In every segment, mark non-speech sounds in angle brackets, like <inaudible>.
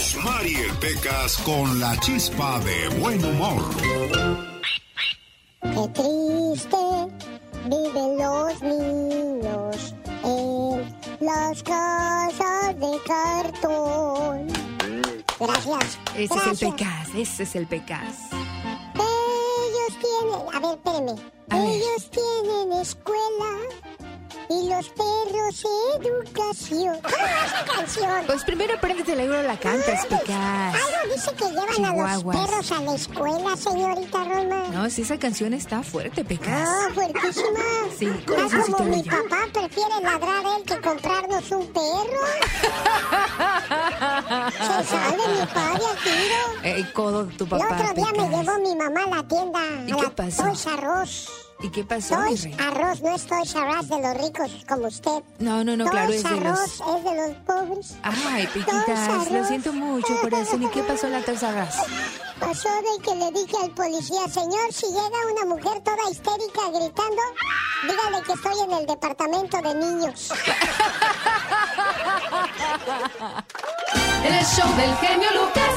Rosmarie Pecas con la chispa de buen humor. Qué triste viven los niños en las casas de cartón. Gracias. Ese gracias. es el Pecas, ese es el Pecas. Ellos tienen, a ver, espérenme. A ver. Ellos tienen escuela y los educación. ¿Cómo va esa canción? Pues primero apréndete la la cantas, Pecas. Algo dice que llevan a los Chihuahuas. perros a la escuela, señorita Roma. No, si esa canción está fuerte, Pecas. Ah, fuertísima. Sí, Está como mi papá prefiere ladrar él que comprarnos un perro. Se sale mi padre al tiro. Eh, codo tu El papá, otro día me llevó mi mamá a la tienda, ¿Y a qué la pasó? Toys Arroz. ¿Y qué pasó, Toys? Arroz, no es Toys Arroz de los ricos como usted. No, no, no, claro, es de Arroz los... es de los pobres. Ay, Toys Pequitas, lo Arroz. siento mucho, corazón. ¿Y qué pasó en la Toys Us? Pasó de que le dije al policía, señor, si llega una mujer toda histérica gritando, dígale que estoy en el departamento de niños. <laughs> El show del genio Lucas.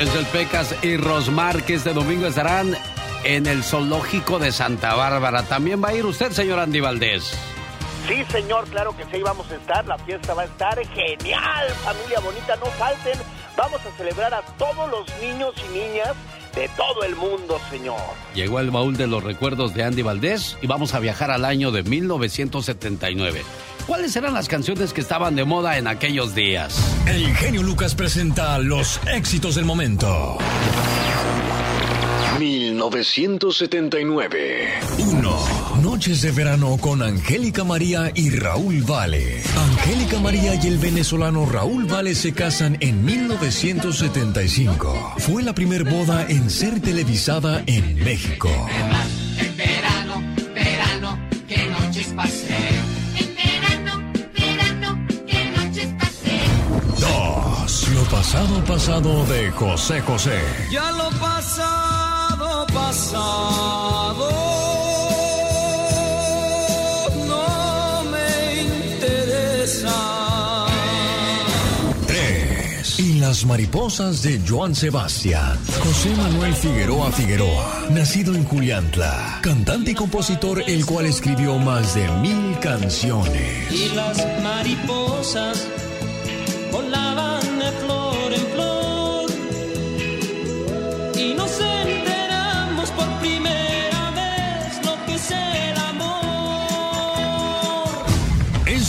Es el Pecas y Rosmar que este domingo estarán en el zoológico de Santa Bárbara. También va a ir usted, señor Andy Valdés. Sí, señor, claro que sí, ahí vamos a estar. La fiesta va a estar genial, familia bonita, no falten. Vamos a celebrar a todos los niños y niñas de todo el mundo, señor. Llegó el baúl de los recuerdos de Andy Valdés y vamos a viajar al año de 1979. ¿Cuáles eran las canciones que estaban de moda en aquellos días? El genio Lucas presenta los éxitos del momento. 1979. 1. Noches de verano con Angélica María y Raúl Vale. Angélica María y el venezolano Raúl Vale se casan en 1975. Fue la primer boda en ser televisada en México. En verano, verano, qué noches pasé. Pasado pasado de José José. Ya lo pasado, pasado. No me interesa. 3. Y las mariposas de Joan Sebastián. José Manuel Figueroa Figueroa, nacido en Juliantla, cantante y compositor el cual escribió más de mil canciones. Y las mariposas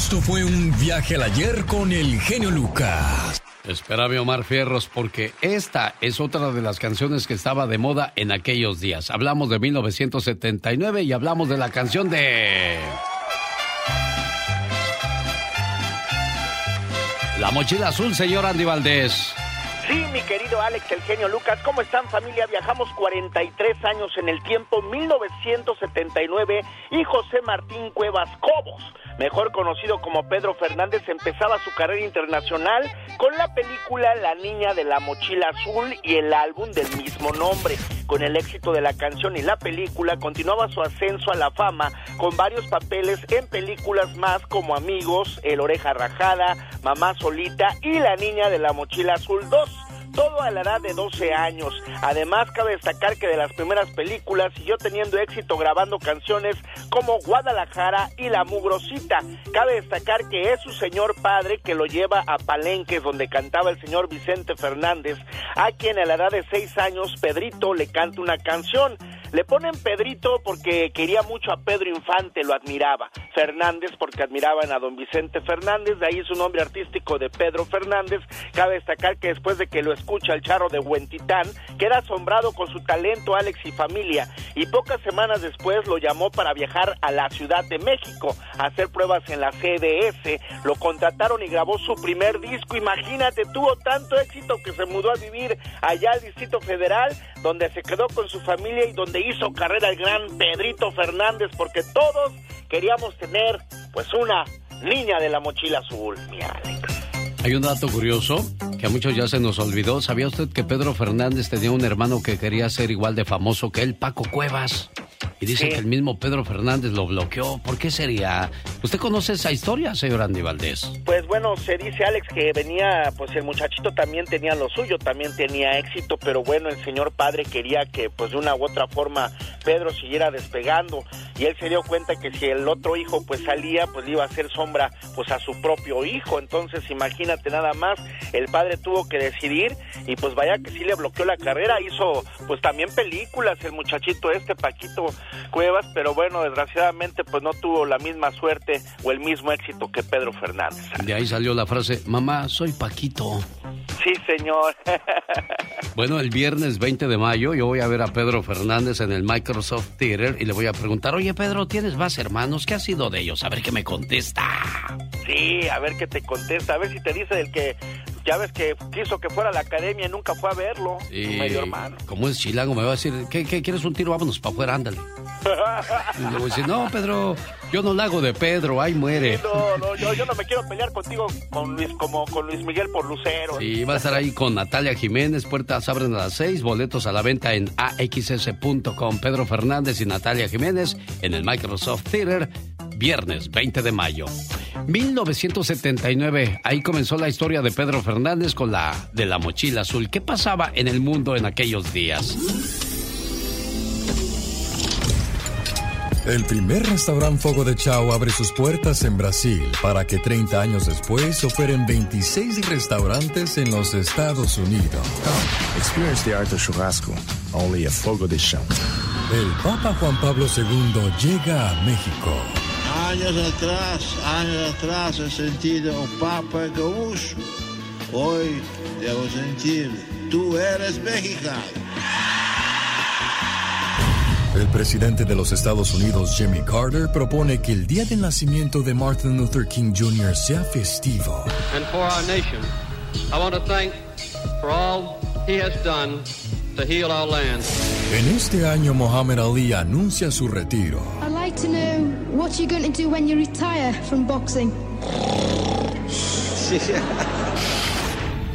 Esto fue un viaje al ayer con el genio Lucas. Espérame, Omar Fierros, porque esta es otra de las canciones que estaba de moda en aquellos días. Hablamos de 1979 y hablamos de la canción de... La mochila azul, señor Andy Valdés. Sí, mi querido Alex, el genio Lucas, ¿cómo están familia? Viajamos 43 años en el tiempo, 1979, y José Martín Cuevas Cobos, mejor conocido como Pedro Fernández, empezaba su carrera internacional con la película La Niña de la Mochila Azul y el álbum del mismo nombre. Con el éxito de la canción y la película, continuaba su ascenso a la fama con varios papeles en películas más como Amigos, El Oreja Rajada, Mamá Solita y La Niña de la Mochila Azul 2 todo a la edad de 12 años. Además, cabe destacar que de las primeras películas siguió teniendo éxito grabando canciones como Guadalajara y La Mugrosita. Cabe destacar que es su señor padre que lo lleva a Palenques, donde cantaba el señor Vicente Fernández, a quien a la edad de 6 años Pedrito le canta una canción. Le ponen Pedrito porque quería mucho a Pedro Infante, lo admiraba. Fernández porque admiraban a don Vicente Fernández, de ahí su nombre artístico de Pedro Fernández. Cabe destacar que después de que lo escucha el charro de Huentitán, queda asombrado con su talento Alex y familia, y pocas semanas después lo llamó para viajar a la Ciudad de México a hacer pruebas en la CDS. Lo contrataron y grabó su primer disco. Imagínate, tuvo tanto éxito que se mudó a vivir allá al Distrito Federal, donde se quedó con su familia y donde hizo carrera el gran Pedrito Fernández, porque todos queríamos tener pues una niña de la mochila azul, mi. Hay un dato curioso que a muchos ya se nos olvidó. ¿Sabía usted que Pedro Fernández tenía un hermano que quería ser igual de famoso que él, Paco Cuevas? Y dicen Sí. que el mismo Pedro Fernández lo bloqueó. ¿Por qué sería? ¿Usted conoce esa historia, señor Andy Valdés? Pues bueno, se dice Alex que venía, pues el muchachito también tenía lo suyo, también tenía éxito, pero bueno, el señor padre quería que pues de una u otra forma Pedro siguiera despegando y él se dio cuenta que si el otro hijo pues salía, pues le iba a hacer sombra pues a su propio hijo, entonces imagínate nada más, el padre tuvo que decidir y pues vaya que sí le bloqueó la carrera, hizo pues también películas el muchachito este Paquito Cuevas, pero bueno, desgraciadamente pues no tuvo la misma suerte o el mismo éxito que Pedro Fernández. De ahí salió la frase, mamá, soy Paquito. Sí, señor. <laughs> Bueno, el viernes 20 de mayo yo voy a ver a Pedro Fernández en el Microsoft Theater y le voy a preguntar, oye Pedro, ¿tienes más hermanos? ¿Qué ha sido de ellos? A ver qué me contesta. Sí, a ver qué te contesta, a ver si te dice el que ya ves que quiso que fuera a la academia y nunca fue a verlo, Y su medio hermano. como es chilango, me va a decir, ¿qué, qué quieres un tiro? Vámonos para afuera, ándale. Y le voy a decir, no, Pedro, yo no la hago de Pedro, ahí muere. No, no, yo, yo no me quiero pelear contigo con Luis, como con Luis Miguel por Lucero. Y va a estar ahí con Natalia Jiménez, puertas abren a las 6, boletos a la venta en axs.com. Pedro Fernández y Natalia Jiménez en el Microsoft Theater, viernes 20 de mayo. 1979, ahí comenzó la historia de Pedro Fernández con la de la mochila azul. ¿Qué pasaba en el mundo en aquellos días? El primer restaurante Fogo de Chao abre sus puertas en Brasil para que 30 años después operen 26 restaurantes en los Estados Unidos. Experience the art of churrasco only at Fogo de Chão. El Papa Juan Pablo II llega a México. Años atrás, años atrás he sentido un papa gaúcho. Hoy debo sentir, tú eres mexicano. El presidente de los Estados Unidos, Jimmy Carter, propone que el día del nacimiento de Martin Luther King Jr. sea festivo. and for our nation. I want to thank for all he has done to heal our land. En este año, Muhammad Ali anuncia su retiro. I'd like to know what you're going to do when you retire from boxing.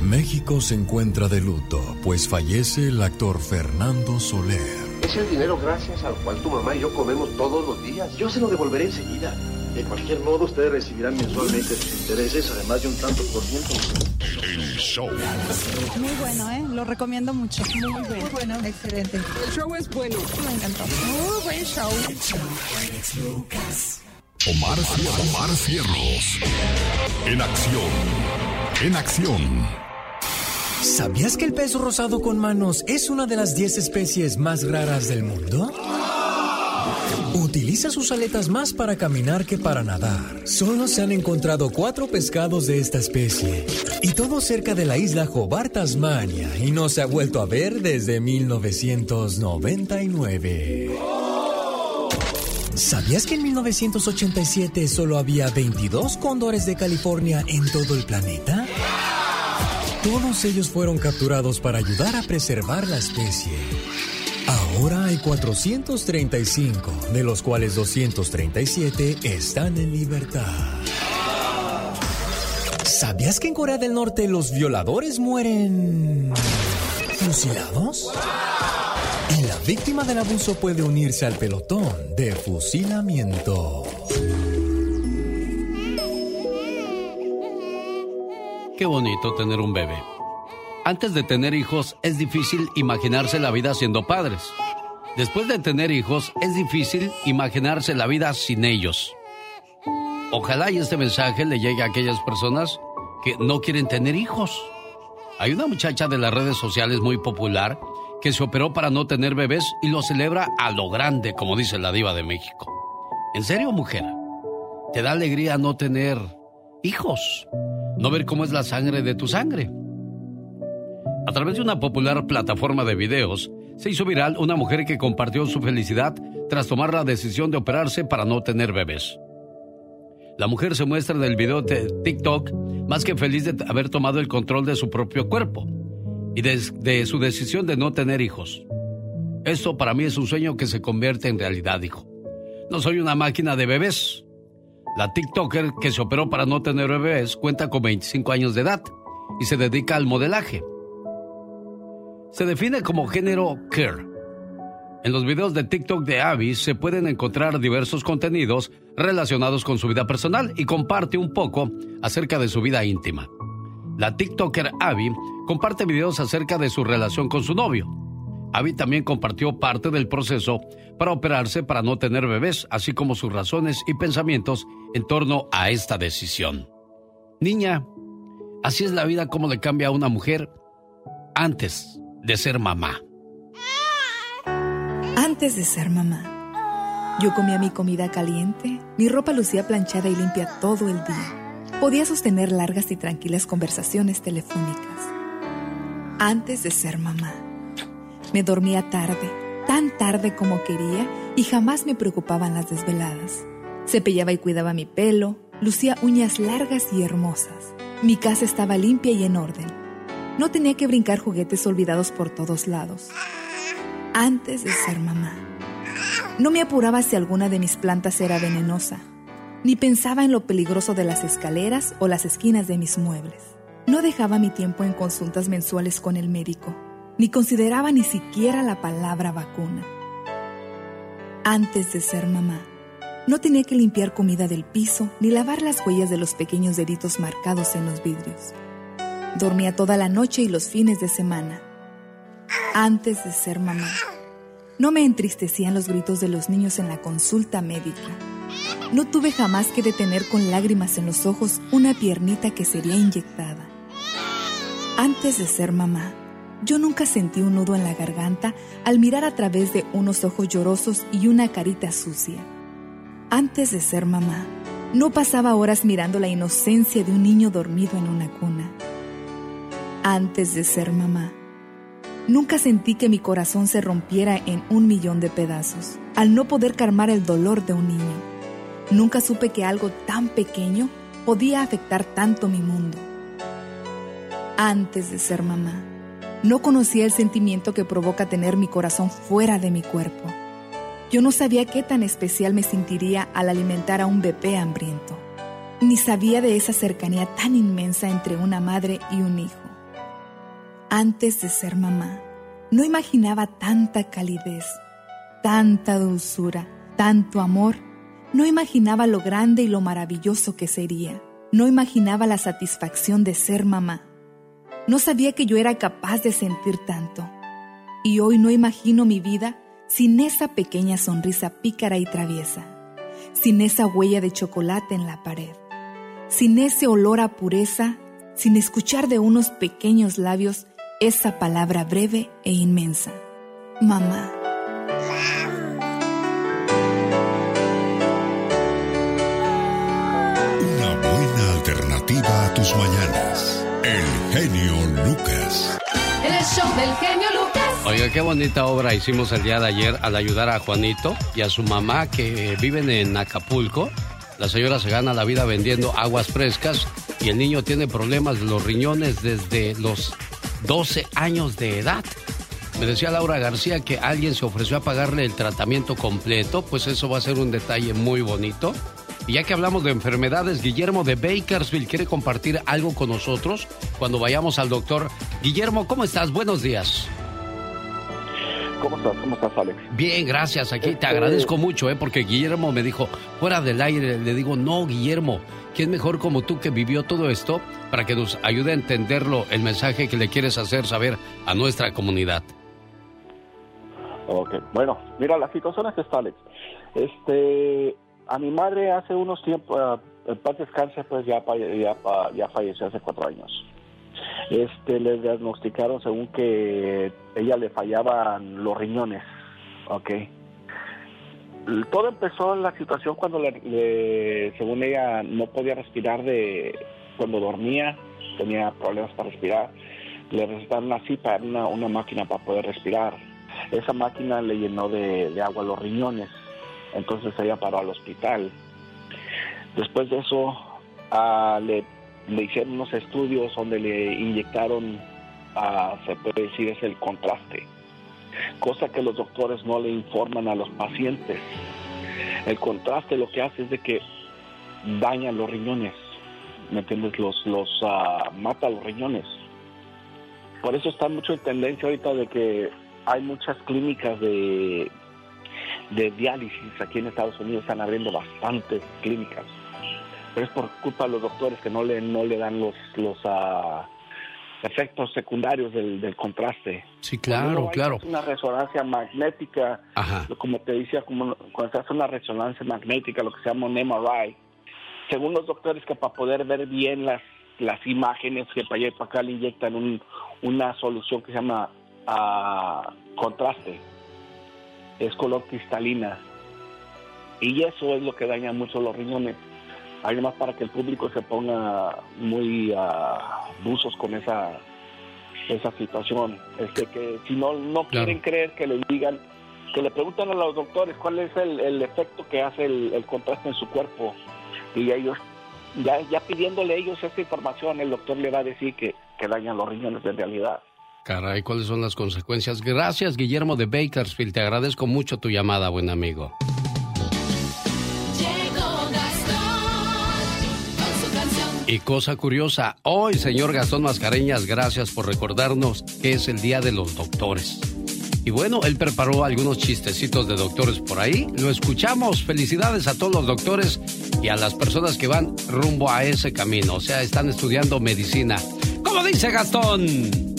México se encuentra de luto, pues fallece el actor Fernando Soler. Es el dinero gracias al cual tu mamá y yo comemos todos los días. Yo se lo devolveré enseguida. De cualquier modo, ustedes recibirán mensualmente sus intereses, además de un tanto por ciento. El show. Muy bueno, ¿eh? Lo recomiendo mucho. Muy bueno. Excelente. El show es bueno. Me encantó. Muy buen show. Omar, Cier- Omar Cierros. En acción. En acción. ¿Sabías que el pez rosado con manos es una de las 10 especies más raras del mundo? Utiliza sus aletas más para caminar que para nadar. Solo se han encontrado cuatro pescados de esta especie. Y todo cerca de la isla Hobart, Tasmania. Y no se ha vuelto a ver desde 1999. ¿Sabías que en 1987 solo había 22 cóndores de California en todo el planeta? Todos ellos fueron capturados para ayudar a preservar la especie. Ahora hay 435, de los cuales 237 están en libertad. ¿Sabías que en Corea del Norte los violadores mueren fusilados? Y la víctima del abuso puede unirse al pelotón de fusilamiento. Qué bonito tener un bebé. Antes de tener hijos es difícil imaginarse la vida siendo padres. Después de tener hijos es difícil imaginarse la vida sin ellos. Ojalá y este mensaje le llegue a aquellas personas que no quieren tener hijos. Hay una muchacha de las redes sociales muy popular que se operó para no tener bebés y lo celebra a lo grande, como dice la diva de México. ¿En serio, mujer? ¿Te da alegría no tener hijos? No ver cómo es la sangre de tu sangre. A través de una popular plataforma de videos, se hizo viral una mujer que compartió su felicidad tras tomar la decisión de operarse para no tener bebés. La mujer se muestra en el video de TikTok más que feliz de haber tomado el control de su propio cuerpo y de, su decisión de no tener hijos. Esto para mí es un sueño que se convierte en realidad, dijo. No soy una máquina de bebés. La TikToker que se operó para no tener bebés cuenta con 25 años de edad y se dedica al modelaje. Se define como género queer. En los videos de TikTok de Abby se pueden encontrar diversos contenidos relacionados con su vida personal y comparte un poco acerca de su vida íntima. La TikToker Abby comparte videos acerca de su relación con su novio. Abby también compartió parte del proceso para operarse para no tener bebés, así como sus razones y pensamientos en torno a esta decisión. Niña, así es la vida como le cambia a una mujer antes de ser mamá. Antes de ser mamá, yo comía mi comida caliente, mi ropa lucía planchada y limpia todo el día. Podía sostener largas y tranquilas conversaciones telefónicas. Antes de ser mamá, me dormía tarde, tan tarde como quería y jamás me preocupaban las desveladas. Cepillaba y cuidaba mi pelo, lucía uñas largas y hermosas. Mi casa estaba limpia y en orden. No tenía que brincar juguetes olvidados por todos lados antes de ser mamá. No me apuraba si alguna de mis plantas era venenosa, ni pensaba en lo peligroso de las escaleras o las esquinas de mis muebles. No dejaba mi tiempo en consultas mensuales con el médico, ni consideraba ni siquiera la palabra vacuna. Antes de ser mamá, no tenía que limpiar comida del piso ni lavar las huellas de los pequeños deditos marcados en los vidrios. Dormía toda la noche y los fines de semana antes de ser mamá. No me entristecían los gritos de los niños en la consulta médica. No tuve jamás que detener con lágrimas en los ojos una piernita que sería inyectada. Antes de ser mamá, yo nunca sentí un nudo en la garganta al mirar a través de unos ojos llorosos y una carita sucia. Antes de ser mamá, no pasaba horas mirando la inocencia de un niño dormido en una cuna. Antes de ser mamá, Nunca sentí que mi corazón se rompiera en un millón de pedazos, al no poder calmar el dolor de un niño. Nunca supe que algo tan pequeño podía afectar tanto mi mundo. Antes de ser mamá, no conocía el sentimiento que provoca tener mi corazón fuera de mi cuerpo. Yo no sabía qué tan especial me sentiría al alimentar a un bebé hambriento, ni sabía de esa cercanía tan inmensa entre una madre y un hijo antes de ser mamá, no imaginaba tanta calidez, tanta dulzura, tanto amor. No imaginaba lo grande y lo maravilloso que sería. No imaginaba la satisfacción de ser mamá. No sabía que yo era capaz de sentir tanto. Y hoy no imagino mi vida sin esa pequeña sonrisa pícara y traviesa, sin esa huella de chocolate en la pared, sin ese olor a pureza, sin escuchar de unos pequeños labios esa palabra breve e inmensa. Mamá. Una buena alternativa a tus mañanas. El genio Lucas. El show del genio Lucas. Oiga, qué bonita obra hicimos el día de ayer al ayudar a Juanito y a su mamá que viven en Acapulco. La señora se gana la vida vendiendo aguas frescas y el niño tiene problemas de los riñones desde los 12 años de edad. Me decía Laura García que alguien se ofreció a pagarle el tratamiento completo, pues eso va a ser un detalle muy bonito. Y ya que hablamos de enfermedades, Guillermo de Bakersfield quiere compartir algo con nosotros cuando vayamos al doctor. Guillermo, ¿cómo estás? Buenos días. ¿Cómo estás? ¿Cómo estás, Alex? Bien, gracias. Aquí te Este- agradezco mucho, ¿eh? porque Guillermo me dijo, fuera del aire, le digo, no, Guillermo, ¿quién mejor como tú que vivió todo esto para que nos ayude a entenderlo, el mensaje que le quieres hacer saber a nuestra comunidad? Ok, bueno, mira, la situación es esta, Alex. Este, a mi madre hace unos tiempos, ah, en paz descanse, pues ya, ya, ya falleció hace cuatro años. Este, le diagnosticaron según que ella le fallaban los riñones, ok. Todo empezó en la situación cuando, le- según ella, no podía respirar de cuando dormía, tenía problemas para respirar. Le recetaron una CIPA, una, una máquina para poder respirar. Esa máquina le llenó de, de agua los riñones, entonces ella paró al hospital. Después de eso, ah, le, hicieron unos estudios donde le inyectaron, ah, se puede decir, es el contraste, cosa que los doctores no le informan a los pacientes. El contraste lo que hace es de que daña los riñones, ¿me entiendes? Los, los ah, mata los riñones. Por eso está mucho en tendencia ahorita de que hay muchas clínicas de, de diálisis aquí en Estados Unidos, están abriendo bastantes clínicas. Pero es por culpa de los doctores que no le, no le dan los, los ah, efectos secundarios del, del contraste. Sí, claro, claro. Una resonancia magnética, Ajá. como te decía, como cuando se hace una resonancia magnética, lo que se llama un MRI, según los doctores que para poder ver bien las, las imágenes que para allá y para acá le inyectan un- una solución que se llama ah, contraste, es color cristalina, y eso es lo que daña mucho los riñones. Además para que el público se ponga muy ah, buzos con esa esa situación, este que si no no quieren creer que le digan, que le preguntan a los doctores cuál es el, el efecto que hace el, el contraste en su cuerpo y ellos ya ya pidiéndole a ellos esa información el doctor le va a decir que, que dañan los riñones en realidad. Caray, ¿cuáles son las consecuencias? Gracias, Guillermo de Bakersfield. Te agradezco mucho tu llamada, buen amigo. Y cosa curiosa, hoy, señor Gastón Mascareñas, gracias por recordarnos que es el Día de los Doctores. Y bueno, él preparó algunos chistecitos de doctores por ahí. Lo escuchamos. Felicidades a todos los doctores y a las personas que van rumbo a ese camino. O sea, están estudiando medicina. ¿Cómo dice Gastón?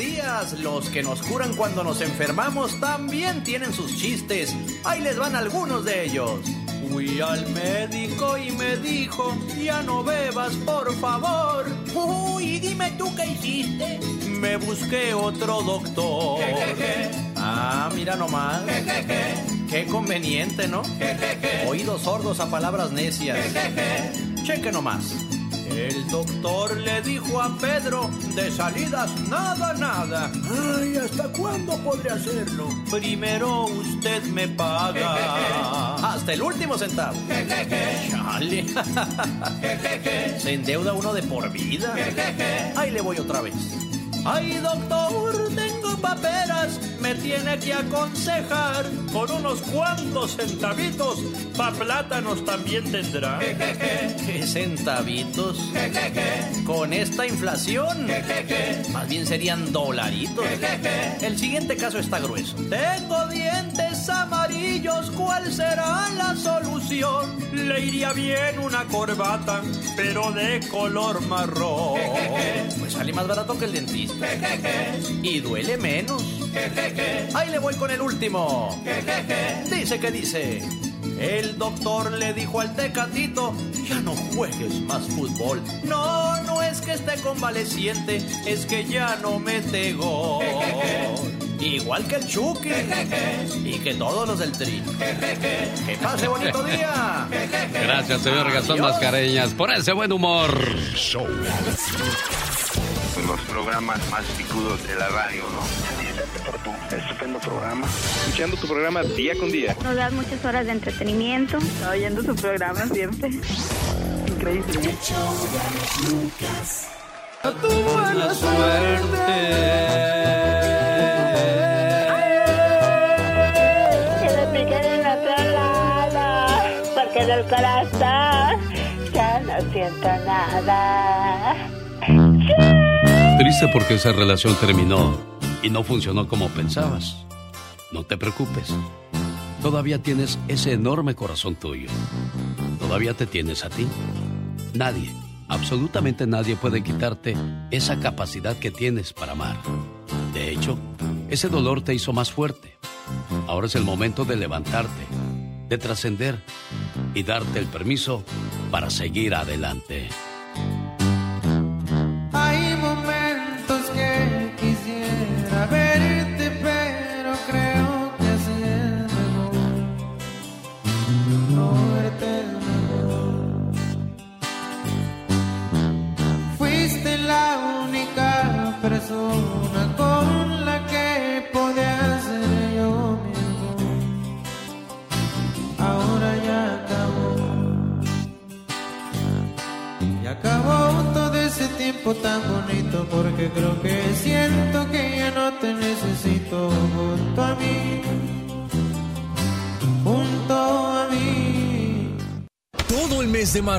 Días. Los que nos curan cuando nos enfermamos también tienen sus chistes. Ahí les van algunos de ellos. Fui al médico y me dijo, ya no bebas, por favor. Uy, dime tú qué hiciste. Me busqué otro doctor. Ah, mira nomás. Qué conveniente, ¿no? Oídos sordos a palabras necias. Cheque nomás. El doctor le dijo a Pedro, de salidas nada, nada. Ay, ¿hasta cuándo podré hacerlo? Primero usted me paga. <laughs> Hasta el último centavo. Chale. <laughs> Se endeuda uno de por vida. Ahí le voy otra vez. Ay, doctor, tengo paperas, me tiene que aconsejar. Con unos cuantos centavitos, pa' plátanos también tendrá. ¿Qué centavitos? Con esta inflación, más bien serían dolaritos. El siguiente caso está grueso. Tengo dientes amarillos, ¿cuál será la solución? Le iría bien una corbata, pero de color marrón. Pues sale más barato que el dentista. Y duele menos. Ahí le voy con el último. Dice que dice. El doctor le dijo al tecatito, ya no juegues más fútbol. No, no es que esté convaleciente, es que ya no mete gol. Igual que el Chucky y que todos los del tri. Que pase bonito día. Gracias, señor Gastón Mascareñas, por ese buen humor. Los programas más picudos de la radio, ¿no? por tu estupendo programa. Escuchando tu programa día con día. Nos das muchas horas de entretenimiento. Oyendo su programa siempre. Increíble. Tu buena Que me piquen en otro lado. Porque en el corazón ya no siento nada. Porque esa relación terminó y no funcionó como pensabas. No te preocupes. Todavía tienes ese enorme corazón tuyo. Todavía te tienes a ti. Nadie, absolutamente nadie puede quitarte esa capacidad que tienes para amar. De hecho, ese dolor te hizo más fuerte. Ahora es el momento de levantarte, de trascender y darte el permiso para seguir adelante.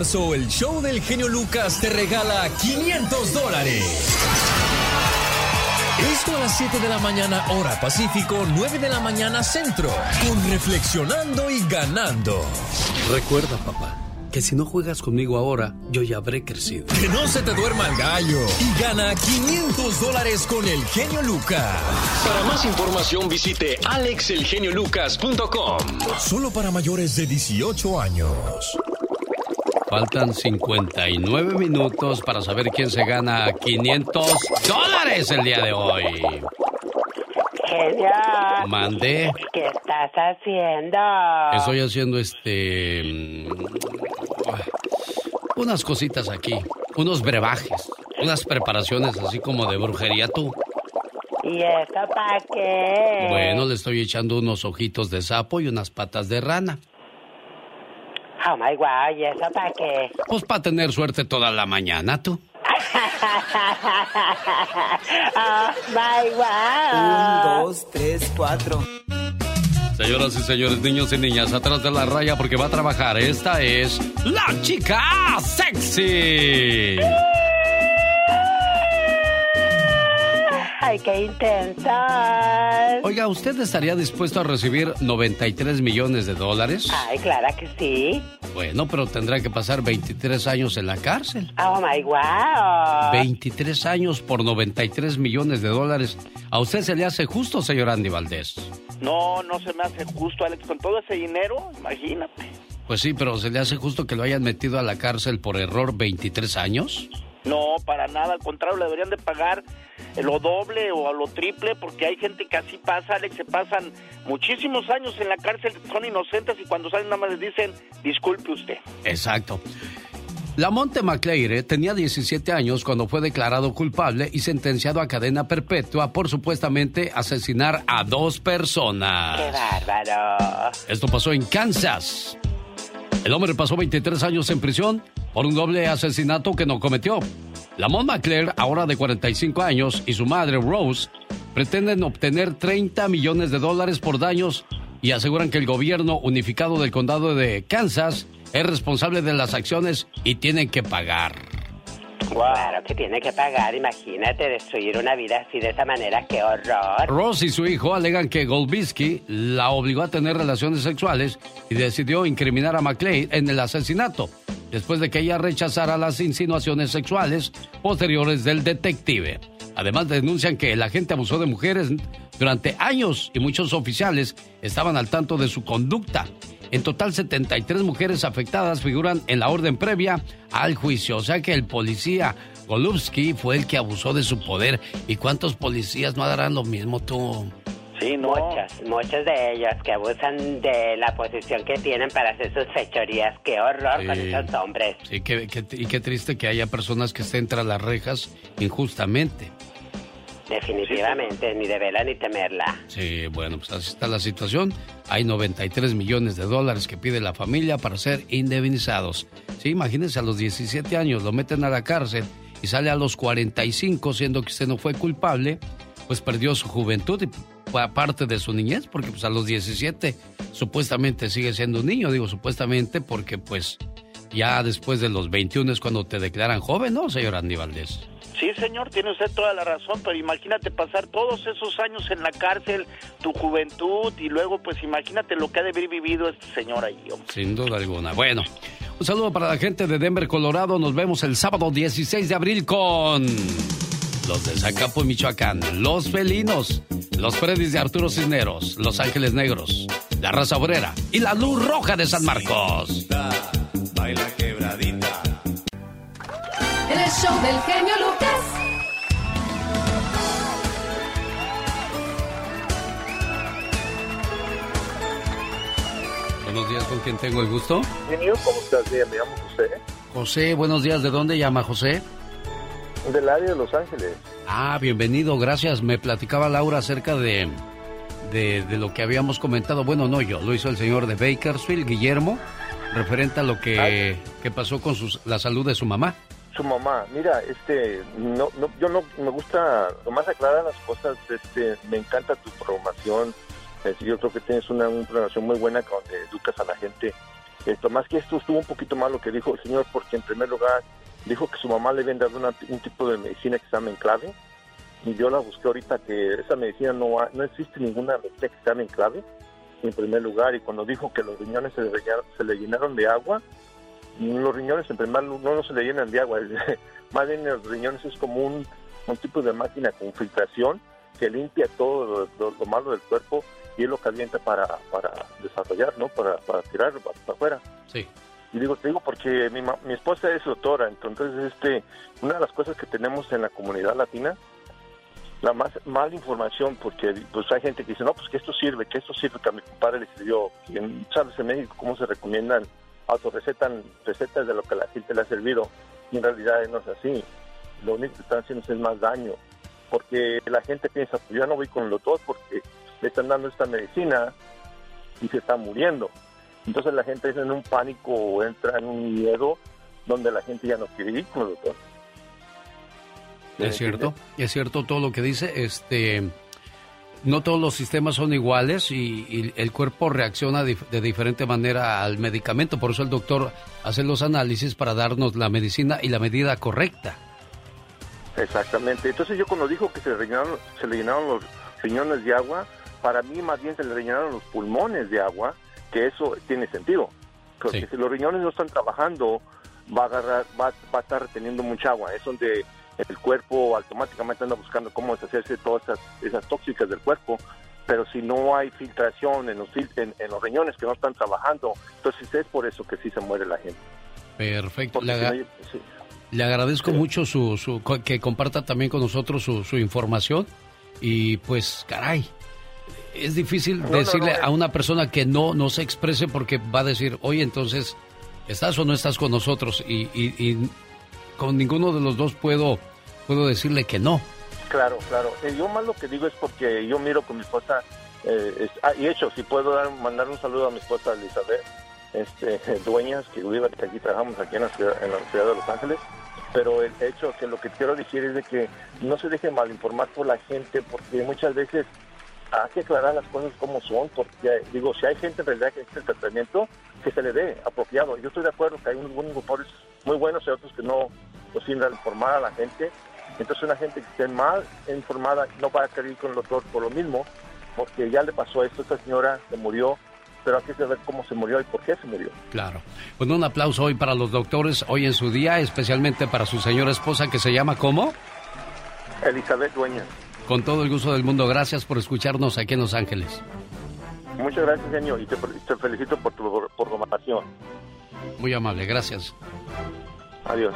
Marzo, el show del genio Lucas te regala 500 dólares. Esto a las 7 de la mañana hora Pacífico, 9 de la mañana centro, con Reflexionando y Ganando. Recuerda, papá, que si no juegas conmigo ahora, yo ya habré crecido. Que no se te duerma el gallo y gana 500 dólares con el genio Lucas. Para más información visite alexelgeniolucas.com. Solo para mayores de 18 años. Faltan 59 minutos para saber quién se gana 500 dólares el día de hoy. Genio. Mandé. ¿Qué estás haciendo? Estoy haciendo este. mm, Unas cositas aquí. Unos brebajes. Unas preparaciones así como de brujería tú. ¿Y eso para qué? Bueno, le estoy echando unos ojitos de sapo y unas patas de rana. Oh my god, ¿y eso para qué? Pues para tener suerte toda la mañana, tú. <laughs> oh my god. dos, tres, cuatro. Señoras y señores, niños y niñas, atrás de la raya porque va a trabajar. Esta es la chica sexy. Ay, qué intensas. Oiga, ¿usted estaría dispuesto a recibir 93 millones de dólares? Ay, claro que sí. Bueno, pero tendrá que pasar 23 años en la cárcel. Oh my wow. 23 años por 93 millones de dólares. ¿A usted se le hace justo, señor Andy Valdés? No, no se me hace justo, Alex. Con todo ese dinero, imagínate. Pues sí, pero ¿se le hace justo que lo hayan metido a la cárcel por error 23 años? No, para nada. Al contrario, le deberían de pagar lo doble o lo triple porque hay gente que así pasa, Alex. Se pasan muchísimos años en la cárcel, son inocentes y cuando salen nada más les dicen, disculpe usted. Exacto. Lamonte McCleire tenía 17 años cuando fue declarado culpable y sentenciado a cadena perpetua por supuestamente asesinar a dos personas. Qué bárbaro. Esto pasó en Kansas. El hombre pasó 23 años en prisión por un doble asesinato que no cometió. Lamont McClure, ahora de 45 años, y su madre Rose pretenden obtener 30 millones de dólares por daños y aseguran que el gobierno unificado del condado de Kansas es responsable de las acciones y tienen que pagar. Claro que tiene que pagar, imagínate destruir una vida así de esa manera, qué horror. Ross y su hijo alegan que Golbisky la obligó a tener relaciones sexuales y decidió incriminar a McClay en el asesinato, después de que ella rechazara las insinuaciones sexuales posteriores del detective. Además denuncian que el agente abusó de mujeres durante años y muchos oficiales estaban al tanto de su conducta. En total, 73 mujeres afectadas figuran en la orden previa al juicio. O sea que el policía Golubsky fue el que abusó de su poder. ¿Y cuántos policías no harán lo mismo tú? Sí, no. Muchos, muchos de ellos que abusan de la posición que tienen para hacer sus fechorías. Qué horror con esos hombres. Sí, qué- qué- y qué triste que haya personas que estén tras las rejas injustamente. Definitivamente, ni de vela ni temerla. Sí, bueno, pues así está la situación. Hay 93 millones de dólares que pide la familia para ser indemnizados. Sí, imagínense, a los 17 años lo meten a la cárcel y sale a los 45 siendo que usted no fue culpable, pues perdió su juventud y fue parte de su niñez, porque pues a los 17 supuestamente sigue siendo un niño, digo supuestamente porque pues ya después de los 21 es cuando te declaran joven, ¿no, señor Andy Valdés? Sí, señor, tiene usted toda la razón, pero imagínate pasar todos esos años en la cárcel, tu juventud, y luego, pues imagínate lo que ha de haber vivido este señor ahí, hombre. Sin duda alguna. Bueno, un saludo para la gente de Denver, Colorado. Nos vemos el sábado 16 de abril con los de Zacapo, Michoacán, los felinos, los Freddys de Arturo Cisneros, los Ángeles Negros, la Raza Obrera y la Luz Roja de San Marcos. Baila quebradita. En el show del genio Lucas. Buenos días, ¿con quién tengo el gusto? Genio, ¿cómo estás? Bien, me llamo José, José, buenos días. ¿De dónde llama José? del área de Los Ángeles. Ah, bienvenido, gracias. Me platicaba Laura acerca de, de, de lo que habíamos comentado. Bueno, no yo, lo hizo el señor de Bakersfield, Guillermo, referente a lo que, que pasó con sus- la salud de su mamá. Su mamá, mira, este, no, no, yo no, me gusta, nomás aclarar las cosas, este, me encanta tu programación, decir, yo creo que tienes una, una programación muy buena donde educas a la gente. Esto, más que esto, estuvo un poquito mal lo que dijo el señor, porque en primer lugar dijo que su mamá le habían dado una- un tipo de medicina que se llama enclave, y yo la busqué ahorita que esa medicina no no existe ninguna medicina que sea en clave en primer lugar y cuando dijo que los riñones se se le llenaron de agua los riñones en primer lugar no, no se le llenan de agua <laughs> más bien los riñones es como un, un tipo de máquina con filtración que limpia todo lo, lo- lo malo del cuerpo y es lo calienta para, para desarrollar no para, para tirar para, para afuera Sí. y digo, te digo porque mi, mi esposa es doctora, entonces este, una de las cosas que tenemos en la comunidad latina, la más mala información, porque pues hay gente que dice, no, pues que esto sirve, que esto sirve, que a mi compadre le sirvió, que en- sabes en México cómo se recomiendan, autorrecetan recetas de lo que la gente le ha servido, y en realidad no es así, lo único que están haciendo es más daño, porque la gente piensa, pues yo no voy con el doctor porque le están dando esta medicina y se está muriendo. Entonces la gente entra en un pánico o entra en un miedo donde la gente ya no quiere ir con el doctor. Es cierto, es cierto todo lo que dice. Este, no todos los sistemas son iguales y, y el cuerpo reacciona de diferente manera al medicamento. Por eso el doctor hace los análisis para darnos la medicina y la medida correcta. Exactamente. Entonces yo cuando dijo que se, rellenaron, se le llenaron los riñones de agua, para mí más bien se le rellenaron los pulmones de agua, que eso tiene sentido. Porque si los riñones no están trabajando, va a, agarrar, va, va a estar reteniendo mucha agua. Es donde el cuerpo automáticamente anda buscando cómo deshacerse de todas esas, esas tóxicas del cuerpo. Pero si no hay filtración en los, en, en los riñones que no están trabajando, entonces es por eso que sí se muere la gente. Perfecto. Le, si no aga- hay- sí. le agradezco mucho su, que comparta también con nosotros su, su información. Y pues, caray, es difícil No, decirle no, eh. a una persona que no, no se exprese porque va a decir, oye, entonces, ¿estás o no estás con nosotros? Y, y- y con ninguno de los dos puedo, puedo decirle que no. Claro, claro. Eh, yo más lo que digo es porque yo miro con mi esposa, eh, es- ah, y hecho, si puedo dar, mandar un saludo a mi esposa Elizabeth este, <laughs> Dueñas, que vive aquí, trabajamos aquí en la, ciudad, en la ciudad de Los Ángeles, pero el hecho que lo que quiero decir es de que no se deje malinformar por la gente, porque muchas veces hay que aclarar las cosas como son, porque digo, si hay gente en realidad que necesita tratamiento, que se le dé apropiado. Yo estoy de acuerdo que hay unos buenos muy buenos y otros que no, pues sin informar a la gente. Entonces una gente que esté mal informada no va a ir con el doctor por lo mismo, porque ya le pasó esto, esta señora se murió, pero hay que saber cómo se murió y por qué se murió. Claro. Bueno, un aplauso hoy para los doctores, hoy en su día, especialmente para su señora esposa que se llama ¿cómo? Elizabeth Dueñas. Con todo el gusto del mundo, gracias por escucharnos aquí en Los Ángeles. Muchas gracias, señor, y te, te felicito por tu programación. Muy amable, gracias. Adiós.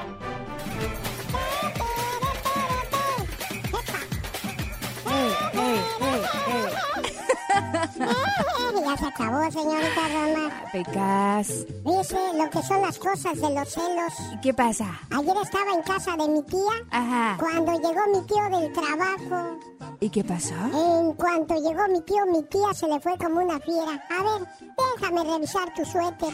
<laughs> ya se acabó, señorita Roma. Pecas. Dice lo que son las cosas de los celos. ¿Qué pasa? Ayer estaba en casa de mi tía. Ajá. Cuando llegó mi tío del trabajo. ¿Y qué pasó? En cuanto llegó mi tío, mi tía se le fue como una fiera. A ver, déjame revisar tu suéter.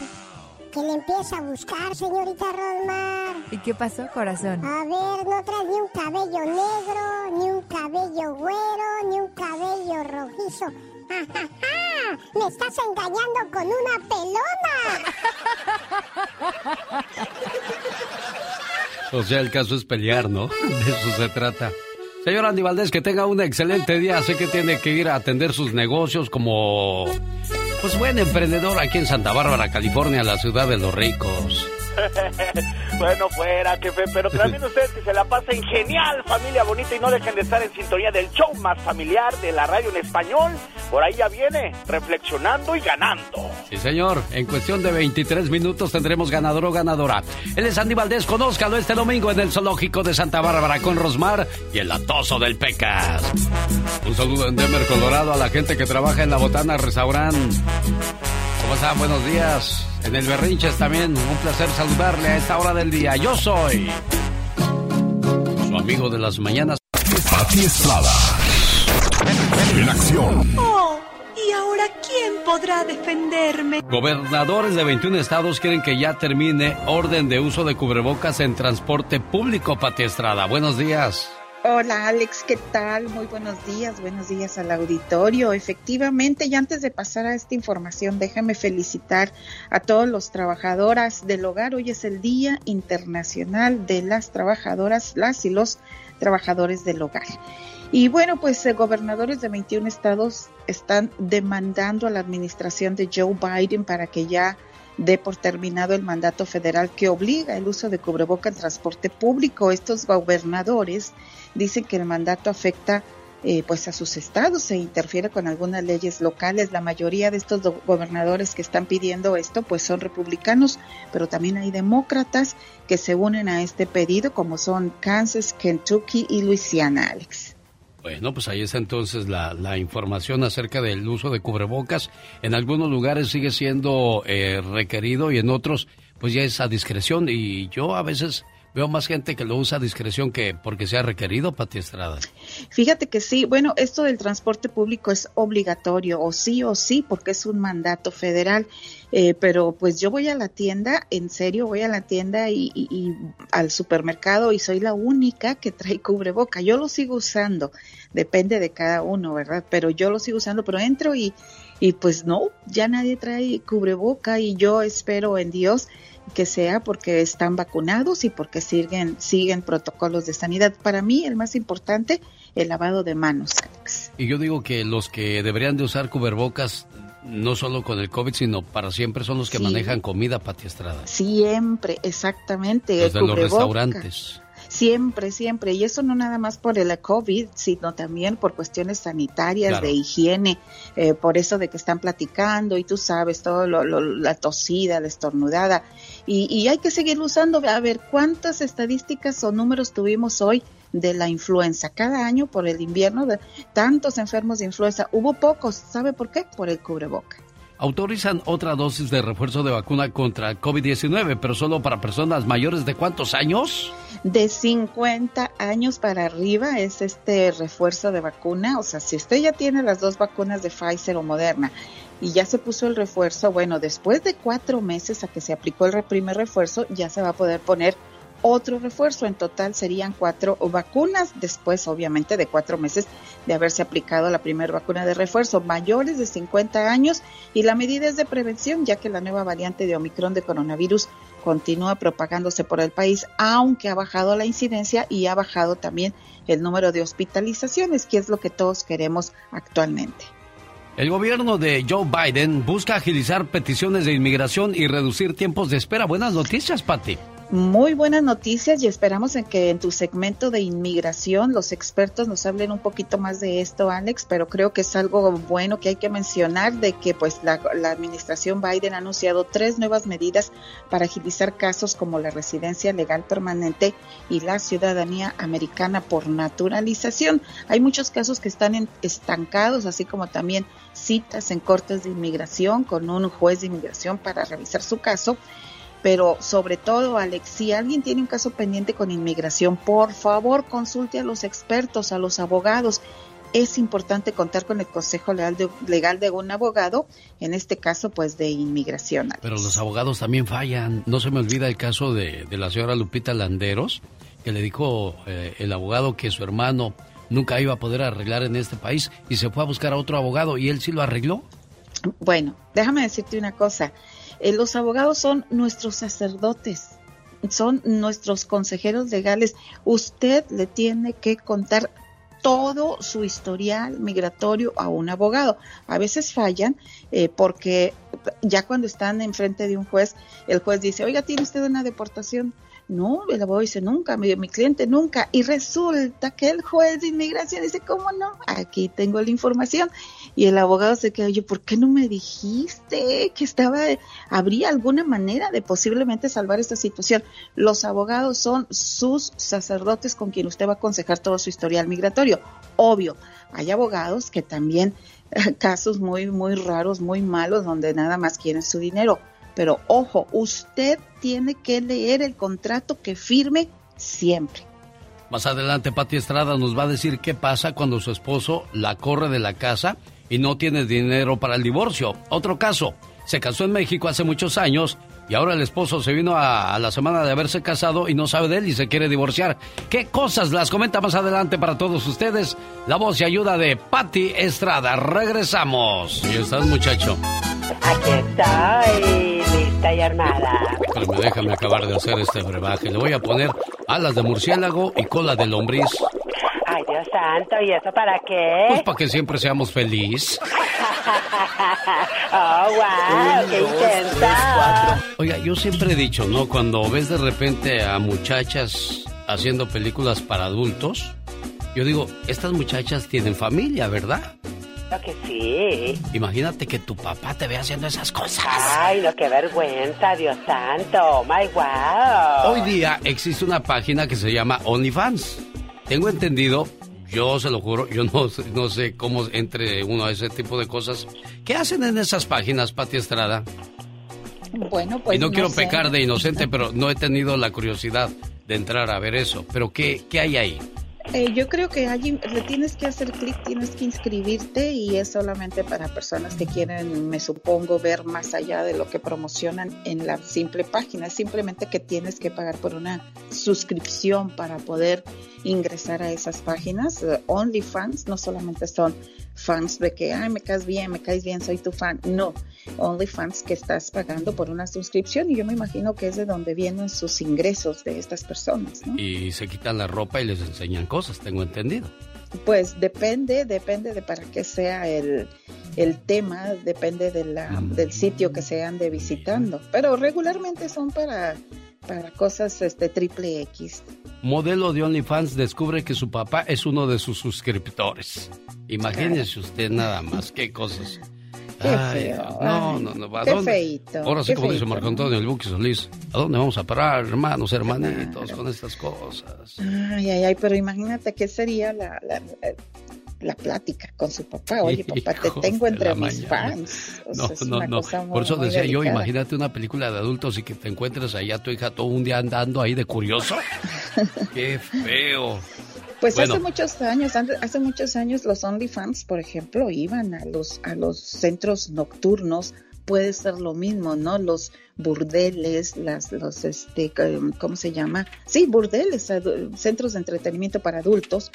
Que le empieza a buscar, señorita Rosmar. ¿Y qué pasó, corazón? A ver, no traes ni un cabello negro, ni un cabello güero, ni un cabello rojizo. ¡Ja, ja, ja! ¡Me estás engañando con una pelona! <laughs> O sea, el caso es pelear, ¿no? De eso se trata. Señor Andy Valdés, que tenga un excelente día. Sé que tiene que ir a atender sus negocios como, pues, buen emprendedor aquí en Santa Bárbara, California, la ciudad de los ricos. <laughs> bueno, fuera, jefe, pero también ustedes que se la pasen genial, familia bonita, y no dejen de estar en sintonía del show más familiar de la radio en español. Por ahí ya viene, reflexionando y ganando. Sí, señor. En cuestión de 23 minutos tendremos ganador o ganadora. Él es Andy Valdés. Conózcalo este domingo en el Zoológico de Santa Bárbara con Rosmar y el atoso del Pecas. Un saludo en Denver, Colorado, a la gente que trabaja en la Botana Restaurant. ¿Cómo están? Buenos días. En el Berrinches también. Un placer saludarle a esta hora del día. Yo soy su amigo de las mañanas. Pati Estrada. En acción. Oh, ¿y ahora quién podrá defenderme? Gobernadores de 21 estados quieren que ya termine orden de uso de cubrebocas en transporte público, Pati Estrada. Buenos días. Hola Alex, ¿qué tal? Muy buenos días, buenos días al auditorio. Efectivamente, y antes de pasar a esta información, déjame felicitar a todos los trabajadoras del hogar. Hoy es el Día Internacional de las Trabajadoras, las y los trabajadores del hogar. Y bueno, pues eh, gobernadores de 21 estados están demandando a la administración de Joe Biden para que ya dé por terminado el mandato federal que obliga el uso de cubreboca en transporte público. Estos gobernadores dicen que el mandato afecta eh, pues a sus estados se interfiere con algunas leyes locales. La mayoría de estos gobernadores que están pidiendo esto pues son republicanos, pero también hay demócratas que se unen a este pedido como son Kansas, Kentucky y Luisiana, Alex. Bueno, pues ahí está entonces la, la, información acerca del uso de cubrebocas. En algunos lugares sigue siendo eh, requerido y en otros pues ya es a discreción y yo a veces Veo más gente que lo usa a discreción que porque sea requerido, Pati Estrada. Fíjate que sí, bueno, esto del transporte público es obligatorio, o sí o sí, porque es un mandato federal. Eh, pero pues yo voy a la tienda, en serio, voy a la tienda y, y, al supermercado y soy la única que trae cubreboca. Yo lo sigo usando, depende de cada uno, ¿verdad? Pero yo lo sigo usando, pero entro y, y pues no, ya nadie trae cubreboca y yo espero en Dios que sea porque están vacunados y porque siguen, siguen protocolos de sanidad. Para mí, el más importante, el lavado de manos, Alex. Y yo digo que los que deberían de usar cubrebocas, no solo con el COVID, sino para siempre, son los que manejan comida, Pati Estrada. Siempre, exactamente. Los de los restaurantes. Siempre, siempre. Y eso no nada más por el COVID, sino también por cuestiones sanitarias, de higiene, eh, por eso de que están platicando y tú sabes, todo lo, la tosida, la estornudada. Y, y hay que seguir usando. A ver, ¿cuántas estadísticas o números tuvimos hoy? de la influenza. Cada año por el invierno, de tantos enfermos de influenza, hubo pocos. ¿Sabe por qué? Por el cubreboca autorizan otra dosis de refuerzo de vacuna contra COVID-19, pero solo para personas mayores de cuántos años? De 50 años para arriba es este refuerzo de vacuna. O sea, si usted ya tiene las dos vacunas de Pfizer o Moderna y ya se puso el refuerzo, bueno, después de cuatro meses a que se aplicó el primer refuerzo, ya se va a poder poner otro refuerzo. En total serían cuatro vacunas, después obviamente de cuatro meses de haberse aplicado la primera vacuna de refuerzo, mayores de 50 años y la medida es de prevención, ya que la nueva variante de Omicron de coronavirus continúa propagándose por el país, aunque ha bajado la incidencia y ha bajado también el número de hospitalizaciones, que es lo que todos queremos actualmente. El gobierno de Joe Biden busca agilizar peticiones de inmigración y reducir tiempos de espera. Buenas noticias, Patti muy buenas noticias y esperamos en que en tu segmento de inmigración los expertos nos hablen un poquito más de esto, Alex, pero creo que es algo bueno que hay que mencionar de que pues la, administración Biden ha anunciado tres nuevas medidas para agilizar casos como la residencia legal permanente y la ciudadanía americana por naturalización. Hay muchos casos que están estancados, así como también citas en cortes de inmigración con un juez de inmigración para revisar su caso pero sobre todo, Alex, si alguien tiene un caso pendiente con inmigración, por favor consulte a los expertos, a los abogados. Es importante contar con el consejo legal de, legal de un abogado, en este caso, pues de inmigración. Pero los abogados también fallan. No se me olvida el caso de, la señora Lupita Landeros, que le dijo eh, el abogado que su hermano nunca iba a poder arreglar en este país y se fue a buscar a otro abogado y él sí lo arregló. Bueno, déjame decirte una cosa. Eh, los abogados son nuestros sacerdotes, son nuestros consejeros legales. Usted le tiene que contar todo su historial migratorio a un abogado. A veces fallan eh, porque ya cuando están enfrente de un juez, el juez dice, oiga, ¿tiene usted una deportación? No, el abogado dice nunca, mi, mi cliente nunca. Y resulta que el juez de inmigración dice, ¿cómo no? Aquí tengo la información. Y el abogado se queda, oye, ¿por qué no me dijiste que estaba, habría alguna manera de posiblemente salvar esta situación? Los abogados son sus sacerdotes con quien usted va a aconsejar todo su historial migratorio. Obvio, hay abogados que también, <laughs> casos muy, muy raros, muy malos, donde nada más quieren su dinero pero ojo, usted tiene que leer el contrato que firme siempre. Más adelante, Pati Estrada nos va a decir qué pasa cuando su esposo la corre de la casa y no tiene dinero para el divorcio. Otro caso, se casó en México hace muchos años y ahora el esposo se vino a, la semana de haberse casado y no sabe de él y se quiere divorciar. ¿Qué cosas las comenta más adelante para todos ustedes? La voz y ayuda de Patti Estrada. Regresamos. ¿Y estás, muchacho? Aquí estoy, lista y armada. Pero me déjame acabar de hacer este brebaje. Le voy a poner alas de murciélago y cola de lombriz. Ay, Dios santo, ¿y eso para qué? Pues para que siempre seamos felices. <laughs> oh, wow, qué intensa. Oiga, yo siempre he dicho, ¿no? Cuando ves de repente a muchachas haciendo películas para adultos, yo digo, estas muchachas tienen familia, ¿verdad? Que sí. Imagínate que tu papá te ve haciendo esas cosas. Ay, no, qué vergüenza, Dios santo. Oh, my wow. Hoy día existe una página que se llama OnlyFans. Tengo entendido, yo se lo juro, yo no, no sé cómo entre uno a ese tipo de cosas. ¿Qué hacen en esas páginas, Pati Estrada? Bueno, pues y no, quiero sé. pecar de inocente, pero no he tenido la curiosidad de entrar a ver eso. Pero ¿qué, qué hay ahí? Eh, yo creo que allí le tienes que hacer clic, tienes que inscribirte y es solamente para personas que quieren, me supongo, ver más allá de lo que promocionan en la simple página. Es simplemente que tienes que pagar por una suscripción para poder ingresar a esas páginas. Eh, OnlyFans no solamente son fans de que, ay, me caes bien, me caes bien, soy tu fan. No, OnlyFans que estás pagando por una suscripción y yo me imagino que es de donde vienen sus ingresos de estas personas, ¿no? Y se quitan la ropa y les enseñan cosas, tengo entendido. Pues depende, depende de para qué sea el, el tema, depende de la, del sitio que se ande visitando. Pero regularmente son para, para cosas este triple X. Modelo de OnlyFans descubre que su papá es uno de sus suscriptores. Imagínese usted nada más, qué cosas. <laughs> Qué feo, no, no, no, ¿a qué dónde? feíto, Ahora sí, como dice feíto, Marco. Antonio, el Buki Solís, ¿a dónde vamos a parar, hermanos, hermanitos, con estas cosas? Ay, ay, ay, pero imagínate qué sería la, la, la- plática con su papá. <laughs> Oye, papá, te tengo entre mis mañana. fans. O No, sea, es no, una no. cosa muy- Por eso decía yo, imagínate una película de adultos y que te encuentres allá tu hija todo un día andando ahí de curioso. <laughs> Qué feo. Pues Bueno. hace muchos años, hace muchos años los OnlyFans, por ejemplo, iban a los a los centros nocturnos. Puede ser lo mismo, ¿no? Los burdeles, las los este ¿cómo se llama? Sí, burdeles, centros de entretenimiento para adultos.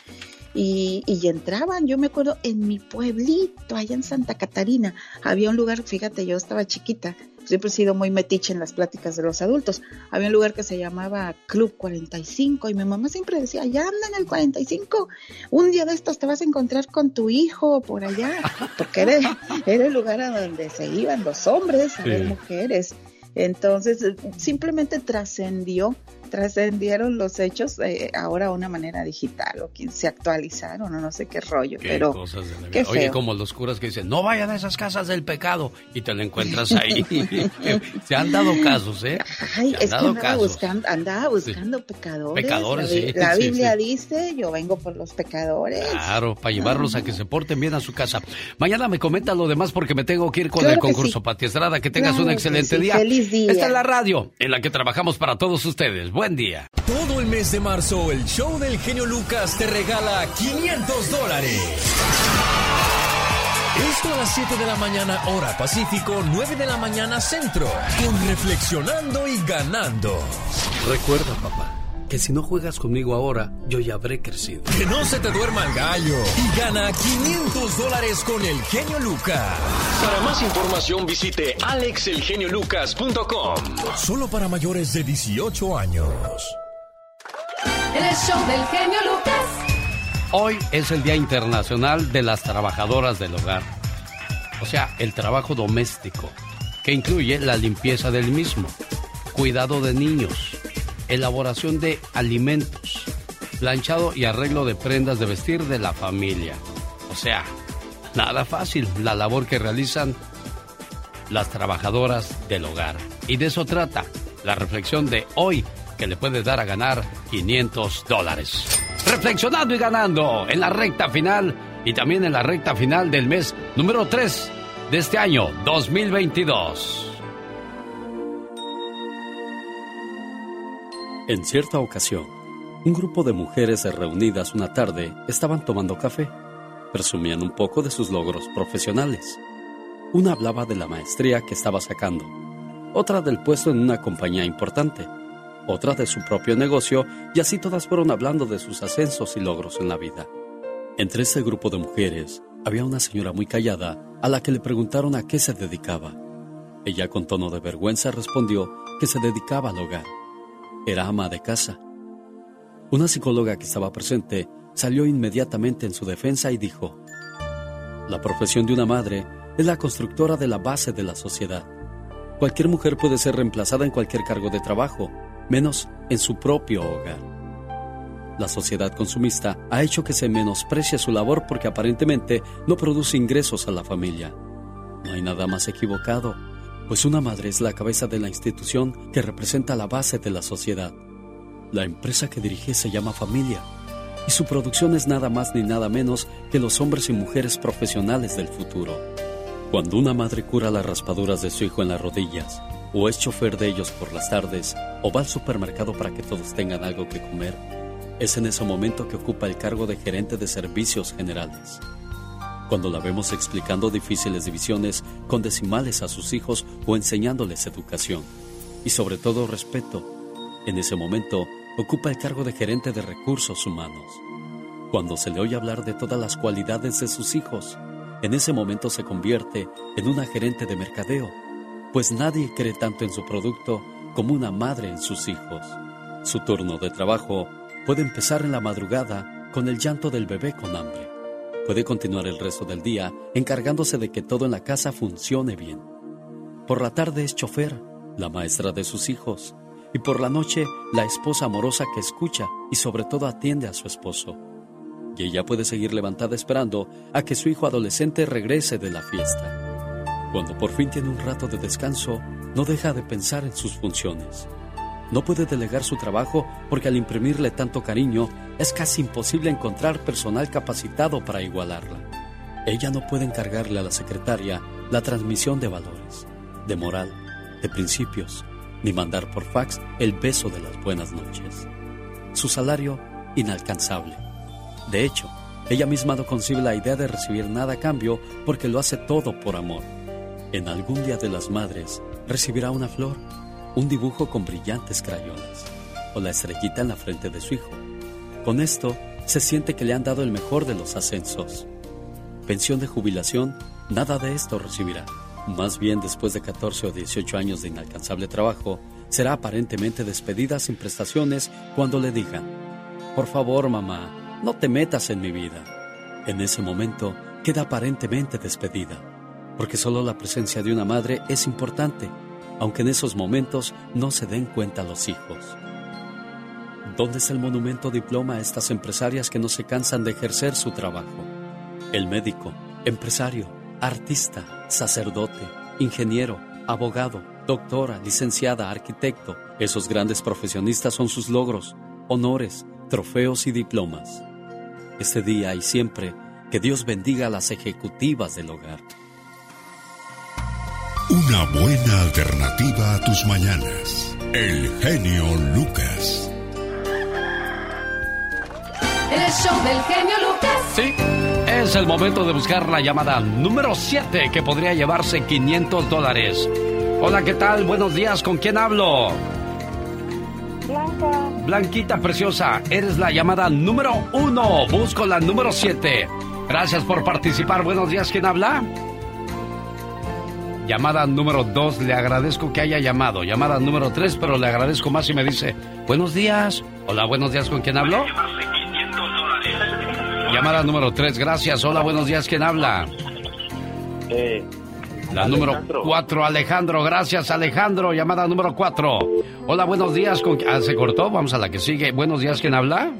Y, y entraban, yo me acuerdo, en mi pueblito, allá en Santa Catarina, había un lugar, fíjate, yo estaba chiquita, siempre he sido muy metiche en las pláticas de los adultos. Había un lugar que se llamaba Club 45 y mi mamá siempre decía, allá anda en el 45, un día de estos te vas a encontrar con tu hijo por allá, porque era, era el lugar a donde se iban los hombres a Sí. ver mujeres. Entonces, simplemente trascendió, trascendieron los hechos eh, ahora a una manera digital o que se actualizaron o no sé qué rollo, Qué pero cosas de la qué vida. Oye, feo. como los curas que dicen, no vayan a esas casas del pecado y te lo encuentras ahí. <laughs> <laughs> Se han dado casos, ¿eh? Ay, es que andaba casos. buscando, andaba buscando pecadores. Pecadores, la, sí, la Biblia sí. dice, yo vengo por los pecadores. Claro, para llevarlos a que se porten bien a su casa. Mañana me comenta lo demás porque me tengo que ir con Claro el concurso. Pati Estrada. Que tengas Claro un excelente día. Feliz día. Esta es la radio en la que trabajamos para todos ustedes. Buen día. Todo el mes de marzo, el show del genio Lucas te regala 500 dólares. Esto a las 7 de la mañana, hora Pacífico, 9 de la mañana, centro. Con Reflexionando y Ganando. Recuerda, papá, que si no juegas conmigo ahora, yo ya habré crecido. Que no se te duerma el gallo. Y gana 500 dólares con el genio Lucas. Para más información visite alexelgeniolucas.com. Solo para mayores de 18 años. El show del genio Lucas. Hoy es el Día Internacional de las Trabajadoras del Hogar. O sea, el trabajo doméstico, que incluye la limpieza del mismo, cuidado de niños, elaboración de alimentos, planchado y arreglo de prendas de vestir de la familia. O sea, nada fácil la labor que realizan las trabajadoras del hogar. Y de eso trata la reflexión de hoy, que le puede dar a ganar 500 dólares. Reflexionando y ganando en la recta final y también en la recta final del mes número 3 de este año 2022. En cierta ocasión, un grupo de mujeres reunidas una tarde estaban tomando café. Presumían un poco de sus logros profesionales. Una hablaba de la maestría que estaba sacando, otra del puesto en una compañía importante, otra de su propio negocio y así todas fueron hablando de sus ascensos y logros en la vida. Entre ese grupo de mujeres había una señora muy callada a la que le preguntaron a qué se dedicaba. Ella con tono de vergüenza respondió que se dedicaba al hogar. Era ama de casa. Una psicóloga que estaba presente salió inmediatamente en su defensa y dijo, La profesión de una madre es la constructora de la base de la sociedad. Cualquier mujer puede ser reemplazada en cualquier cargo de trabajo, menos en su propio hogar. La sociedad consumista ha hecho que se menosprecie su labor porque aparentemente no produce ingresos a la familia. No hay nada más equivocado, pues una madre es la cabeza de la institución que representa la base de la sociedad. La empresa que dirige se llama familia y su producción es nada más ni nada menos que los hombres y mujeres profesionales del futuro. Cuando una madre cura las raspaduras de su hijo en las rodillas, o es chofer de ellos por las tardes, o va al supermercado para que todos tengan algo que comer, es en ese momento que ocupa el cargo de gerente de servicios generales. Cuando la vemos explicando difíciles divisiones con decimales a sus hijos o enseñándoles educación, y sobre todo respeto, en ese momento ocupa el cargo de gerente de recursos humanos. Cuando se le oye hablar de todas las cualidades de sus hijos, en ese momento se convierte en una gerente de mercadeo, pues nadie cree tanto en su producto como una madre en sus hijos. Su turno de trabajo puede empezar en la madrugada con el llanto del bebé con hambre. Puede continuar el resto del día encargándose de que todo en la casa funcione bien. Por la tarde es chofer, la maestra de sus hijos, y por la noche la esposa amorosa que escucha y sobre todo atiende a su esposo y ella puede seguir levantada esperando a que su hijo adolescente regrese de la fiesta. Cuando por fin tiene un rato de descanso, no deja de pensar en sus funciones. No puede delegar su trabajo porque al imprimirle tanto cariño es casi imposible encontrar personal capacitado para igualarla. Ella no puede encargarle a la secretaria la transmisión de valores, de moral, de principios, ni mandar por fax el beso de las buenas noches. Su salario, inalcanzable de hecho, ella misma no concibe la idea de recibir nada a cambio porque lo hace todo por amor. En algún día de las madres recibirá una flor, un dibujo con brillantes crayones o la estrellita en la frente de su hijo. Con esto se siente que le han dado el mejor de los ascensos. Pensión de jubilación, nada de esto recibirá. Más bien después de 14 o 18 años de inalcanzable trabajo, será aparentemente despedida sin prestaciones cuando le digan, por favor mamá, no te metas en mi vida. En ese momento queda aparentemente despedida, porque solo la presencia de una madre es importante, aunque en esos momentos no se den cuenta los hijos. ¿Dónde es el monumento diploma a estas empresarias que no se cansan de ejercer su trabajo? El médico, empresario, artista, sacerdote, ingeniero, abogado, doctora, licenciada, arquitecto, esos grandes profesionistas son sus logros, honores, trofeos y diplomas. Este día y siempre, que Dios bendiga a las ejecutivas del hogar. Una buena alternativa a tus mañanas. El genio Lucas. El show del genio Lucas. Sí, es el momento de buscar la llamada número 7 que podría llevarse 500 dólares. Hola, ¿qué tal? Buenos días, ¿con quién hablo? Blanca. Blanquita preciosa, eres la llamada número uno. Busco la número 7. Gracias por participar. Buenos días, ¿quién habla? Llamada número 2, le agradezco que haya llamado. Llamada número 3, pero le agradezco más si me dice, buenos días. Hola, buenos días, ¿con quién hablo? Llamada número 3, gracias. Hola, buenos días, ¿quién habla? Eh, La número 4, Alejandro. Gracias, Alejandro. Llamada número 4. Hola, buenos días. ¿Con... Ah, se cortó. Vamos a la que sigue. Buenos días, ¿quién habla?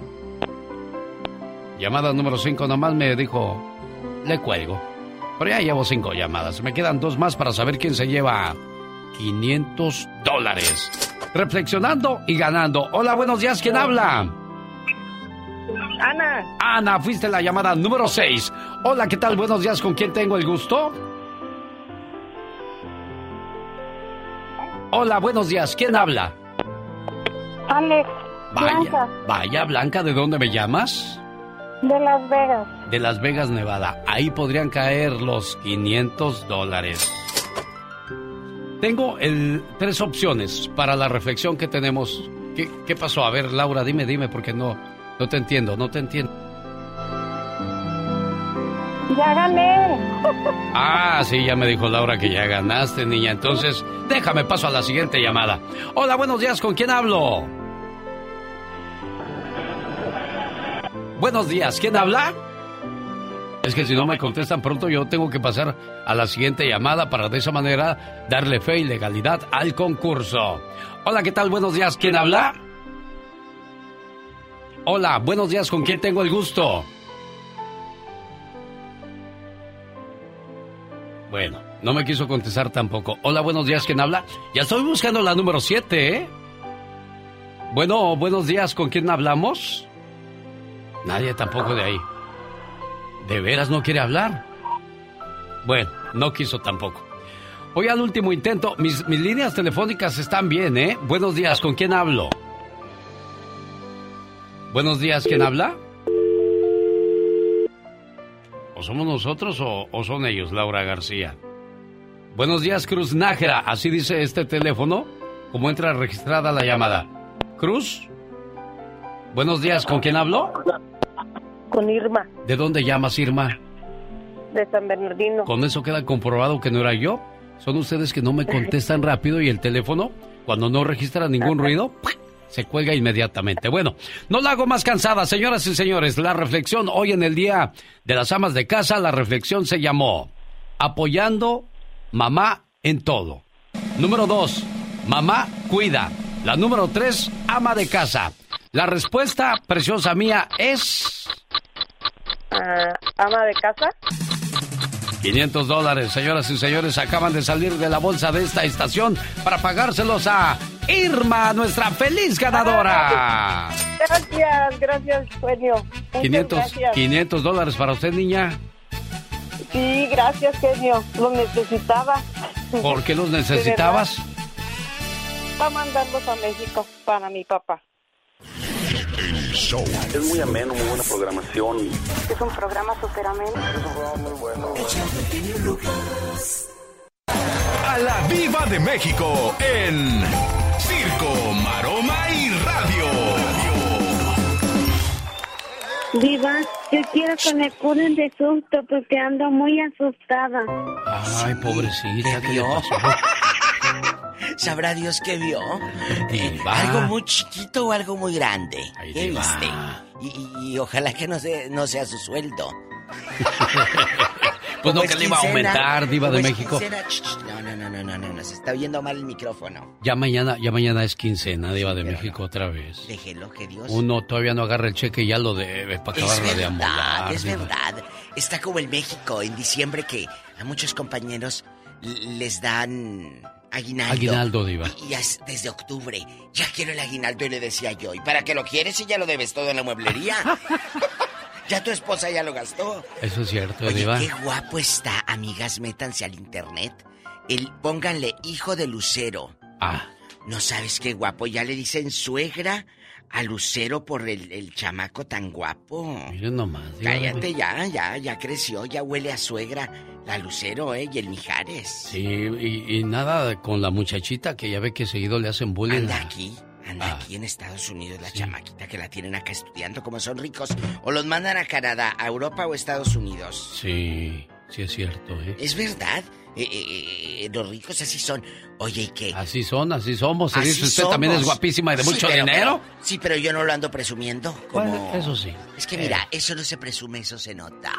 Llamada número 5. Nomás me dijo, le cuelgo. Pero ya llevo cinco llamadas. Me quedan dos más para saber quién se lleva 500 dólares. Reflexionando y ganando. Hola, buenos días. ¿Quién habla? Ana. Ana, fuiste la llamada número 6. Hola, ¿qué tal? Buenos días. ¿Con quién tengo el gusto? Hola, buenos días. ¿Quién habla? Alex. Vaya, Blanca. vaya, Blanca, ¿de dónde me llamas? De Las Vegas. De Las Vegas, Nevada. Ahí podrían caer los 500 dólares. Tengo el, tres opciones para la reflexión que tenemos. ¿Qué, qué pasó? A ver, Laura, dime, dime, porque no, no te entiendo, no te entiendo. Ya gané. <laughs> Ah, sí, ya me dijo Laura que ya ganaste, niña. Entonces, déjame paso a la siguiente llamada. Hola, buenos días, ¿con quién hablo? Buenos días, ¿quién habla? Es que si no me contestan pronto, yo tengo que pasar a la siguiente llamada para de esa manera darle fe y legalidad al concurso. Hola, ¿qué tal? Buenos días, ¿quién habla? Hola, buenos días, ¿con quién tengo el gusto? Bueno, no me quiso contestar tampoco. Hola, buenos días, ¿quién habla? Ya estoy buscando la número 7, ¿eh? Bueno, buenos días, ¿con quién hablamos? Nadie tampoco de ahí. ¿De veras no quiere hablar? Bueno, no quiso tampoco. Hoy al último intento, mis, mis líneas telefónicas están bien, ¿eh? Buenos días, ¿con quién hablo? Buenos días, ¿quién habla? ¿O somos nosotros o, o son ellos, Laura García? Buenos días, Cruz Nájera. Así dice este teléfono, como entra registrada la llamada. Cruz. Buenos días, ¿con quién hablo? Con Irma, ¿De dónde llamas, Irma? de San Bernardino. Con eso queda comprobado que no era yo. Son ustedes que no me contestan rápido y el teléfono, cuando no registra ningún ruido, se cuelga inmediatamente. Bueno, no la hago más cansada, señoras y señores. La reflexión hoy en el Día de las Amas de Casa, la reflexión se llamó Apoyando mamá en todo. Número dos, mamá cuida. La número tres, ama de casa. La respuesta, preciosa mía, es Ah, ama de casa. 500 dólares, señoras y señores, acaban de salir de la bolsa de esta estación para pagárselos a Irma, nuestra feliz ganadora. Gracias, gracias, genio. Muchas 500, gracias. 500 dólares para usted, niña. Sí, gracias, genio. Lo necesitaba. ¿Por qué los necesitabas? Para mandarlos a México para mi papá. Es muy ameno, muy buena programación. Es un programa súper ameno. Es un programa muy bueno. A la Viva de México en Circo, Maroma y Radio. Viva, yo quiero que me curen de susto porque ando muy asustada. Ay, pobrecita, ¿qué le pasó? ¿Sabrá Dios qué vio? Diva. ¿Algo muy chiquito o algo muy grande? ¿Qué diva. viste? Y, y- y ojalá que no, se, no sea su sueldo. <laughs> Pues no que le iba a aumentar, Diva de México. No, no, no, no, no, no, no, se está oyendo mal el micrófono. Ya mañana, ya mañana es quincena, Diva de México otra vez. Déjelo que Dios... Uno todavía no agarra el cheque y ya lo debe para acabarla de verdad, amolar. es Diva. verdad. Está como el México en diciembre que a muchos compañeros les dan aguinaldo. Aguinaldo, Diva. Y desde octubre. Ya quiero el aguinaldo y le decía yo. ¿Y para qué lo quieres si ya lo debes todo en la mueblería? <laughs> ya tu esposa ya lo gastó. Eso es cierto, Oye, Diva. qué guapo está, amigas, métanse al internet. El, pónganle hijo de Lucero. Ah. No sabes qué guapo, ya le dicen suegra a Lucero por el, el chamaco tan guapo. Miren nomás. Cállate ya, ya, ya creció, ya huele a suegra. La Lucero, ¿eh? Y el Mijares. Sí, y, y nada con la muchachita que ya ve que seguido le hacen bullying. Anda a- aquí, anda Ah. aquí en Estados Unidos, la chamaquita que la tienen acá estudiando, como son ricos. O los mandan a Canadá, a Europa o Estados Unidos. Sí, sí es cierto, ¿eh? Es verdad, eh, eh, eh, los ricos así son. Oye, ¿y qué? Así son, así somos. Se Así dice, usted también es guapísima y de Sí, mucho pero- dinero. pero- sí, pero yo no lo ando presumiendo. Como... Bueno, eso sí. Es que mira, eso no se presume, eso se nota.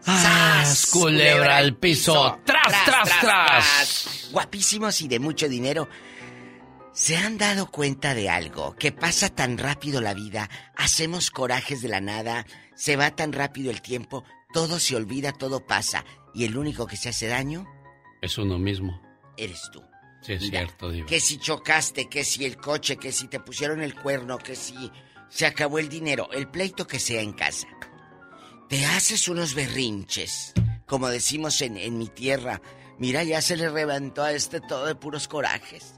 ¡Sas! Culebra al piso. ¡Tras, tras, tras! Guapísimos y de mucho dinero. ¿Se han dado cuenta de algo? Que pasa tan rápido la vida, hacemos corajes de la nada, se va tan rápido el tiempo, todo se olvida, todo pasa. Y el único que se hace daño, Es uno mismo. eres tú. Sí, es Mira, cierto, Diva. Que si chocaste, que si el coche, que si te pusieron el cuerno, que si se acabó el dinero, el pleito que sea en casa. Te haces unos berrinches, como decimos en, en mi tierra. Mira, ya se le reventó a este todo de puros corajes.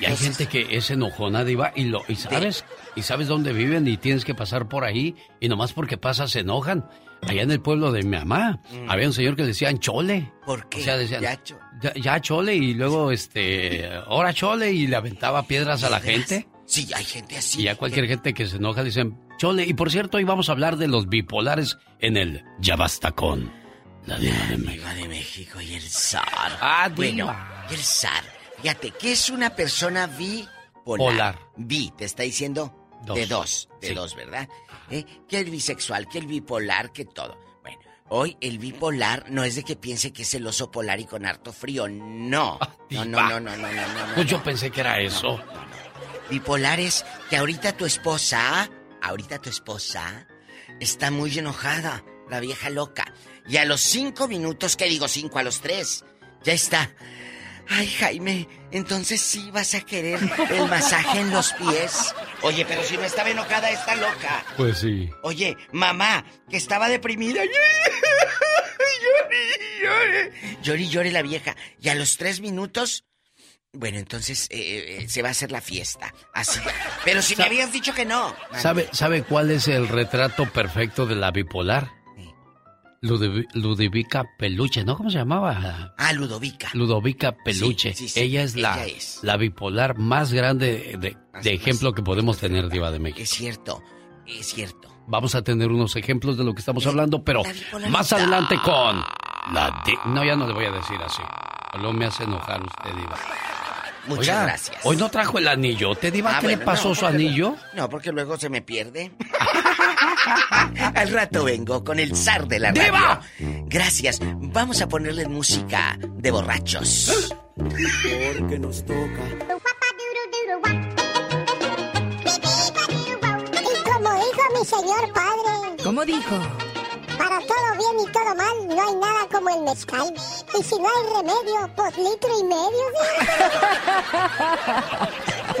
Y hay gente que es enojona, Diva, y, lo, y sabes, y sabes dónde viven y tienes que pasar por ahí, y nomás porque pasas se enojan. Allá en el pueblo de mi mamá, Mm. había un señor que decían chole. ¿Por qué? O sea, decían, Ya, cho- ya, ya chole, y luego, este, ahora chole, y le aventaba piedras a la gente. Sí, hay gente así. Y ya cualquier gente que se enoja dicen, chole. Y por cierto, hoy vamos a hablar de los bipolares en el Ya Basta con la Diva de México. Diva de México y el zar. Ah, bueno, diva. el zar. Fíjate, ¿qué es una persona bipolar? Polar. Bi, te está diciendo De dos, de dos, ¿verdad? ¿Eh? Que el bisexual, que el bipolar, que todo. Bueno, hoy el bipolar no es de que piense que es el oso polar y con harto frío, no. No, no, no, no, no, no, no. Pues yo pensé que era eso. Bipolar es que ahorita tu esposa, ahorita tu esposa, está muy enojada, la vieja loca. Y a los cinco minutos, ¿qué digo cinco? A los tres, ya está. Ay, Jaime, entonces sí vas a querer el masaje en los pies. Oye, pero si no estaba enojada, está loca. Pues sí. Oye, mamá, que estaba deprimida. Llori, llori. Llori, llori la vieja. Y a los tres minutos, bueno, entonces eh, eh, se va a hacer la fiesta. Así. Pero si me habías dicho que no. ¿Sabe, ¿Sabe cuál es el retrato perfecto de la bipolar? Ludovi- Ludovica Peluche, ¿no? ¿Cómo se llamaba? Ah, Ludovica. Ludovica Peluche. Sí, sí, sí. Ella es la, Ella es. la bipolar más grande de, de ejemplo que podemos tener, Diva de México. Es cierto, es cierto. Vamos a tener unos ejemplos de lo que estamos hablando, pero la más adelante con la No, ya no le voy a decir así. No me hace enojar usted, Diva. Muchas Oiga, gracias. Hoy no trajo el anillo. ¿Te Diva Ah, qué le pasó no, su anillo? No, porque luego se me pierde. <laughs> <laughs> Al rato vengo con el zar de la radio. Gracias. Vamos a ponerle música de borrachos. Porque nos toca. Y como dijo mi señor padre. ¿Cómo dijo? Para todo bien y todo mal, no hay nada como el mezcal. Y si no hay remedio, pues litro y medio. ¿sí?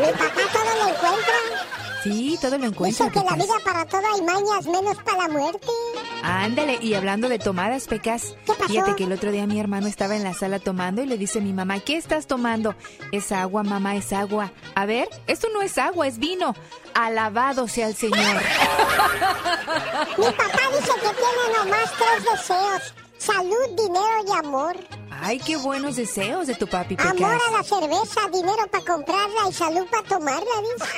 <laughs> mi papá todo lo encuentra. Sí, todo lo encuentra. Dice que la vida para todo hay mañas, menos para la muerte. Ándale, y hablando de tomadas, Pecas. ¿Qué pasó? Fíjate que el otro día mi hermano estaba en la sala tomando y le dice a mi mamá, ¿qué estás tomando? Es agua, mamá, es agua. A ver, esto no es agua, es vino. Alabado sea el Señor. Mi papá dice que tiene nomás tres deseos. Salud, dinero y amor. Ay, qué buenos deseos de tu papi, Pecas. Amor a la cerveza, dinero para comprarla y salud para tomarla, dice.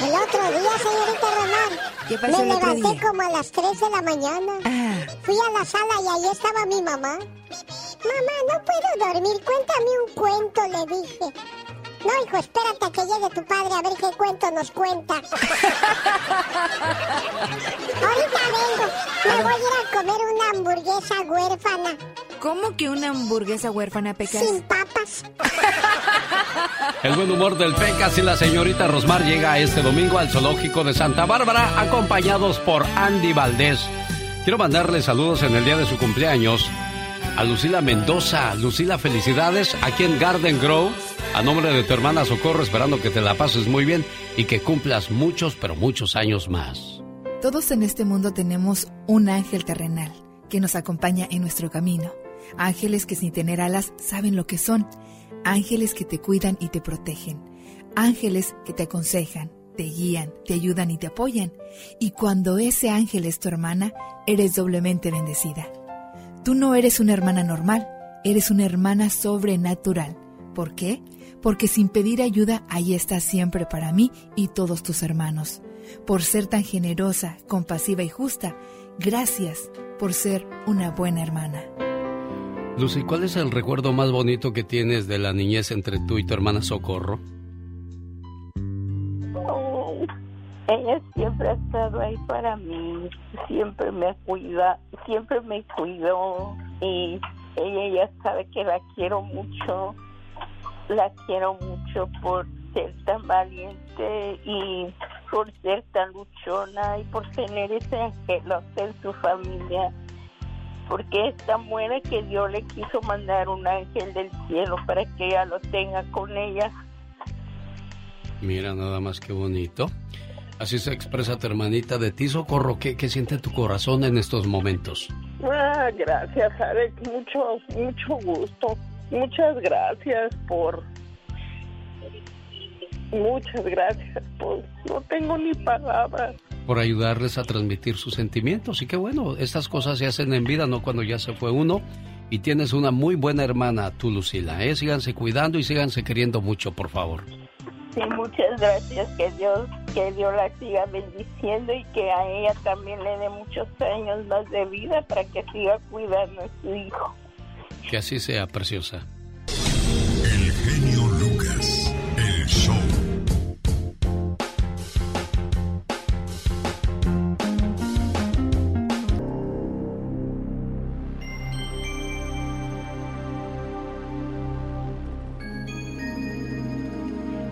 <laughs> El otro día, señorita Román, ¿Qué pasó me levanté día? Ah. como a las 3 de la mañana. Fui a la sala y ahí estaba mi mamá. Mamá, no puedo dormir, cuéntame un cuento, le dije. No, hijo, espérate a que llegue tu padre a ver qué cuento nos cuenta. <laughs> Ahorita vengo. Me voy a ir a comer una hamburguesa huérfana. ¿Cómo que una hamburguesa huérfana, Pecas? Sin papas. <laughs> El buen humor del Pecas y la señorita Rosmar llega este domingo al Zoológico de Santa Bárbara, acompañados por Andy Valdés. Quiero mandarle saludos en el día de su cumpleaños a Lucila Mendoza. Lucila, felicidades aquí en Garden Grove. A nombre de tu hermana Socorro, esperando que te la pases muy bien y que cumplas muchos, pero muchos años más. Todos en este mundo tenemos un ángel terrenal que nos acompaña en nuestro camino. Ángeles que sin tener alas saben lo que son. Ángeles que te cuidan y te protegen. Ángeles que te aconsejan, te guían, te ayudan y te apoyan. Y cuando ese ángel es tu hermana, eres doblemente bendecida. Tú no eres una hermana normal, eres una hermana sobrenatural. ¿Por qué? Porque sin pedir ayuda, ahí estás siempre para mí y todos tus hermanos. Por ser tan generosa, compasiva y justa, gracias por ser una buena hermana. Lucy, ¿cuál es el recuerdo más bonito que tienes de la niñez entre tú y tu hermana Socorro? Ella siempre ha estado ahí para mí, siempre me cuida, siempre me cuidó y ella ya sabe que la quiero mucho, la quiero mucho por ser tan valiente y por ser tan luchona y por tener ese angelote en su familia, porque es tan buena que Dios le quiso mandar un ángel del cielo para que ella lo tenga con ella. Mira, nada más que bonito. Así se expresa tu hermanita de ti, Socorro. ¿Qué, qué siente tu corazón en estos momentos? Ah, gracias, Alex. Mucho, mucho gusto. Muchas gracias por. Muchas gracias por. No tengo ni palabras. Por ayudarles a transmitir sus sentimientos. Y qué bueno, estas cosas se hacen en vida, no cuando ya se fue uno. Y tienes una muy buena hermana, tú, Lucila. ¿eh? Síganse cuidando y síganse queriendo mucho, por favor. Sí, muchas gracias. Que Dios, que Dios la siga bendiciendo y que a ella también le dé muchos años más de vida para que siga cuidando a su hijo. Que así sea, preciosa. El genio Lucas, el show.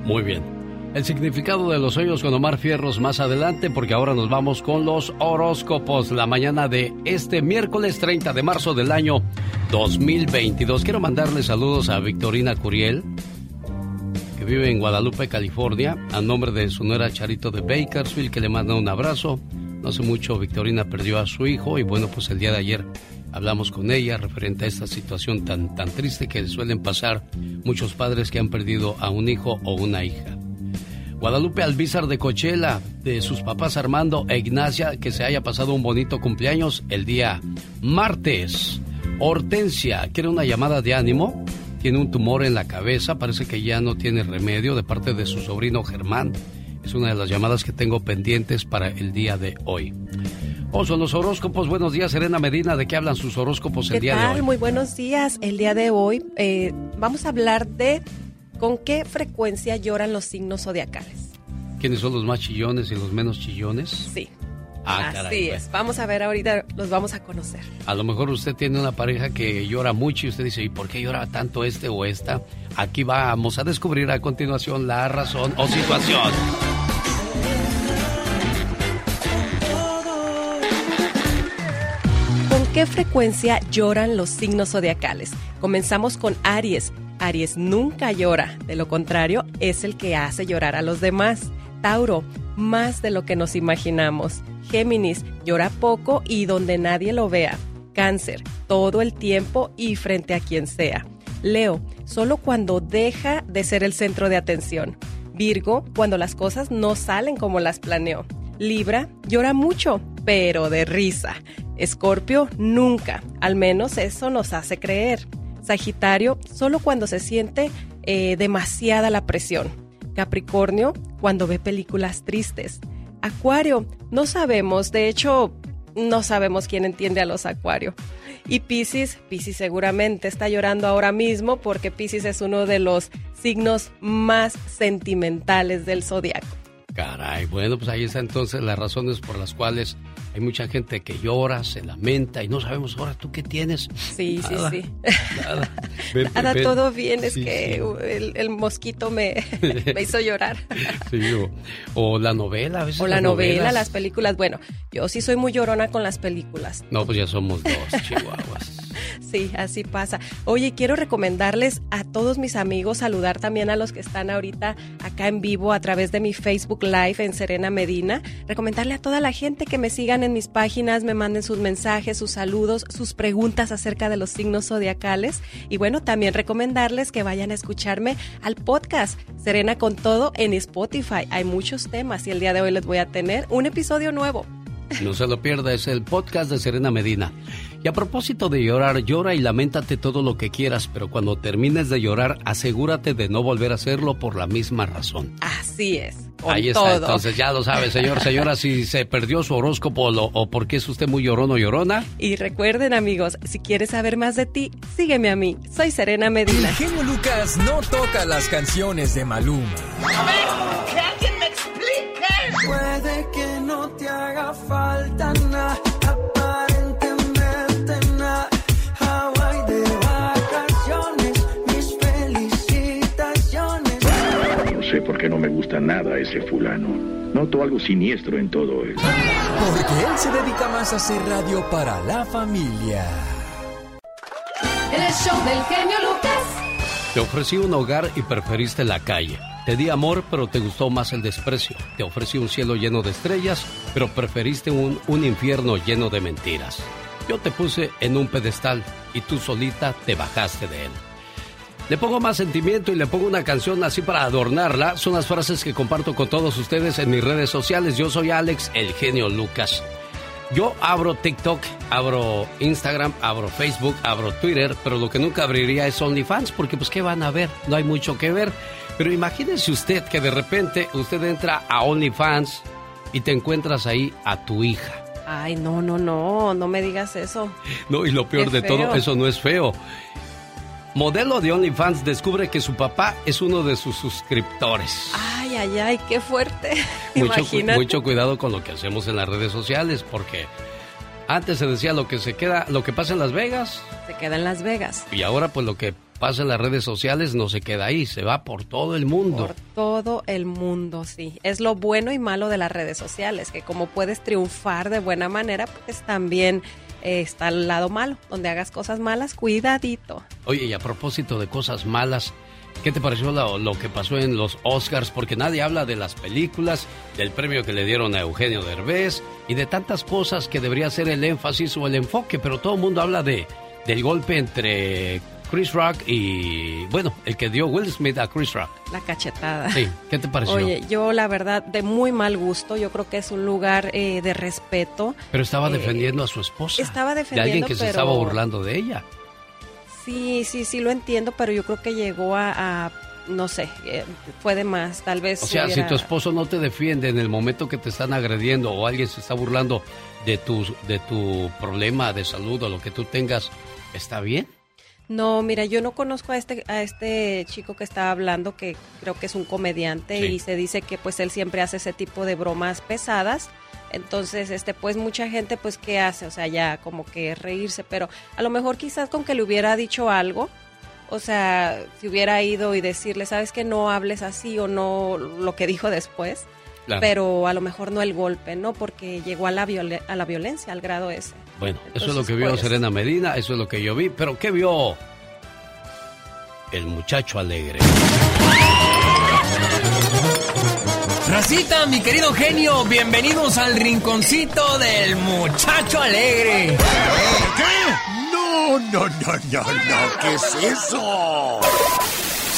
Muy bien el significado de los sueños con Omar Fierros más adelante porque ahora nos vamos con los horóscopos la mañana de este miércoles 30 de marzo del año 2022. Quiero mandarle saludos a Victorina Curiel que vive en Guadalupe, California, a nombre de su nuera Charito de Bakersfield que le manda un abrazo. No hace mucho Victorina perdió a su hijo y bueno, pues el día de ayer hablamos con ella referente a esta situación tan, tan triste que suelen pasar muchos padres que han perdido a un hijo o una hija. Guadalupe Albizar de Cochela, de sus papás Armando e Ignacia, que se haya pasado un bonito cumpleaños el día martes. Hortensia, ¿quiere una llamada de ánimo? Tiene un tumor en la cabeza, parece que ya no tiene remedio de parte de su sobrino Germán. Es una de las llamadas que tengo pendientes para el día de hoy. O son los horóscopos. Buenos días, Serena Medina. ¿De qué hablan sus horóscopos el día de hoy? Muy buenos días. El día de hoy eh, vamos a hablar de ¿Con qué frecuencia lloran los signos zodiacales? ¿Quiénes son los más chillones y los menos chillones? Sí. Ah, Así es. Vamos a ver ahorita, los vamos a conocer. A lo mejor usted tiene una pareja que llora mucho y usted dice, ¿y por qué llora tanto este o esta? Aquí vamos a descubrir a continuación la razón o situación. Qué frecuencia lloran los signos zodiacales? Comenzamos con Aries. Aries nunca llora, de lo contrario, es el que hace llorar a los demás. Tauro, más de lo que nos imaginamos. Géminis, llora poco y donde nadie lo vea. Cáncer, todo el tiempo y frente a quien sea. Leo, solo cuando deja de ser el centro de atención. Virgo, cuando las cosas no salen como las planeó. Libra, llora mucho, pero de risa. Escorpio, nunca. Al menos eso nos hace creer. Sagitario, solo cuando se siente eh, demasiada la presión. Capricornio, cuando ve películas tristes. Acuario, no sabemos, de hecho, no sabemos quién entiende a los Acuario. Y Pisces, Pisces seguramente está llorando ahora mismo porque Pisces es uno de los signos más sentimentales del zodiaco. Caray, bueno, pues ahí está entonces las razones por las cuales hay mucha gente que llora, se lamenta y no sabemos ahora tú qué tienes. Sí, sí, sí. Nada. <laughs> nada todo bien, es que El, mosquito me, <laughs> me, hizo llorar. <laughs> Sí, o, la novela, a veces. O la novela, las películas. Bueno, yo sí soy muy llorona con las películas. No, pues ya somos dos, chihuahuas. <laughs> Sí, así pasa. Oye, quiero recomendarles a todos mis amigos, saludar también a los que están ahorita acá en vivo a través de mi Facebook Live en Serena Medina. Recomendarle a toda la gente que me sigan en mis páginas, me manden sus mensajes, sus saludos, sus preguntas acerca de los signos zodiacales. Y bueno, también recomendarles que vayan a escucharme al podcast Serena con todo en Spotify. Hay muchos temas y el día de hoy les voy a tener un episodio nuevo. No se lo pierda, es el podcast de Serena Medina. Y a propósito de llorar, llora y lamentate todo lo que quieras, pero cuando termines de llorar, asegúrate de no volver a hacerlo por la misma razón. Así es. Ahí está, entonces ya lo sabe, señor, señora, si se perdió su horóscopo o porque es usted muy llorón o llorona. Y recuerden, amigos, si quieres saber más de ti, sígueme a mí. Soy Serena Medina. El genio Lucas no toca las canciones de Maluma. A ver, que alguien me explique. Puede que no te haga falta nada, sé por qué no me gusta nada ese fulano. Noto algo siniestro en todo eso. Porque él se dedica más a hacer radio para la familia. El show del genio Lucas. Te ofrecí un hogar y preferiste la calle. Te di amor, pero te gustó más el desprecio. Te ofrecí un cielo lleno de estrellas, pero preferiste un, un infierno lleno de mentiras. Yo te puse en un pedestal y tú solita te bajaste de él. Le pongo más sentimiento y le pongo una canción así para adornarla. Son las frases que comparto con todos ustedes en mis redes sociales. Yo soy Alex, el genio Lucas. Yo abro TikTok, abro Instagram, abro Facebook, abro Twitter, pero lo que nunca abriría es OnlyFans, porque pues ¿qué van a ver? No hay mucho que ver. Pero imagínese usted que de repente usted entra a OnlyFans y te encuentras ahí a tu hija. Ay, no, no, no, no me digas eso. No, y lo peor de todo, eso no es feo. Modelo de OnlyFans descubre que su papá es uno de sus suscriptores. Ay, ay, ay, qué fuerte. <laughs> Mucho, mucho cuidado con lo que hacemos en las redes sociales, porque antes se decía lo que se queda, lo que pasa en Las Vegas. Se queda en Las Vegas. Y ahora pues lo que pasa en las redes sociales no se queda ahí, se va por todo el mundo. Por todo el mundo, sí. Es lo bueno y malo de las redes sociales, que como puedes triunfar de buena manera, pues también está el lado malo, donde hagas cosas malas, cuidadito. Oye, y a propósito de cosas malas, ¿qué te pareció lo, lo que pasó en los Oscars? Porque nadie habla de las películas, del premio que le dieron a Eugenio Derbez y de tantas cosas que debería ser el énfasis o el enfoque, pero todo el mundo habla de del golpe entre Chris Rock y, bueno, el que dio Will Smith a Chris Rock. La cachetada. Sí, ¿qué te pareció? Oye, yo la verdad, de muy mal gusto, yo creo que es un lugar eh, de respeto. Pero estaba Eh, defendiendo a su esposa. Estaba De defendiendo, alguien que se estaba burlando de ella. Sí, sí, sí lo entiendo, pero yo creo que llegó a, a, no sé, eh, fue de más, tal vez. O sea, si tu esposo no te defiende en el momento que te están agrediendo o alguien se está burlando de tu, de tu problema de salud o lo que tú tengas, ¿está bien? No, mira, yo no conozco a este a este chico que estaba hablando, que creo que es un comediante Sí. y se dice que pues él siempre hace ese tipo de bromas pesadas. Entonces, este pues mucha gente pues qué hace, o sea, ya como que reírse, pero a lo mejor quizás con que le hubiera dicho algo, o sea, si hubiera ido y decirle, "¿Sabes que no hables así o no lo que dijo después?" Claro. Pero a lo mejor no el golpe, ¿no? Porque llegó a la a la violencia al grado ese. Bueno, eso es lo que vio pues- Serena Medina, eso es lo que yo vi. Pero ¿qué vio el muchacho alegre? Racita, mi querido genio, bienvenidos al rinconcito del muchacho alegre. ¿Qué? No, no, no, no, no, ¿qué es eso?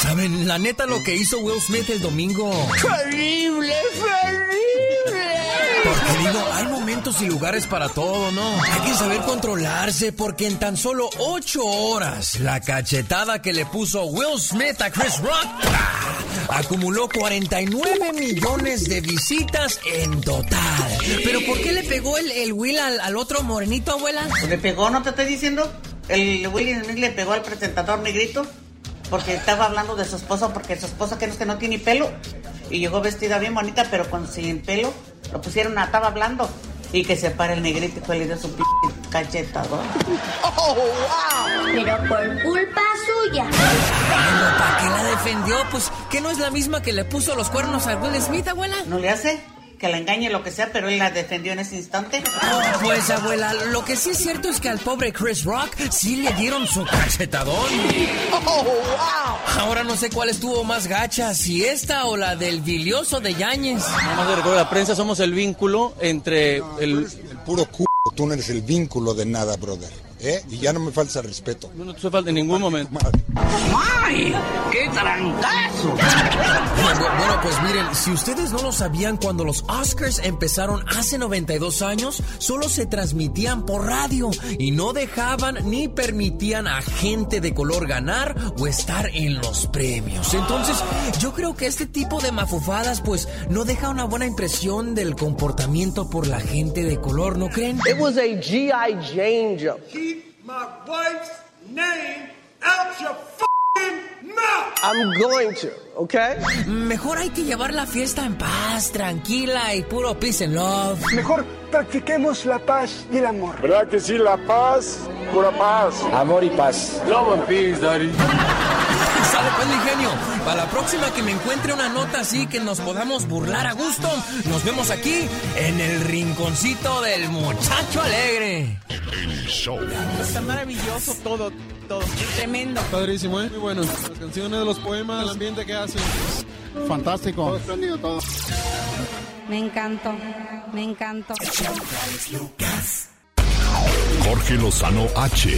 ¿Saben la neta lo que hizo Will Smith el domingo? ¡Terrible, terrible! Porque digo, hay momentos y lugares para todo, ¿no? Hay que saber controlarse porque en tan solo ocho horas, la cachetada que le puso Will Smith a Chris Rock ¡ah! acumuló 49 millones de visitas en total. ¿Pero por qué le pegó el, Will al, otro morenito, abuela? Pues le pegó, ¿no te estoy diciendo? El William Smith le pegó al presentador negrito porque estaba hablando de su esposo, porque su esposa que no que no tiene pelo y llegó vestida bien bonita, pero con sin pelo lo pusieron, a- estaba hablando y que se para el negrito y fue le dio su p cachetador. ¡Oh, wow! Pero por culpa suya. Bueno, ¿para qué la defendió? Pues que no es la misma que le puso los cuernos a Will Smith, abuela. ¿No le hace? Que la engañe lo que sea, pero él la defendió en ese instante. Pues abuela, lo que sí es cierto es que al pobre Chris Rock sí le dieron su cachetadón. ¡Oh, wow! Ahora no sé cuál estuvo más gacha, si esta o la del bilioso de Yañez. Nada más de recuerdo, la prensa somos el vínculo entre el... El puro c... Tú no eres el vínculo de nada, brother. ¿Eh? Y ya no me falta respeto. No te falta en ningún momento. ¡Ay! ¡Qué trancazo! Bueno, bueno, pues miren, si ustedes no lo sabían, cuando los Oscars empezaron hace 92 años, solo se transmitían por radio y no dejaban ni permitían a gente de color ganar o estar en los premios. Entonces, yo creo que este tipo de mafufadas, pues, no deja una buena impresión del comportamiento por la gente de color, ¿no creen? It was a G.I. Jane my wife's name out your f***ing mouth! I'm going to, okay? Mejor hay que llevar la fiesta en paz, tranquila y puro peace and love. Mejor practiquemos la paz y el amor. ¿Verdad que sí? La paz, pura paz. Amor y paz. Love and peace, daddy. Sale pues, mi genio. Para la próxima que me encuentre una nota así que nos podamos burlar a gusto, nos vemos aquí en el rinconcito del muchacho alegre. El show. Está maravilloso todo, todo. Tremendo. Padrísimo, ¿eh? Muy bueno. Las canciones, los poemas, el ambiente que hacen. Fantástico. todo. Me encantó, me encantó. Jorge Lozano H.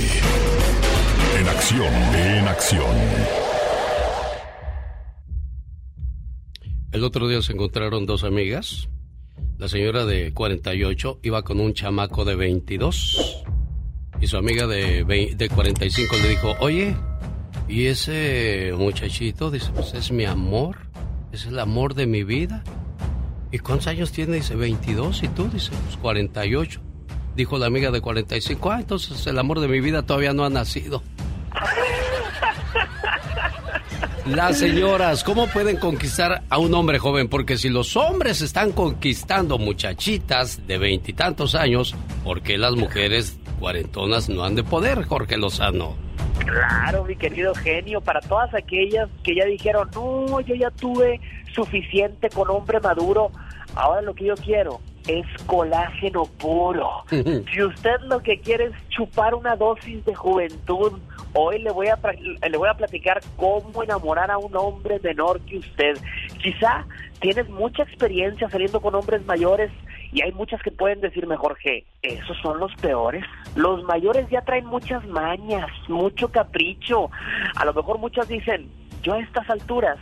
En acción, en acción. El otro día se encontraron dos amigas. La señora de 48 iba con un chamaco de 22. Y su amiga de, vei- de 45 le dijo, oye, ¿y ese muchachito? Dice, pues es mi amor. Es el amor de mi vida. ¿Y cuántos años tiene? Dice, 22. ¿Y tú? Dice, pues 48. Dijo la amiga de 45. Ah, entonces el amor de mi vida todavía no ha nacido. Las señoras, ¿cómo pueden conquistar a un hombre joven? Porque si los hombres están conquistando muchachitas de veintitantos años, ¿por qué las mujeres cuarentonas no han de poder, Jorge Lozano? Claro, mi querido genio, para todas aquellas que ya dijeron, no, yo ya tuve suficiente con hombre maduro, ahora lo que yo quiero es colágeno puro. si usted lo que quiere es chupar una dosis de juventud, hoy le voy a le voy a platicar cómo enamorar a un hombre menor que usted. Quizá tienes mucha experiencia saliendo con hombres mayores y hay muchas que pueden decirme, Jorge, esos son los peores. Los mayores ya traen muchas mañas, mucho capricho. A lo mejor muchas dicen, yo a estas alturas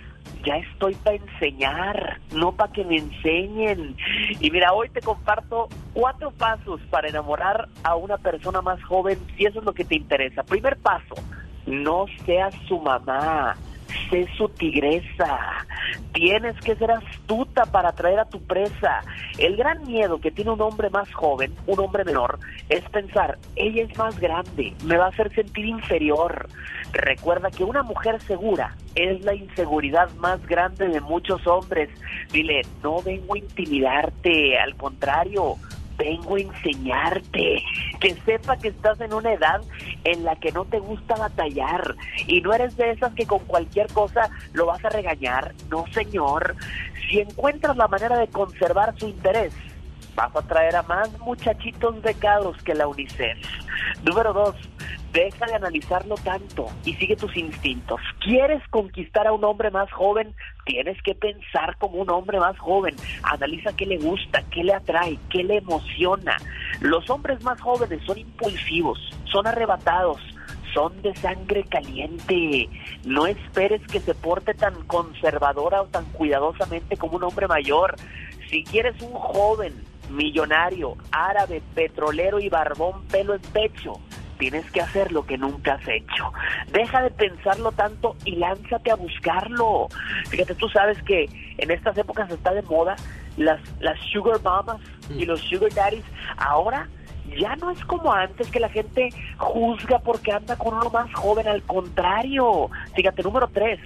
ya estoy para enseñar, no para que me enseñen. Y mira, hoy te comparto cuatro pasos para enamorar a una persona más joven, si eso es lo que te interesa. Primer paso, no seas su mamá sé su tigresa. Tienes que ser astuta para atraer a tu presa. El gran miedo que tiene un hombre más joven, un hombre menor, es pensar, ella es más grande, me va a hacer sentir inferior. Recuerda que una mujer segura es la inseguridad más grande de muchos hombres. Dile, no vengo a intimidarte, al contrario, vengo a enseñarte, que sepa que estás en una edad en la que no te gusta batallar y no eres de esas que con cualquier cosa lo vas a regañar. No, señor. Si encuentras la manera de conservar su interés, vas a traer a más muchachitos becados que la UNICEF. Número dos, deja de analizarlo tanto y sigue tus instintos. ¿Quieres conquistar a un hombre más joven? Tienes que pensar como un hombre más joven. Analiza qué le gusta, qué le atrae, qué le emociona. Los hombres más jóvenes son impulsivos, son arrebatados, son de sangre caliente. No esperes que se porte tan conservadora o tan cuidadosamente como un hombre mayor. Si quieres un joven, millonario, árabe, petrolero y barbón pelo en pecho, tienes que hacer lo que nunca has hecho. Deja de pensarlo tanto y lánzate a buscarlo. Fíjate, tú sabes que en estas épocas está de moda las, las sugar mamas y los sugar daddies. Ahora ya no es como antes que la gente juzga porque anda con uno más joven, al contrario. Fíjate, número tres,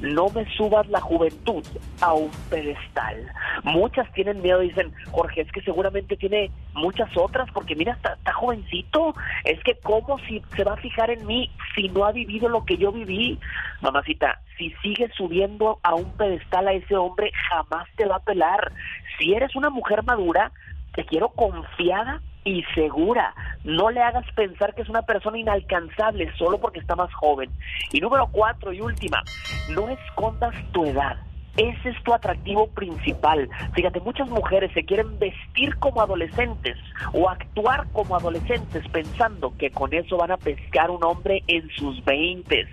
no me subas la juventud a un pedestal. Muchas tienen miedo, dicen, Jorge, es que seguramente tiene muchas otras, porque mira, está, está, jovencito, es que cómo si se va a fijar en mí si no ha vivido lo que yo viví. Mamacita, si sigues subiendo a un pedestal a ese hombre, jamás te va a pelar. Si eres una mujer madura, te quiero confiada y segura. No le hagas pensar que es una persona inalcanzable solo porque está más joven. Y número cuatro y última, no escondas tu edad. Ese es tu atractivo principal. Fíjate, muchas mujeres se quieren vestir como adolescentes o actuar como adolescentes pensando que con eso van a pescar un hombre en sus veintes.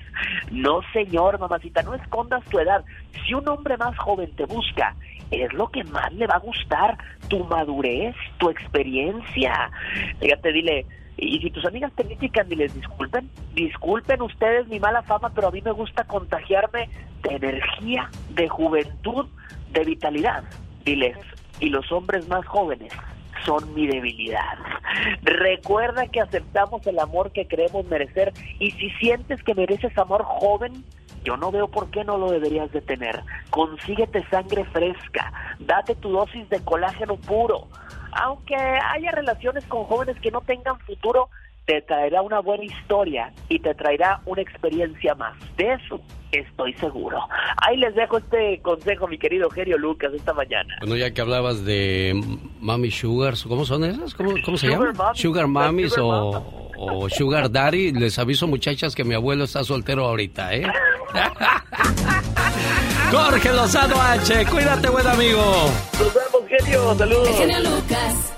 No, señor, mamacita, no escondas tu edad. Si un hombre más joven te busca, es lo que más le va a gustar, tu madurez, tu experiencia. Fíjate, dile, y si tus amigas te critican, diles, disculpen, disculpen ustedes mi mala fama, pero a mí me gusta contagiarme de energía, de juventud, de vitalidad. Diles, y los hombres más jóvenes son mi debilidad. Recuerda que aceptamos el amor que creemos merecer y si sientes que mereces amor joven, yo no veo por qué no lo deberías de tener. Consíguete sangre fresca, date tu dosis de colágeno puro. Aunque haya relaciones con jóvenes que no tengan futuro, te traerá una buena historia y te traerá una experiencia más. De eso estoy seguro. Ahí les dejo este consejo, mi querido Gerio Lucas, esta mañana. Bueno, ya que hablabas de Mami Sugars, ¿cómo son esas? ¿Cómo, cómo se llaman? Sugar Mamis o, o Sugar Daddy. Les aviso, muchachas, que mi abuelo está soltero ahorita, ¿eh? <laughs> Jorge Lozano H, cuídate, buen amigo. Nos vemos, genio. Saludos. El genio Lucas.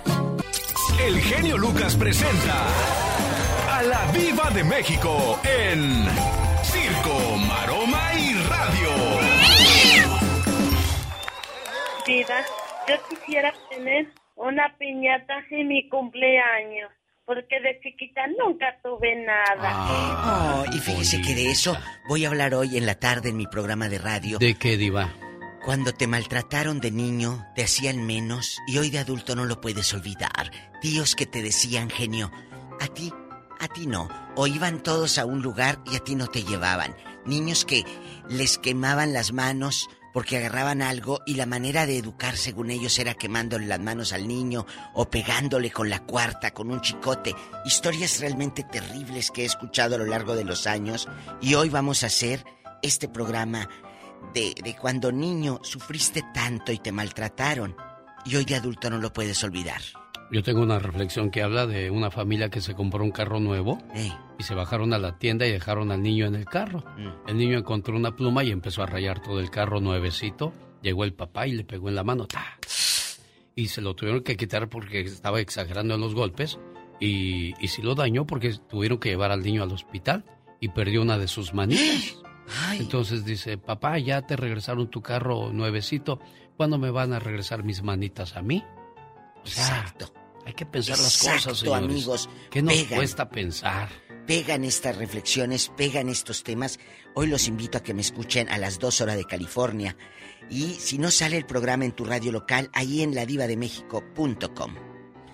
El genio Lucas presenta a la Viva de México en Circo, Maroma y Radio. Vida, yo quisiera tener una piñata en mi cumpleaños. Porque de chiquita nunca tuve nada. Oh, y fíjese que de eso voy a hablar hoy en la tarde en mi programa de radio. ¿De qué, Diva? Cuando te maltrataron de niño, te hacían menos y hoy de adulto no lo puedes olvidar. Tíos que te decían, genio, a ti, a ti no. O iban todos a un lugar y a ti no te llevaban. Niños que les quemaban las manos porque agarraban algo y la manera de educar según ellos era quemándole las manos al niño o pegándole con la cuarta, con un chicote. Historias realmente terribles que he escuchado a lo largo de los años y hoy vamos a hacer este programa de, de cuando niño sufriste tanto y te maltrataron y hoy de adulto no lo puedes olvidar. Yo tengo una reflexión que habla de una familia que se compró un carro nuevo y se bajaron a la tienda y dejaron al niño en el carro. Mm. El niño encontró una pluma y empezó a rayar todo el carro nuevecito. Llegó el papá y le pegó en la mano. ¡ta! Y se lo tuvieron que quitar porque estaba exagerando en los golpes. Y, y sí lo dañó porque tuvieron que llevar al niño al hospital y perdió una de sus manitas. <gasps> Entonces dice, papá, ya te regresaron tu carro nuevecito. ¿Cuándo me van a regresar mis manitas a mí? O sea, Exacto. Hay que pensar las cosas, señores. amigos. ¿Qué nos Pegan. cuesta pensar? Pegan estas reflexiones, pegan estos temas. Hoy los invito a que me escuchen a las 2 horas de California. Y si no sale el programa en tu radio local, ahí en ladivademexico.com.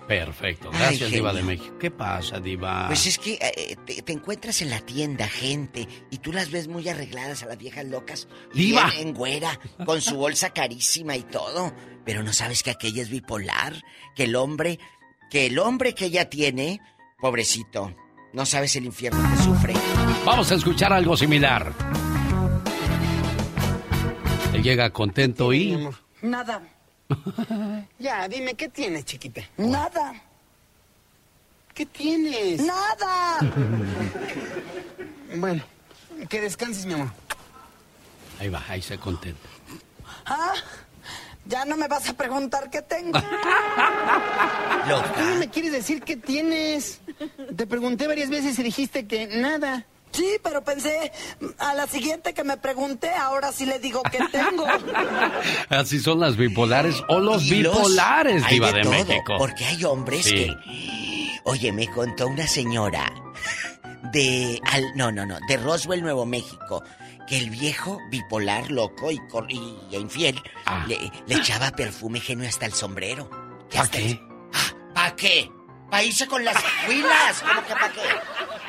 Perfecto. Ay, Gracias, Diva genio. de México. ¿Qué pasa, Diva? Pues es que eh, te, te encuentras en la tienda gente y tú las ves muy arregladas a las viejas locas. y ¡Diva! bien En güera, con su bolsa carísima y todo. Pero no sabes que aquella es bipolar, que el hombre, que el hombre que ella tiene, pobrecito, no sabes el infierno que sufre. Vamos a escuchar algo similar. Él llega contento y... Nada. <laughs> Ya, dime, ¿qué tienes, chiquita? Nada. ¿Qué tienes? Nada. <laughs> Bueno, que descanses, mi amor. Ahí va, ahí se contenta. ¿Ah? Ya no me vas a preguntar qué tengo. <laughs> ¿Tú no me quieres decir qué tienes? Te pregunté varias veces y dijiste que nada. Sí, pero pensé, a la siguiente que me pregunté, ahora sí le digo que tengo. <laughs> Así son las bipolares o los Y los- bipolares, hay Diva de de, todo, México. Porque hay hombres Sí. que. Oye, me contó una señora de. Al, no, no, no, de Roswell, Nuevo México. Que el viejo bipolar, loco y, cor- y- infiel le, le echaba perfume genio hasta el sombrero. ¿Para qué? ¿Para qué? ¿Para irse con las huilas? ¿Cómo que para qué?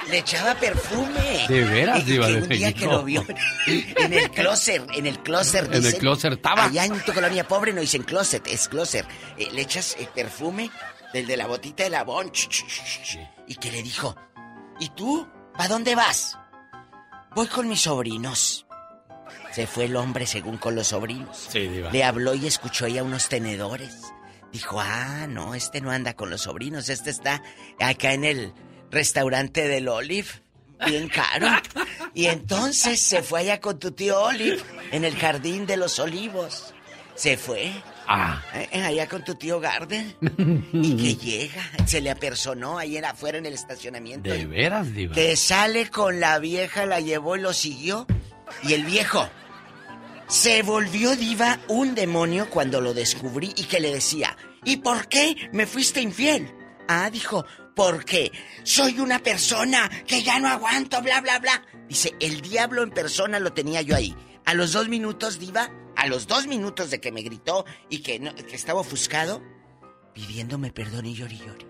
Le echaba perfume. ¿De veras, Diva que de un día que lo vio en el closet, en el closet. En el dicen. closet estaba. Allá en tu colonia pobre no dicen closet, es closet. Eh, le echas eh, perfume del de la botita de ch, ch, Y que le dijo, ¿y tú? ¿Para dónde vas? Voy con mis sobrinos. Se fue el hombre según con los sobrinos. Sí, Diva. Le habló y escuchó ella unos tenedores. Dijo, ah, no, este no anda con los sobrinos, este está acá en el restaurante del Olive, bien caro. Y entonces se fue allá con tu tío Olive, en el jardín de los olivos. Se fue. Ah. eh, allá con tu tío Garden. <laughs> Y que llega, se le apersonó ahí en- afuera en el estacionamiento. De veras, Diva. Que sale con la vieja, la llevó y lo siguió. Y el viejo se volvió diva un demonio cuando lo descubrí y que le decía, ¿y por qué me fuiste infiel? Ah, dijo, porque soy una persona que ya no aguanto, bla, bla, bla. Dice, el diablo en persona lo tenía yo ahí. A los dos minutos, diva, a los dos minutos de que me gritó y que, no- que estaba ofuscado, pidiéndome perdón y llori llori.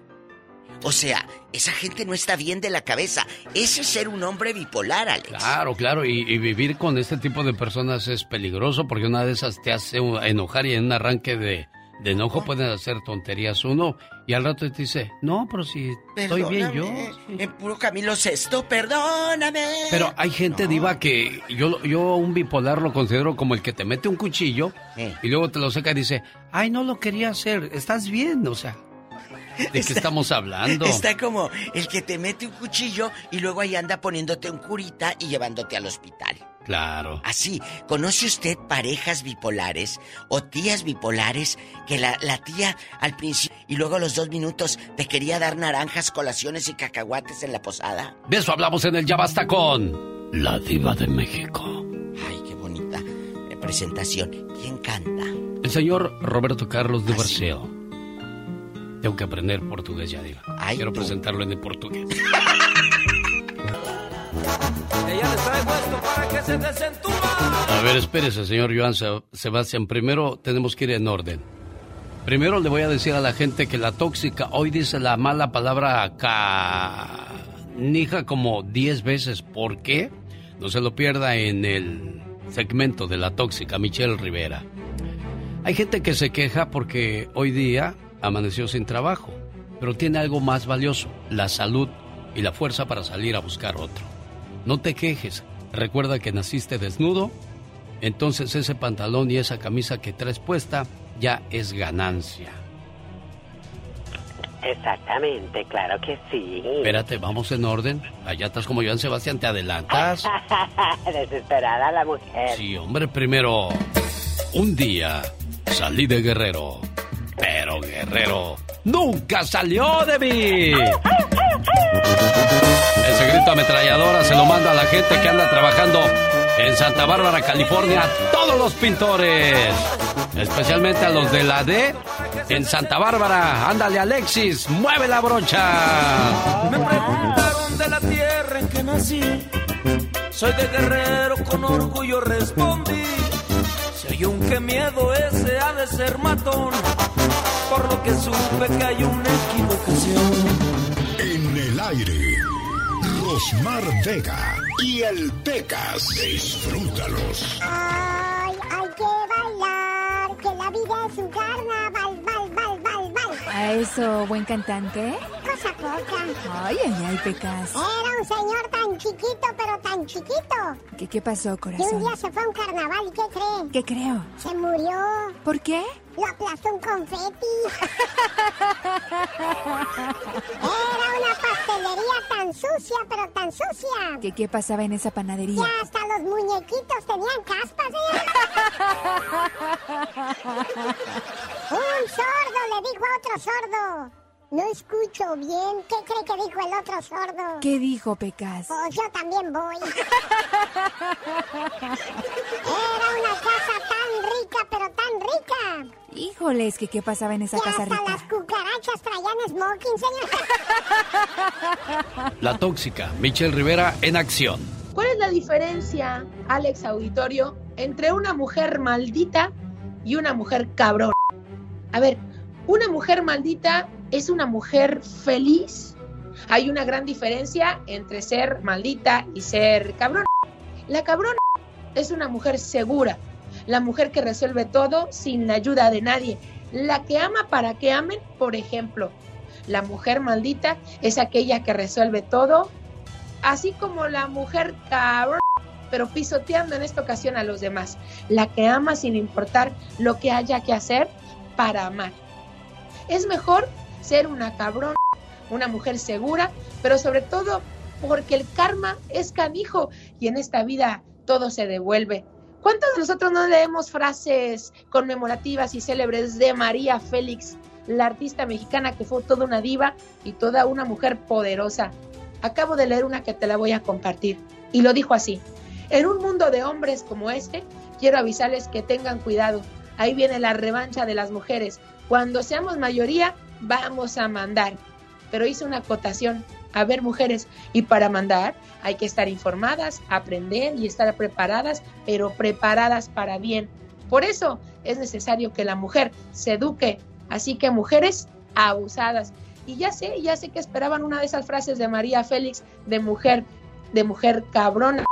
O sea, esa gente no está bien de la cabeza. Ese es ser un hombre bipolar, Alex. Claro, claro, y, y vivir con este tipo de personas es peligroso porque una de esas te hace enojar y en un arranque de, de enojo pueden hacer tonterías uno y al rato te dice, no, pero si estoy bien yo. En puro Camilo Sexto, perdóname. Pero hay gente diva que yo, yo un bipolar lo considero como el que te mete un cuchillo y luego te lo saca y dice, ay, no lo quería hacer, estás bien, o sea, ¿de qué estamos hablando? Está como el que te mete un cuchillo y luego ahí anda poniéndote un curita y llevándote al hospital. Claro. Así, ¿conoce usted parejas bipolares o tías bipolares que la, la tía al principio y luego a los dos minutos te quería dar naranjas, colaciones y cacahuates en la posada? De eso hablamos en el Ya Basta con la diva de México. Ay, qué bonita presentación. ¿Quién canta? El señor Roberto Carlos de Barceo. Tengo que aprender portugués ya, diva. Quiero presentarlo en el portugués. <laughs> A ver, espérese, señor Joan Se- Sebastián. Primero tenemos que ir en orden. Primero le voy a decir a la gente que la tóxica hoy dice la mala palabra canija como 10 veces. ¿Por qué? No se lo pierda en el segmento de la tóxica Michelle Rivera. Hay gente que se queja porque hoy día amaneció sin trabajo, pero tiene algo más valioso, la salud y la fuerza para salir a buscar otro. No te quejes, recuerda que naciste desnudo, entonces ese pantalón y esa camisa que traes puesta ya es ganancia. Exactamente, claro que sí. Espérate, vamos en orden. Allá estás como Joan Sebastián, te adelantas. <laughs> Desesperada la mujer. Sí, hombre, primero. Un día salí de Guerrero, pero Guerrero nunca salió de mí. <laughs> Ese grito ametralladora se lo manda a la gente que anda trabajando en Santa Bárbara, California, todos los pintores. Especialmente a los de la D en Santa Bárbara. Ándale, Alexis, mueve la brocha. Me preguntaron de la tierra en que nací. Soy de guerrero, con orgullo respondí. Si hay un que miedo ese ha de ser matón. Por lo que supe que hay una equivocación. En el aire, Rosmar Vega y el Pecas. Disfrútalos. Ay, hay que bailar, que la vida es un carnaval, bal, bal, bal, bal. ¿A eso, buen cantante? Cosa poca. Ay, ay, ay, Pecas. Era un señor tan chiquito, pero tan chiquito. ¿Qué, qué pasó, Y un corazón? día se fue a un carnaval, ¿y qué cree? ¿Qué creo? Se murió. ¿Por qué? Lo aplastó un confeti. Era una pastelería tan sucia, pero tan sucia. ¿Qué, qué pasaba en esa panadería? Que hasta los muñequitos tenían caspas. <laughs> ¿eh? Un sordo le dijo a otro sordo. No escucho bien. ¿Qué cree que dijo el otro sordo? ¿Qué dijo Pecas? Pues yo también voy. <laughs> Era una casa tan rica, pero tan rica. Híjoles, ¿qué, qué pasaba en esa Que casa hasta rica? las cucarachas traían smoking, señor. La tóxica Michelle Rivera en acción. ¿Cuál es la diferencia, Alex Auditorio, entre una mujer maldita y una mujer cabrón? A ver, una mujer maldita es una mujer feliz. Hay una gran diferencia entre ser maldita y ser cabrón. La cabrona es una mujer segura, la mujer que resuelve todo sin la ayuda de nadie, la que ama para que amen, por ejemplo. La mujer maldita es aquella que resuelve todo así como la mujer cabrón, pero pisoteando en esta ocasión a los demás, la que ama sin importar lo que haya que hacer para amar. Es mejor ser una cabrón, una mujer segura, pero sobre todo porque el karma es canijo y en esta vida todo se devuelve. ¿Cuántos de nosotros no leemos frases conmemorativas y célebres de María Félix, la artista mexicana que fue toda una diva y toda una mujer poderosa? Acabo de leer una que te la voy a compartir y lo dijo así. En un mundo de hombres como este, quiero avisarles que tengan cuidado. Ahí viene la revancha de las mujeres. Cuando seamos mayoría, vamos a mandar. Pero hice una acotación. A ver, mujeres, y para mandar hay que estar informadas, aprender y estar preparadas, pero preparadas para bien. Por eso es necesario que la mujer se eduque. Así que mujeres abusadas. Y ya sé, ya sé que esperaban una de esas frases de María Félix de mujer, de mujer cabrona.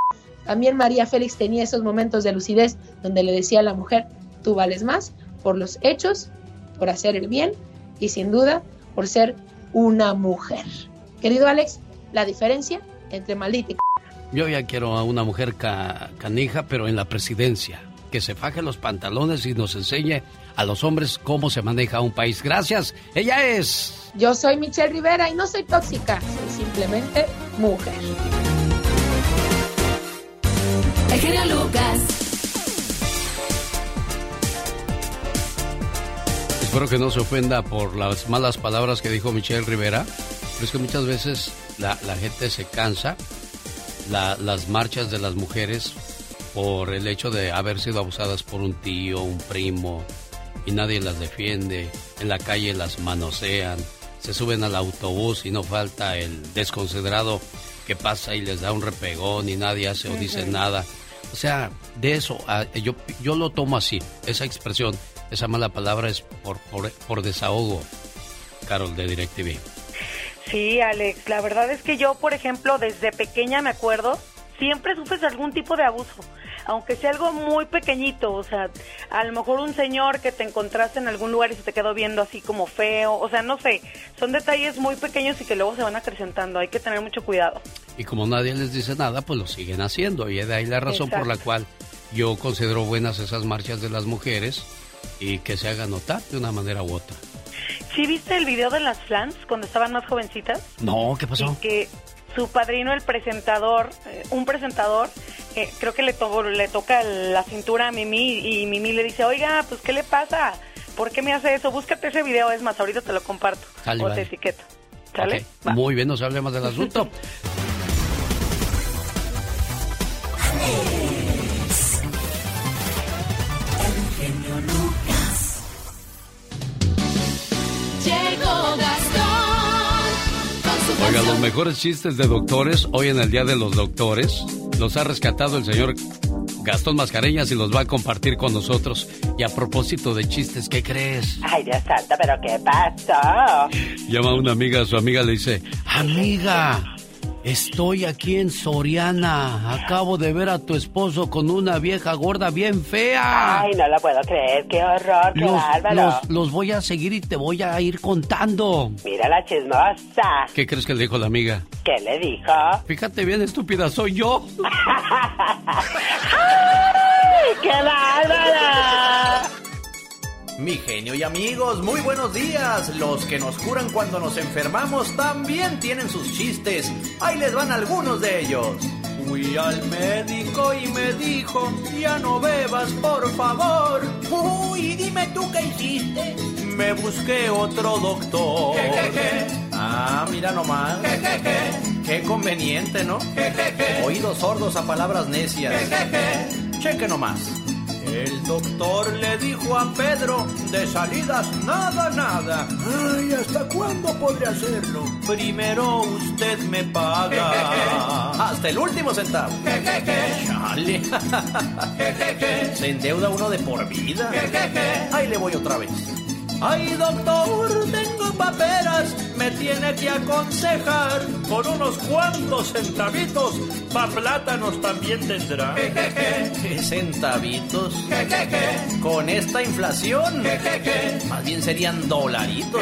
También María Félix tenía esos momentos de lucidez donde le decía a la mujer, tú vales más por los hechos, por hacer el bien y sin duda por ser una mujer. Querido Alex, la diferencia entre maldita y Yo ya quiero a una mujer ca- canija, pero en la presidencia. Que se faje los pantalones y nos enseñe a los hombres cómo se maneja un país. Gracias. Ella es. Yo soy Michelle Rivera y no soy tóxica, soy simplemente mujer. El genio Lucas. Espero que no se ofenda por las malas palabras que dijo Michelle Rivera. Pero es que muchas veces la, la gente se cansa. La- las marchas de las mujeres por el hecho de haber sido abusadas por un tío, un primo, y nadie las defiende. En la calle las manosean. Se suben al autobús y no falta el desconsiderado que pasa y les da un repegón y nadie hace o dice nada. O sea, de eso, ah, yo, yo lo tomo así, esa expresión, esa mala palabra es por, por, por desahogo, Carol de DirecTV. Sí, Alex, la verdad es que yo, por ejemplo, desde pequeña me acuerdo, siempre sufres algún tipo de abuso. aunque sea algo muy pequeñito, o sea, a lo mejor un señor que te encontraste en algún lugar y se te quedó viendo así como feo, o sea, no sé, son detalles muy pequeños y que luego se van acrecentando, hay que tener mucho cuidado. Y como nadie les dice nada, pues lo siguen haciendo. Y de ahí la razón por la cual yo considero buenas esas marchas de las mujeres y que se hagan notar de una manera u otra. ¿Sí viste el video de las flans cuando estaban más jovencitas? No, ¿qué pasó? Y que su padrino, el presentador, eh, un presentador, eh, creo que le, to- le toca la cintura a Mimi y Mimi le dice, oiga, pues ¿qué le pasa? ¿Por qué me hace eso? Búscate ese video, es más, ahorita te lo comparto. Sale, o vale. te etiqueto. ¿Sale? Muy bien, no se hable más del asunto. Llegó Gastón con su Oiga, los mejores chistes de doctores, hoy en el Día de los Doctores, los ha rescatado el señor Gastón Mascareñas y los va a compartir con nosotros. Y a propósito de chistes, ¿qué crees? Ay, Dios santo, pero ¿qué pasó? Llama a una amiga, a su amiga le dice, amiga, estoy aquí en Soriana, acabo de ver a tu esposo con una vieja gorda bien fea. Ay, no lo puedo creer, qué horror, qué Los, los- los voy a seguir y te voy a ir contando. Mira la chismosa. ¿Qué crees que le dijo la amiga? ¿Qué le dijo? Fíjate bien, estúpida, soy yo. <laughs> ¡Ay, qué bárbara! Mi genio y amigos, muy buenos días. Los que nos curan cuando nos enfermamos también tienen sus chistes. Ahí les van algunos de ellos. Fui al médico y me dijo, ya no bebas, por favor. Uy, dime tú qué hiciste. Me busqué otro doctor. Ah, mira nomás. Qué conveniente, ¿no? Oídos sordos a palabras necias. Cheque nomás. El doctor le dijo a Pedro, de salidas nada, nada. Ay, ¿hasta cuándo podré hacerlo? Primero usted me paga. <laughs> Hasta el último centavo. Chale. <laughs> Se endeuda uno de por vida. Ahí le voy otra vez. Ay, doctor, tengo paperas, me tiene que aconsejar. Con unos cuantos centavitos, pa' plátanos también tendrá. ¿Qué centavitos? Con esta inflación, más bien serían dolaritos.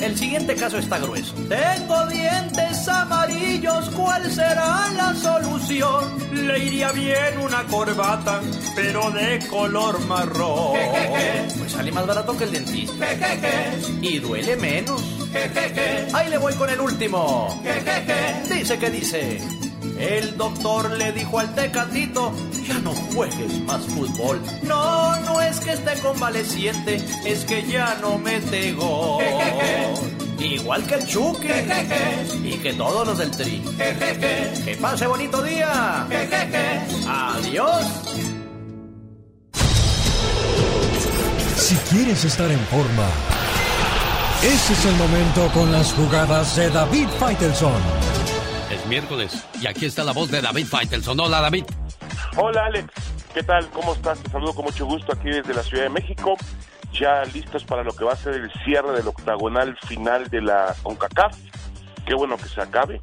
El siguiente caso está grueso. Tengo dientes amarillos, ¿cuál será la solución? Le iría bien una corbata, pero de color marrón. Pues sale más barato que el dentista. Y duele menos. Ahí le voy con el último. Dice que dice. El doctor le dijo al tecatito, ya no juegues más fútbol. No, no es que esté convaleciente, es que ya no mete gol. Igual que el Chucky y que todos los del Tri. Que pase bonito día. Adiós. Si quieres estar en forma, ese es el momento con las jugadas de David Faitelson. Es miércoles y aquí está la voz de David Faitelson. Hola, David. Hola Alex, ¿qué tal? ¿Cómo estás? Te saludo con mucho gusto aquí desde la Ciudad de México, ya listos para lo que va a ser el cierre del octagonal final de la CONCACAF. Qué bueno que se acabe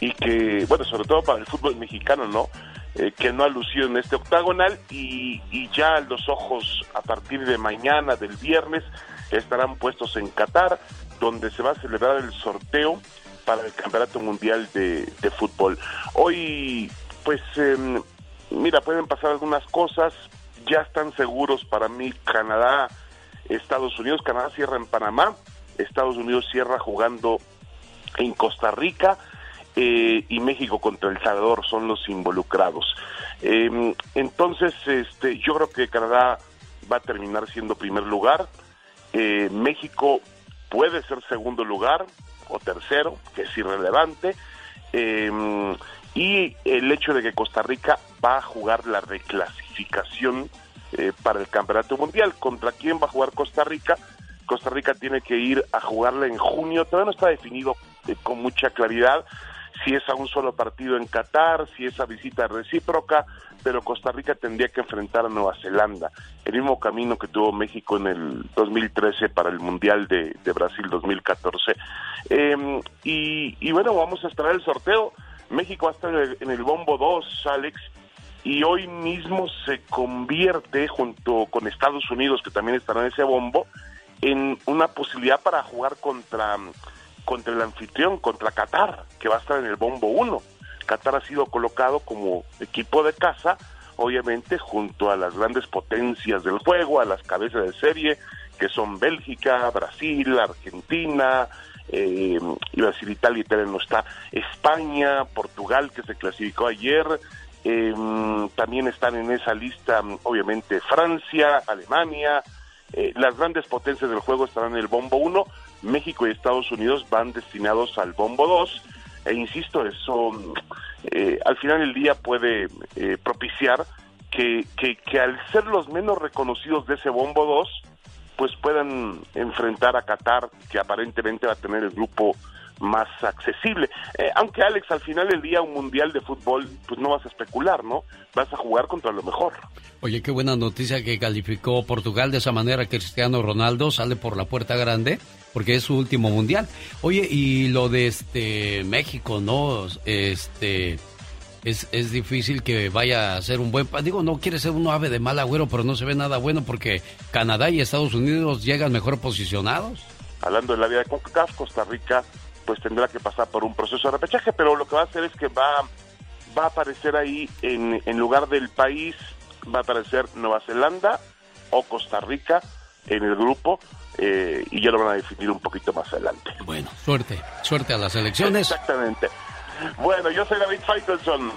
y que, bueno, sobre todo para el fútbol mexicano, ¿no? Eh, que no ha lucido en este octagonal y, y ya los ojos a partir de mañana, del viernes, estarán puestos en Qatar, donde se va a celebrar el sorteo para el Campeonato Mundial de, de Fútbol. Hoy, pues, em, mira, pueden pasar algunas cosas, ya están seguros para mí Canadá, Estados Unidos, Canadá cierra en Panamá, Estados Unidos cierra jugando en Costa Rica eh, y México contra El Salvador son los involucrados. Eh, entonces, este, yo creo que Canadá va a terminar siendo primer lugar, eh, México puede ser segundo lugar o tercero, que es irrelevante, eh, y el hecho de que Costa Rica va a jugar la reclasificación eh, para el Campeonato Mundial. ¿Contra quién va a jugar Costa Rica? Costa Rica tiene que ir a jugarla en junio, todavía no está definido eh, con mucha claridad si es a un solo partido en Qatar, si es a visita recíproca, pero Costa Rica tendría que enfrentar a Nueva Zelanda, el mismo camino que tuvo México en el 2013 para el Mundial de, Brasil 2014. Eh, y, y bueno, vamos a esperar el sorteo. México va a estar en el, en el bombo 2, Alex, y hoy mismo se convierte, junto con Estados Unidos, que también estará en ese bombo, en una posibilidad para jugar contra, contra el anfitrión, contra Qatar, que va a estar en el bombo 1. Qatar ha sido colocado como equipo de casa, obviamente junto a las grandes potencias del juego, a las cabezas de serie, que son Bélgica, Brasil, Argentina, eh, decir Italia, Italia no está, España, Portugal, que se clasificó ayer, eh, también están en esa lista, obviamente, Francia, Alemania, eh, las grandes potencias del juego estarán en el bombo 1, México y Estados Unidos van destinados al bombo 2, e insisto, eso eh, al final del día puede eh, propiciar que, que, que al ser los menos reconocidos de ese bombo 2, pues puedan enfrentar a Qatar, que aparentemente va a tener el grupo más accesible. Eh, aunque Alex, al final del día un mundial de fútbol, pues no vas a especular, ¿no? Vas a jugar contra lo mejor. Oye, qué buena noticia que calificó Portugal de esa manera Cristiano Ronaldo sale por la puerta grande porque es su último mundial. Oye, y lo de este México, ¿no? Este es, es difícil que vaya a ser un buen... Digo, no quiere ser un ave de mal agüero, pero no se ve nada bueno porque Canadá y Estados Unidos llegan mejor posicionados. Hablando de la vida de CONCACAF, Costa Rica pues tendrá que pasar por un proceso de repechaje, pero lo que va a hacer es que va, va a aparecer ahí en, en lugar del país, va a aparecer Nueva Zelanda o Costa Rica en el grupo eh, y ya lo van a definir un poquito más adelante. Bueno, suerte, suerte a las elecciones. Exactamente. Bueno, yo soy David Faitelson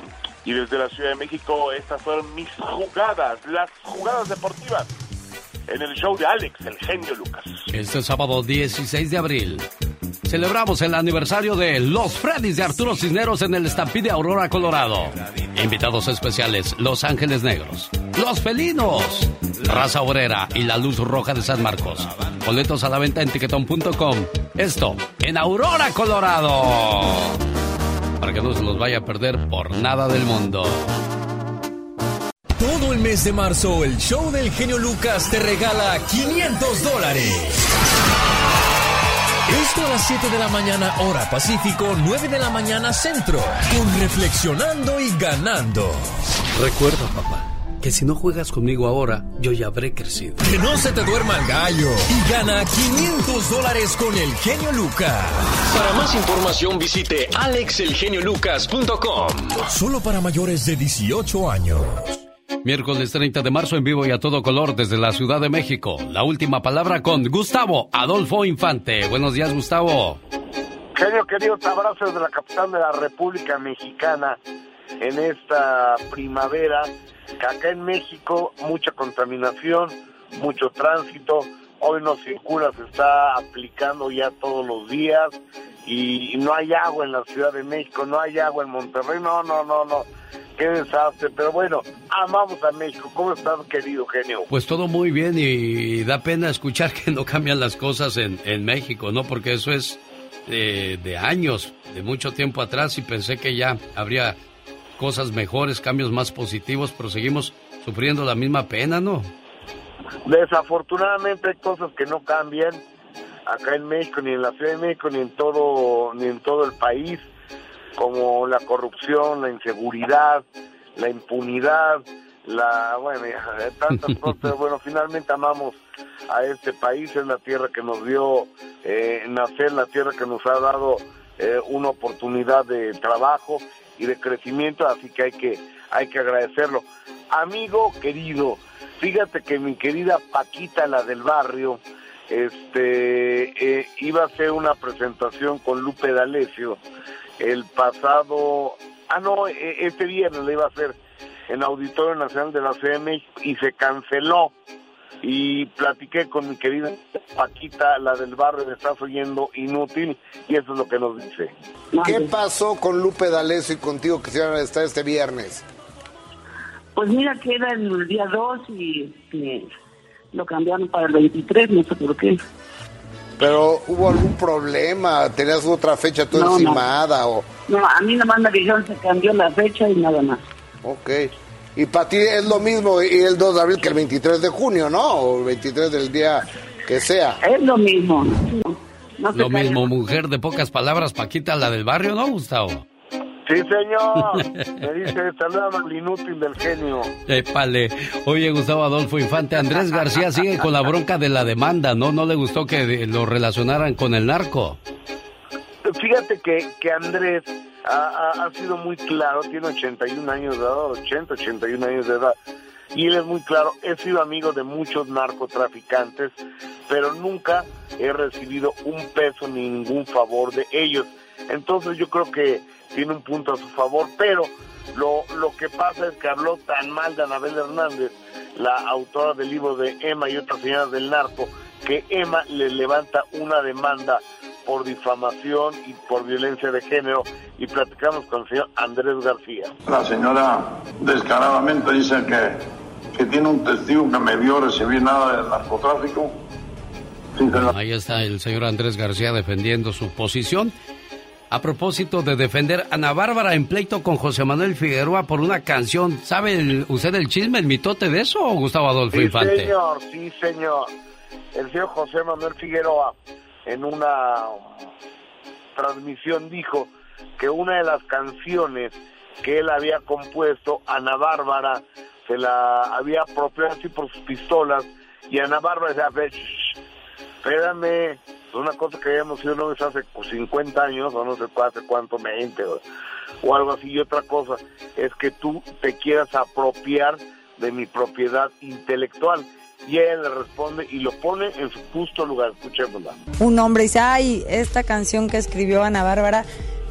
y desde la Ciudad de México estas fueron mis jugadas, las jugadas deportivas en el show de Alex, el genio Lucas. Este sábado 16 de abril celebramos el aniversario de Los Freddys de Arturo Cisneros en el Stampede Aurora, Colorado. Invitados especiales, Los Ángeles Negros, Los Felinos, Raza Obrera y la Luz Roja de San Marcos. Boletos a la venta en tiquetón.com. Esto en Aurora, Colorado. Para que no se los vaya a perder por nada del mundo. Todo el mes de marzo, el show del genio Lucas te regala 500 dólares. Esto a las 7 de la mañana, hora Pacífico, 9 de la mañana, centro. Con Reflexionando y Ganando. Recuerda, papá, que si no juegas conmigo ahora, yo ya habré crecido. Que no se te duerma el gallo. Y gana 500 dólares con el genio Lucas. Para más información visite alexelgeniolucas.com. Solo para mayores de 18 años. Miércoles 30 de marzo en vivo y a todo color desde la Ciudad de México. La última palabra con Gustavo Adolfo Infante. Buenos días, Gustavo. Genio, queridos abrazos de la capital de la República Mexicana en esta primavera. Acá en México mucha contaminación, mucho tránsito. Hoy no circula, se está aplicando ya todos los días y no hay agua en la Ciudad de México, no hay agua en Monterrey, no, no, no, no. Qué desastre, pero bueno, amamos a México. ¿Cómo estás, querido genio? Pues todo muy bien y da pena escuchar <laughs> que no cambian las cosas en, en México, ¿no? Porque eso es de, de años, de mucho tiempo atrás y pensé que ya habría cosas mejores, cambios más positivos, pero seguimos sufriendo la misma pena, ¿no? Desafortunadamente hay cosas que no cambian acá en México, ni en la Ciudad de México, ni en todo, ni en todo el país, como la corrupción, la inseguridad, la impunidad, la, bueno, ya, tantas <laughs> cosas, bueno, finalmente amamos a este país, es la tierra que nos dio eh, nacer, la tierra que nos ha dado eh, una oportunidad de trabajo y de crecimiento, así que hay que, hay que agradecerlo. Amigo querido, fíjate que mi querida Paquita, la del barrio, este, eh, iba a hacer una presentación con Lupe D'Alessio el pasado, ah no, eh, este viernes le iba a hacer en Auditorio Nacional de la CM y se canceló. Y platiqué con mi querida Paquita, la del barrio, me estás oyendo inútil, y eso es lo que nos dice. ¿Qué pasó con Lupe D'Alessio y contigo que se iban a estar este viernes? Pues mira que era el día 2 y este, lo cambiaron para el 23, no sé por qué. Pero hubo algún problema, tenías otra fecha tú No, no. encimada o... No, a mí nada más me dijeron se cambió la fecha y nada más. Ok. Y para ti es lo mismo ir el 2 de abril que el 23 de junio, ¿no? O el 23 del día que sea. Es lo mismo. Lo mismo, mujer de pocas palabras, Paquita, la del barrio, ¿no, Gustavo? Sí, señor. <laughs> Me dice, saluda al inútil del genio. Épale. Oye, Gustavo Adolfo Infante, Andrés García sigue con la bronca de la demanda, ¿no? No le gustó que lo relacionaran con el narco. Fíjate que, que Andrés ha, ha- ha sido muy claro, tiene 81 años de edad, 80, 81 años de edad, y él es muy claro, he sido amigo de muchos narcotraficantes, pero nunca he recibido un peso ni ningún favor de ellos. Entonces yo creo que tiene un punto a su favor, pero lo, lo que pasa es que habló tan mal de Anabel Hernández, la autora del libro de Emma y otras señoras del narco, que Emma le levanta una demanda por difamación y por violencia de género y platicamos con el señor Andrés García. La señora descaradamente dice que, que tiene un testigo que me vio recibir nada del narcotráfico. Ahí está el señor Andrés García defendiendo su posición. A propósito de defender a Ana Bárbara en pleito con José Manuel Figueroa por una canción, ¿sabe el- usted el chisme, el mitote de eso o Gustavo Adolfo Sí, Infante? señor, sí, señor. El señor José Manuel Figueroa en una transmisión dijo que una de las canciones que él había compuesto, Ana Bárbara, se la había apropiado así por sus pistolas y Ana Bárbara decía, "A ver, shh, espérame, es una cosa que habíamos sido novios hace 50 años o no sé hace cuánto, 20 o, o algo así. Y otra cosa es que tú te quieras apropiar de mi propiedad intelectual. Y él le responde y lo pone en su justo lugar. Escuchémosla. un hombre dice, ay, esta canción que escribió Ana Bárbara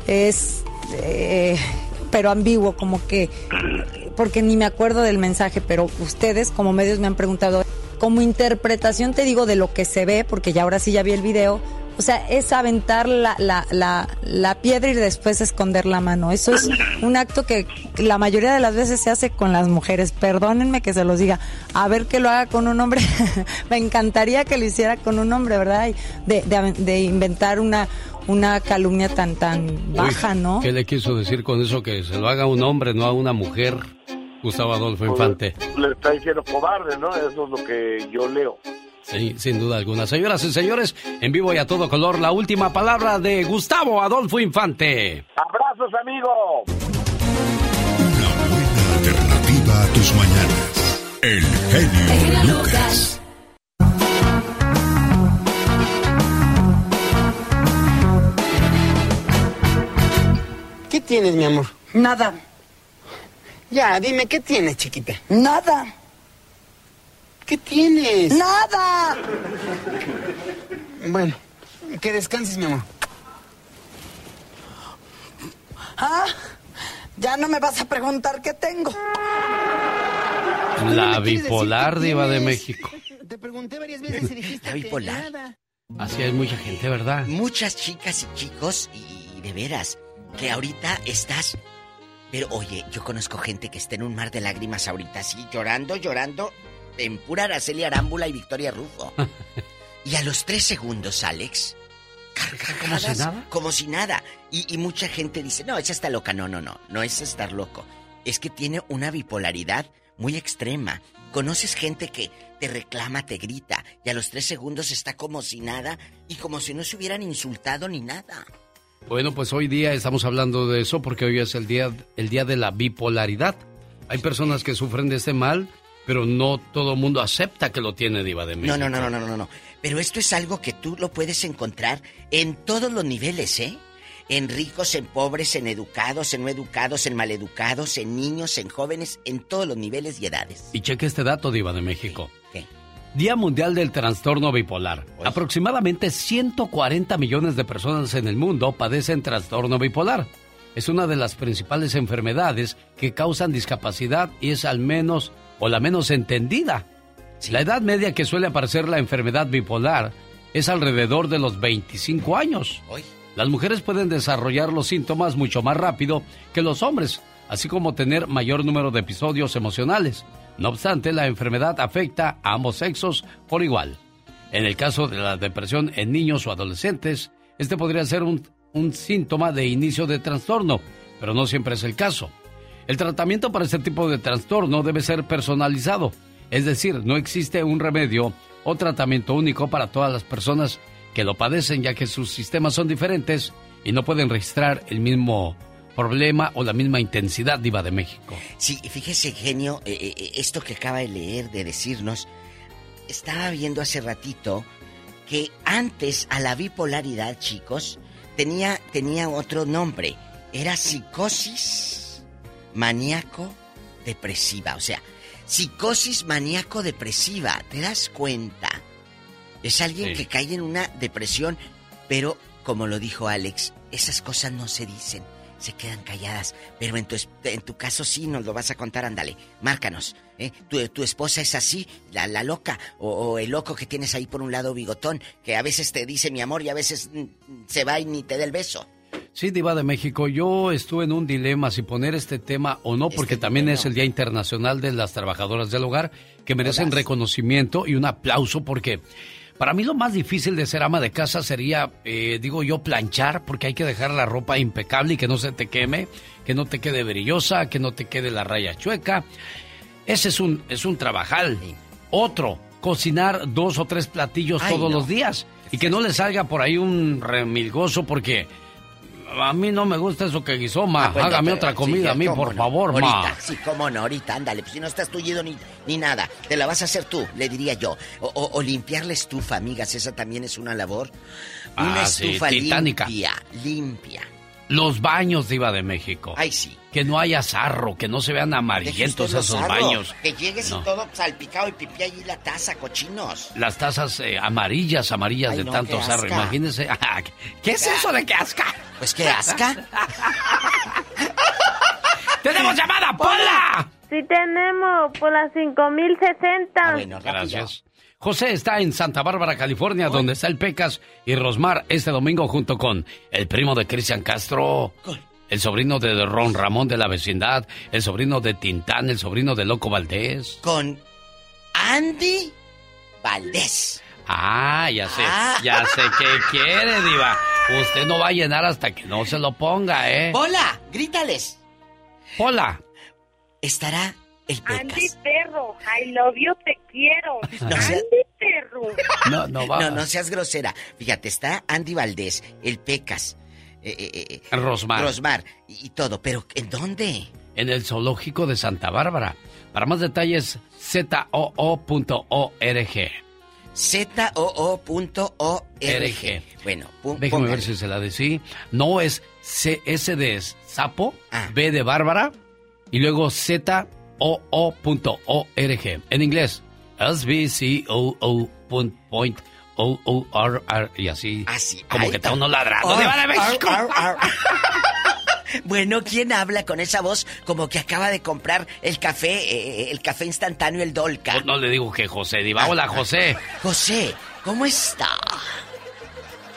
es, eh, pero ambiguo, como que, porque ni me acuerdo del mensaje, pero ustedes como medios me han preguntado, como interpretación te digo de lo que se ve, porque ya ahora sí ya vi el video, o sea, es aventar la, la, la, la piedra y después esconder la mano. Eso es un acto que la mayoría de las veces se hace con las mujeres. Perdónenme que se los diga. A ver que lo haga con un hombre. <laughs> Me encantaría que lo hiciera con un hombre, ¿verdad? De, de, de inventar una, una calumnia tan, tan baja, Uy, ¿no? ¿Qué le quiso decir con eso? Que se lo haga un hombre, no a una mujer. Gustavo Adolfo Infante. Le está diciendo cobarde, ¿no? Eso es lo que yo leo. Sí, sin duda alguna. Señoras y señores, en vivo y a todo color, la última palabra de Gustavo Adolfo Infante. ¡Abrazos, amigo! Alternativa a tus mañanas. El genio Lucas. ¿Qué tienes, mi amor? Nada. Ya, dime, ¿qué tienes, chiquita? Nada. ¿Qué tienes? Nada. Bueno, que descanses, mi amor. Ah, ya no me vas a preguntar qué tengo. La bipolar diva de México. Te pregunté varias veces y dijiste La que bipolar. nada. Así hay mucha gente, ¿verdad? Muchas chicas y chicos, y de veras, que ahorita estás. Pero oye, yo conozco gente que está en un mar de lágrimas ahorita, así, llorando, llorando, en pura Araceli Arámbula y Victoria Rufo. <laughs> y a los tres segundos, Alex, carcajadas, ¿Como si nada? como si nada. Y, y mucha gente dice, no, esa está loca. No, no, no, no es estar loco. Es que tiene una bipolaridad muy extrema. Conoces gente que te reclama, te grita, y a los tres segundos está como si nada, y como si no se hubieran insultado ni nada. Bueno, pues hoy día estamos hablando de eso porque hoy es el día, el día de la bipolaridad. Hay personas que sufren de este mal, pero no todo el mundo acepta que lo tiene Diva de México. No, no, no, no, no, no, no. Pero esto es algo que tú lo puedes encontrar en todos los niveles, ¿eh? En ricos, en pobres, en educados, en no educados, en maleducados, en niños, en jóvenes, en todos los niveles y edades. Y cheque este dato, Diva de México. Día Mundial del Trastorno Bipolar. Aproximadamente 140 millones de personas en el mundo padecen trastorno bipolar. Es una de las principales enfermedades que causan discapacidad y es al menos o la menos entendida. La edad media que suele aparecer la enfermedad bipolar es alrededor de los 25 años. Las mujeres pueden desarrollar los síntomas mucho más rápido que los hombres, así como tener mayor número de episodios emocionales. No obstante, la enfermedad afecta a ambos sexos por igual. En el caso de la depresión en niños o adolescentes, este podría ser un, síntoma de inicio de trastorno, pero no siempre es el caso. El tratamiento para este tipo de trastorno debe ser personalizado, es decir, no existe un remedio o tratamiento único para todas las personas que lo padecen, ya que sus sistemas son diferentes y no pueden registrar el mismo problema o la misma intensidad, Diva de México. Sí, fíjese, genio, eh, eh, eh, esto que acaba de leer, de decirnos, estaba viendo hace ratito que antes a la bipolaridad, chicos, tenía, tenía otro nombre. Era psicosis maníaco depresiva. O sea, psicosis maníaco depresiva. ¿Te das cuenta? Es alguien Sí. que cae en una depresión, pero como lo dijo Alex, esas cosas no se dicen, se quedan calladas. Pero en tu, en tu caso sí nos lo vas a contar, ándale, márcanos. ¿eh? Tu, tu esposa es así, la, la loca, o, o el loco que tienes ahí por un lado bigotón, que a veces te dice mi amor y a veces mm, se va y ni te da el beso. Sí, Diva de México, yo estuve en un dilema si poner este tema o no, porque también es el Día Internacional de las Trabajadoras del Hogar, que merecen reconocimiento y un aplauso, porque para mí lo más difícil de ser ama de casa sería, eh, digo yo, planchar, porque hay que dejar la ropa impecable y que no se te queme, que no te quede brillosa, que no te quede la raya chueca. Ese es un, es un trabajal. Otro, cocinar dos o tres platillos Ay, todos no. los días y que no le salga por ahí un remilgoso porque a mí no me gusta eso que guisó, ma. Ah, bueno, Hágame otra sí, comida a mí, ¿cómo por no? favor, ahorita, ma. sí, cómo no, ahorita, ándale. Pues si no estás tullido ni, ni nada, te la vas a hacer tú, le diría yo. O, o- o limpiar la estufa, amigas, esa también es una labor. Una Ah, sí, estufa titánica. limpia, limpia. Los baños, Diva de México. Ay, sí. Que no haya sarro, que no se vean amarillentos esos sarro, baños. Que llegues No. y todo salpicado y pipí allí la taza, cochinos. Las tazas eh, amarillas, amarillas Ay, de no, tanto asca. Imagínense. <laughs> Ah, ¿Qué es eso de que asca? Pues qué asca. <laughs> ¡Tenemos llamada, Pola! Sí tenemos por las 5060. Gracias. José está en Santa Bárbara, California, donde está el Pecas y Rosmar este domingo junto con el primo de Cristian Castro, el sobrino de Ron Ramón de la vecindad, el sobrino de Tintán, el sobrino de Loco Valdés. Con Andy Valdés. Ah, ya sé, Ah. ya sé qué quiere, Diva. Usted no va a llenar hasta que no se lo ponga, ¿eh? ¡Hola! ¡Grítales! ¡Hola! Estará el Pecas. Andy Perro, I love you, te quiero. <laughs> No sea- Andy Perro. No, no va. No, no seas grosera. Fíjate, está Andy Valdés, el Pecas, eh, eh, eh, Rosmar. Rosmar y, y todo. Pero ¿en dónde? En el zoológico de Santa Bárbara. Para más detalles, zoo.org. Z-O-O.org. Bueno, pu- Déjeme póngale. ver si se la decí. No es C S de sapo, B de Bárbara y luego Z O O punto O R G. En inglés, S B C O O punto point O O R R y así. como ahí que está. uno ladrando. Ar, ¡Diva de México! Bueno, ¿quién habla con esa voz como que acaba de comprar el café, eh, el café instantáneo, el Dolca? No le digo que José, Diva. Hola, José. José, ¿cómo está?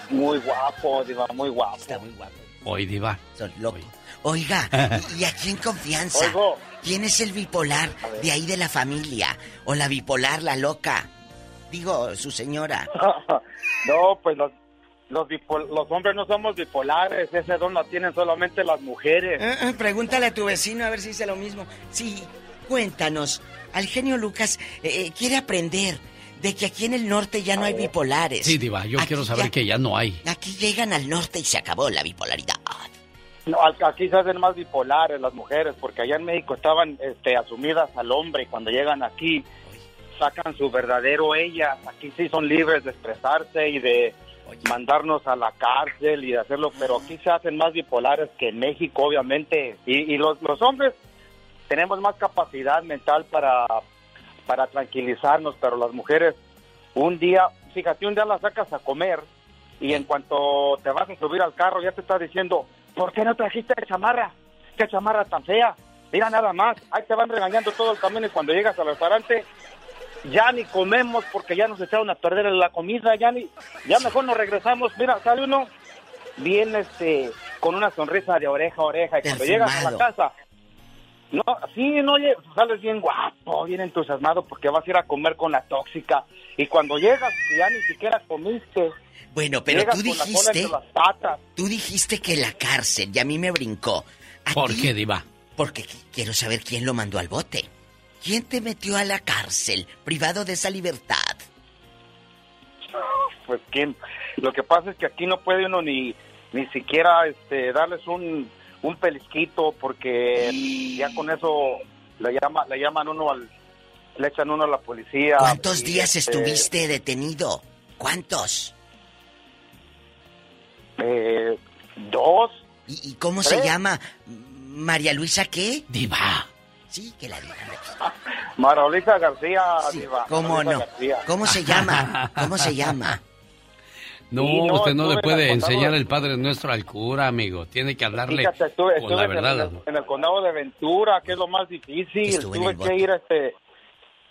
Muy guapo, Diva, muy guapo. Está muy guapo. Hoy, Diva. Son loco. Oiga, <laughs> ¿y aquí en confianza? Oigo. ¿Quién es el bipolar de ahí de la familia? ¿O la bipolar, la loca? Digo, su señora. <laughs> no, pues los, los, bipol- los hombres no somos bipolares, ese don lo tienen solamente las mujeres. Eh, eh, pregúntale a tu vecino a ver si dice lo mismo. Sí, cuéntanos. Al genio Lucas eh, eh, quiere aprender de que aquí en el norte ya no hay bipolares. Sí, Diva, yo Aquí quiero saber ya- que ya no hay. Aquí llegan al norte y se acabó la bipolaridad. No, aquí se hacen más bipolares las mujeres, porque allá en México estaban este, asumidas al hombre y cuando llegan aquí sacan su verdadero ellas. Aquí sí son libres de expresarse y de mandarnos a la cárcel y de hacerlo, pero aquí se hacen más bipolares que en México, obviamente. Y, y los, los hombres tenemos más capacidad mental para, para tranquilizarnos, pero las mujeres, un día, fíjate, un día las sacas a comer y en cuanto te vas a subir al carro ya te está diciendo, ¿por qué no trajiste chamarra? ¿Qué chamarra tan fea? Mira nada más, ahí te van regañando todo el camino y cuando llegas al restaurante ya ni comemos porque ya nos echaron a perder la comida, ya ni, ya mejor nos regresamos, mira, sale uno bien este, con una sonrisa de oreja a oreja y cuando llegas a la casa, no, sí, no, oye, sales bien guapo, bien entusiasmado porque vas a ir a comer con la tóxica y cuando llegas ya ni siquiera comiste. Bueno, pero tú dijiste, entre las patas. tú dijiste que la cárcel, y a mí me brincó. ¿A ¿Por ti? qué, Diva? Porque qu- quiero saber quién lo mandó al bote. ¿Quién te metió a la cárcel, privado de esa libertad? Pues quién, lo que pasa es que aquí no puede uno ni, ni siquiera este, darles un, un pelisquito porque ya con eso le llama le llaman uno al le echan uno a la policía. ¿Cuántos y, días este, estuviste detenido? ¿Cuántos? Eh, dos. ¿Y, y cómo ¿Tres? se llama? ¿María Luisa qué? Diva. Sí, que la diga. <laughs> Marolita García, diva. ¿Cómo Marolita no? García. ¿Cómo se llama? <laughs> ¿Cómo se llama? No, Sí, no, usted no le en puede enseñar de- el Padre Nuestro al cura, amigo. Tiene que hablarle Fíjate, estuve, con la en, verdad. el, en el condado de Ventura, que es lo más difícil. Estuve tuve que ir a este,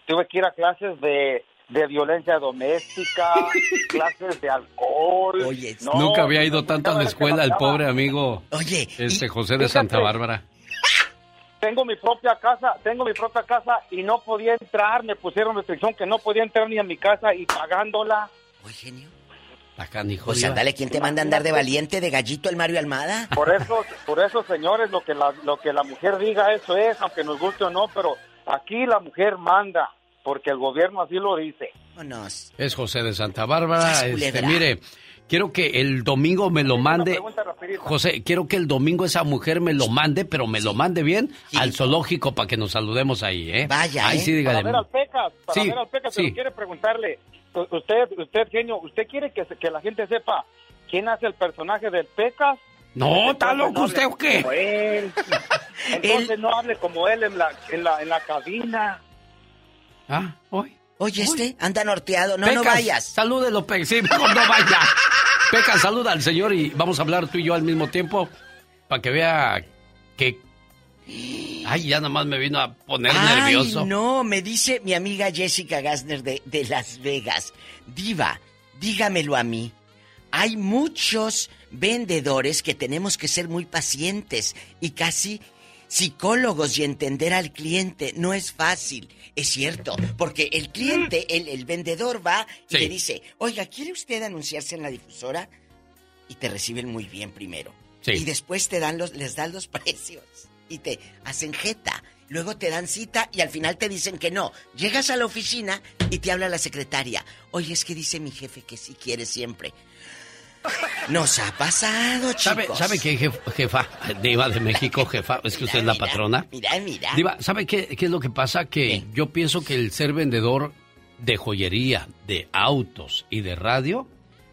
tuve que ir a clases de, de violencia doméstica, <laughs> clases de alcohol. Oye, No, Nunca había ido tanto a la escuela el pobre amigo. Oye, Este José de fíjate. Santa Bárbara. Tengo mi propia casa, tengo mi propia casa y no podía entrar, me pusieron restricción que no podía entrar ni a mi casa y pagándola. Oye, genio. Acá, hijo. Pues ándale, ¿quién te manda a andar de valiente, de gallito el Mario Almada? Por eso, por eso, señores, lo que la, lo que la mujer diga eso es, aunque nos guste o no, pero aquí la mujer manda, porque el gobierno así lo dice. Vámonos. Es José de Santa Bárbara. Este, mire, quiero que el domingo me lo mande. José, quiero que el domingo esa mujer me lo mande, pero me lo mande bien al zoológico para que nos saludemos ahí, ¿eh? Vaya, Ahí ¿eh? sí, dígale. Para ver al Pecas, para Sí, ver al Pecas, sí. quiere preguntarle, usted, usted, genio, ¿usted quiere que, se- que la gente sepa quién hace el personaje del Pecas? No, ¿está loco no usted o qué? él. <laughs> Entonces no hable como él en la, en la, en la cabina. Ah, hoy. Oye, este anda norteado. No, no vayas. Salúdelo, Pecas. Sí, <laughs> mejor no vaya. Pecas, saluda al señor y vamos a hablar tú y yo al mismo tiempo para que vea que... Ay, ya nada más me vino a poner Ay, nervioso. no, me dice mi amiga Jessica Gassner de, de Las Vegas. Diva, dígamelo a mí. Hay muchos vendedores que tenemos que ser muy pacientes y casi psicólogos y entender al cliente. No es fácil, es cierto, porque el cliente, el, el vendedor va y Sí. le dice, oiga, ¿quiere usted anunciarse en la difusora? Y te reciben muy bien primero. Sí. Y después te dan los, les dan los <laughs> precios y te hacen jeta. Luego te dan cita y al final te dicen que no. Llegas a la oficina y te habla la secretaria. Oye, es que dice mi jefe que sí quiere siempre. Nos ha pasado, ¿Sabe, chicos. ¿Sabe qué, jef- jefa? Diva de México, jefa. Es que usted es la patrona. Mira, mira. Diva, ¿sabe qué, qué es lo que pasa? Que yo pienso que el ser vendedor de joyería, de autos y de radio,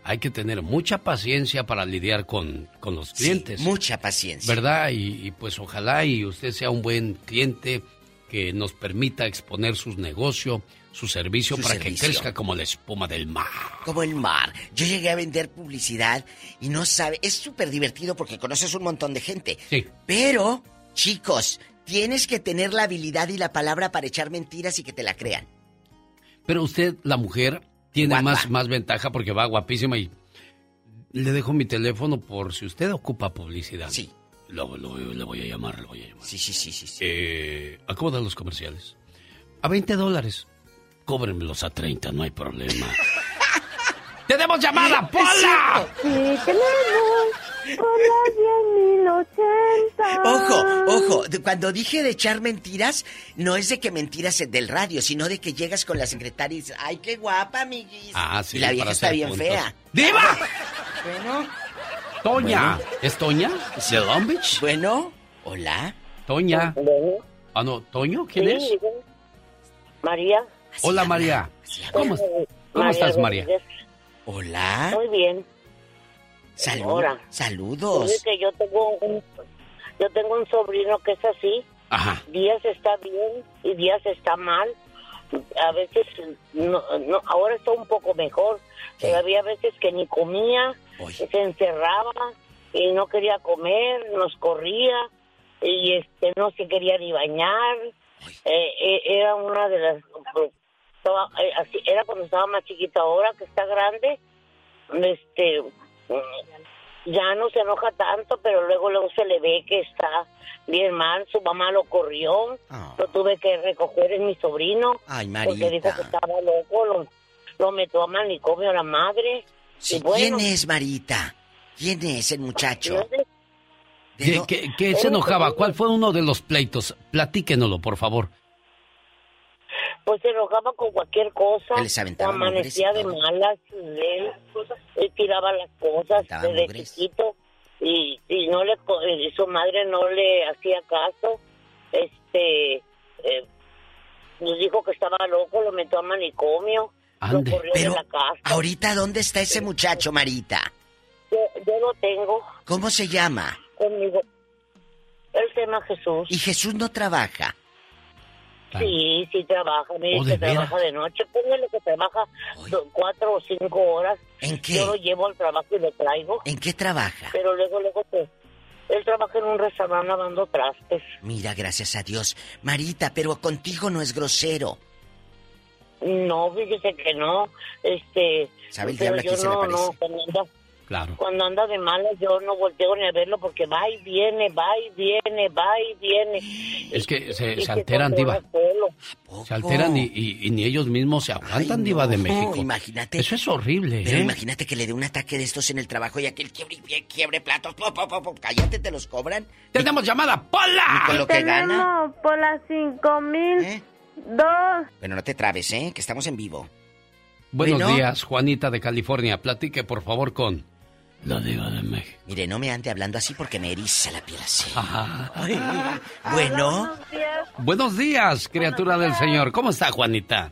hay que tener mucha paciencia para lidiar con, con los clientes. mucha paciencia. ¿Verdad? Y, y pues ojalá y usted sea un buen cliente que nos permita exponer su negocio, su servicio, Su para servicio. que crezca como la espuma del mar. Como el mar. Yo llegué a vender publicidad y no sabe, es súper divertido porque conoces un montón de gente. Sí. Pero, chicos, tienes que tener la habilidad y la palabra para echar mentiras y que te la crean. Pero usted, la mujer, tiene Guapa. más, más ventaja porque va guapísima y le dejo mi teléfono por si usted ocupa publicidad. Sí. Lo, lo- le voy a llamar, le voy a llamar. Sí, sí, sí, sí. sí. Eh, ¿A cómo dan los comerciales? A 20 dólares. Cóbrenmelos a 30, no hay problema. <laughs> ¡Tenemos llamada, Pola! Sí, tenemos por las 10.080. Ojo, ojo, de- cuando dije de echar mentiras, no es de que mentiras del radio, sino de que llegas con la secretaria y dices, ay, qué guapa, amiguis. Ah, sí, y la vieja está bien puntos. fea. ¡Diva! Bueno. Toña. Bueno. ¿Es Toña? ¿De Long Beach? Bueno, hola. Toña. Ah, no, ¿Toño? ¿Quién es? María. Hola, María. ¿Cómo, cómo María estás, María? Hola. Muy bien. Salud- Ahora. Saludos. Que yo tengo un, yo tengo un sobrino que es así. Ajá. Días está bien y días está mal. A veces, no, no, ahora está un poco mejor, pero había veces que ni comía, se encerraba y no quería comer, nos corría y este no se quería ni bañar. Eh, eh, era una de las estaba, eh, así, era cuando estaba más chiquita ahora que está grande este ya no se enoja tanto pero luego luego se le ve que está bien mal su mamá lo corrió lo tuve que recoger en mi sobrino Ay, porque dijo que estaba loco lo, lo metió a manicomio a la madre Sí, y bueno ¿Quién es, Marita? ¿Quién es el muchacho? ¿Qué, qué- qué se enojaba? ¿Cuál fue uno de los pleitos? Platíquenoslo, por favor. Pues se enojaba con cualquier cosa les amanecía de malas él, él tiraba las cosas desde mugres. chiquito y, y no le y su madre no le hacía caso este eh, nos dijo que estaba loco lo metió a manicomio lo corrió de Pero, la casa ¿ahorita dónde está ese muchacho, Marita? yo, yo lo tengo ¿Cómo se llama? conmigo él se llama Jesús Y Jesús no trabaja. Sí, sí trabaja, mire ¿Oh, que veras? trabaja de noche, póngale que trabaja cuatro o cinco horas. ¿En qué? Yo lo llevo al trabajo y lo traigo. ¿En qué trabaja? Pero luego, luego, pues, él trabaja en un restaurante lavando trastes. Mira, gracias a Dios. Marita, pero contigo no es grosero. No, fíjese que no, este... ¿Sabe el diablo yo se le no, parece? no, Claro. cuando anda de malas yo no volteo ni a verlo porque va y viene, va y viene, va y viene. Es que se, Y se alteran, Diva. Se alteran y, y- y ni ellos mismos se aguantan, Diva de México. imagínate. Eso es horrible, Pero ¿eh? imagínate que le dé un ataque de estos en el trabajo y aquel quiebre, pie- quiebre platos. po, po, po, po, cállate, te los cobran. ¡Tenemos llamada, Pola! Y con lo que gana. Tenemos por las cinco mil dos. Bueno, no te trabes, ¿eh? Que estamos en vivo. Buenos Bueno. días, Juanita de California. Platique, por favor, con la Diva de México. Mire, no me ande hablando así porque me eriza la piel así. Ajá. <laughs> Ay, bueno, Buenos días, criatura del Señor. ¿Cómo está, Juanita?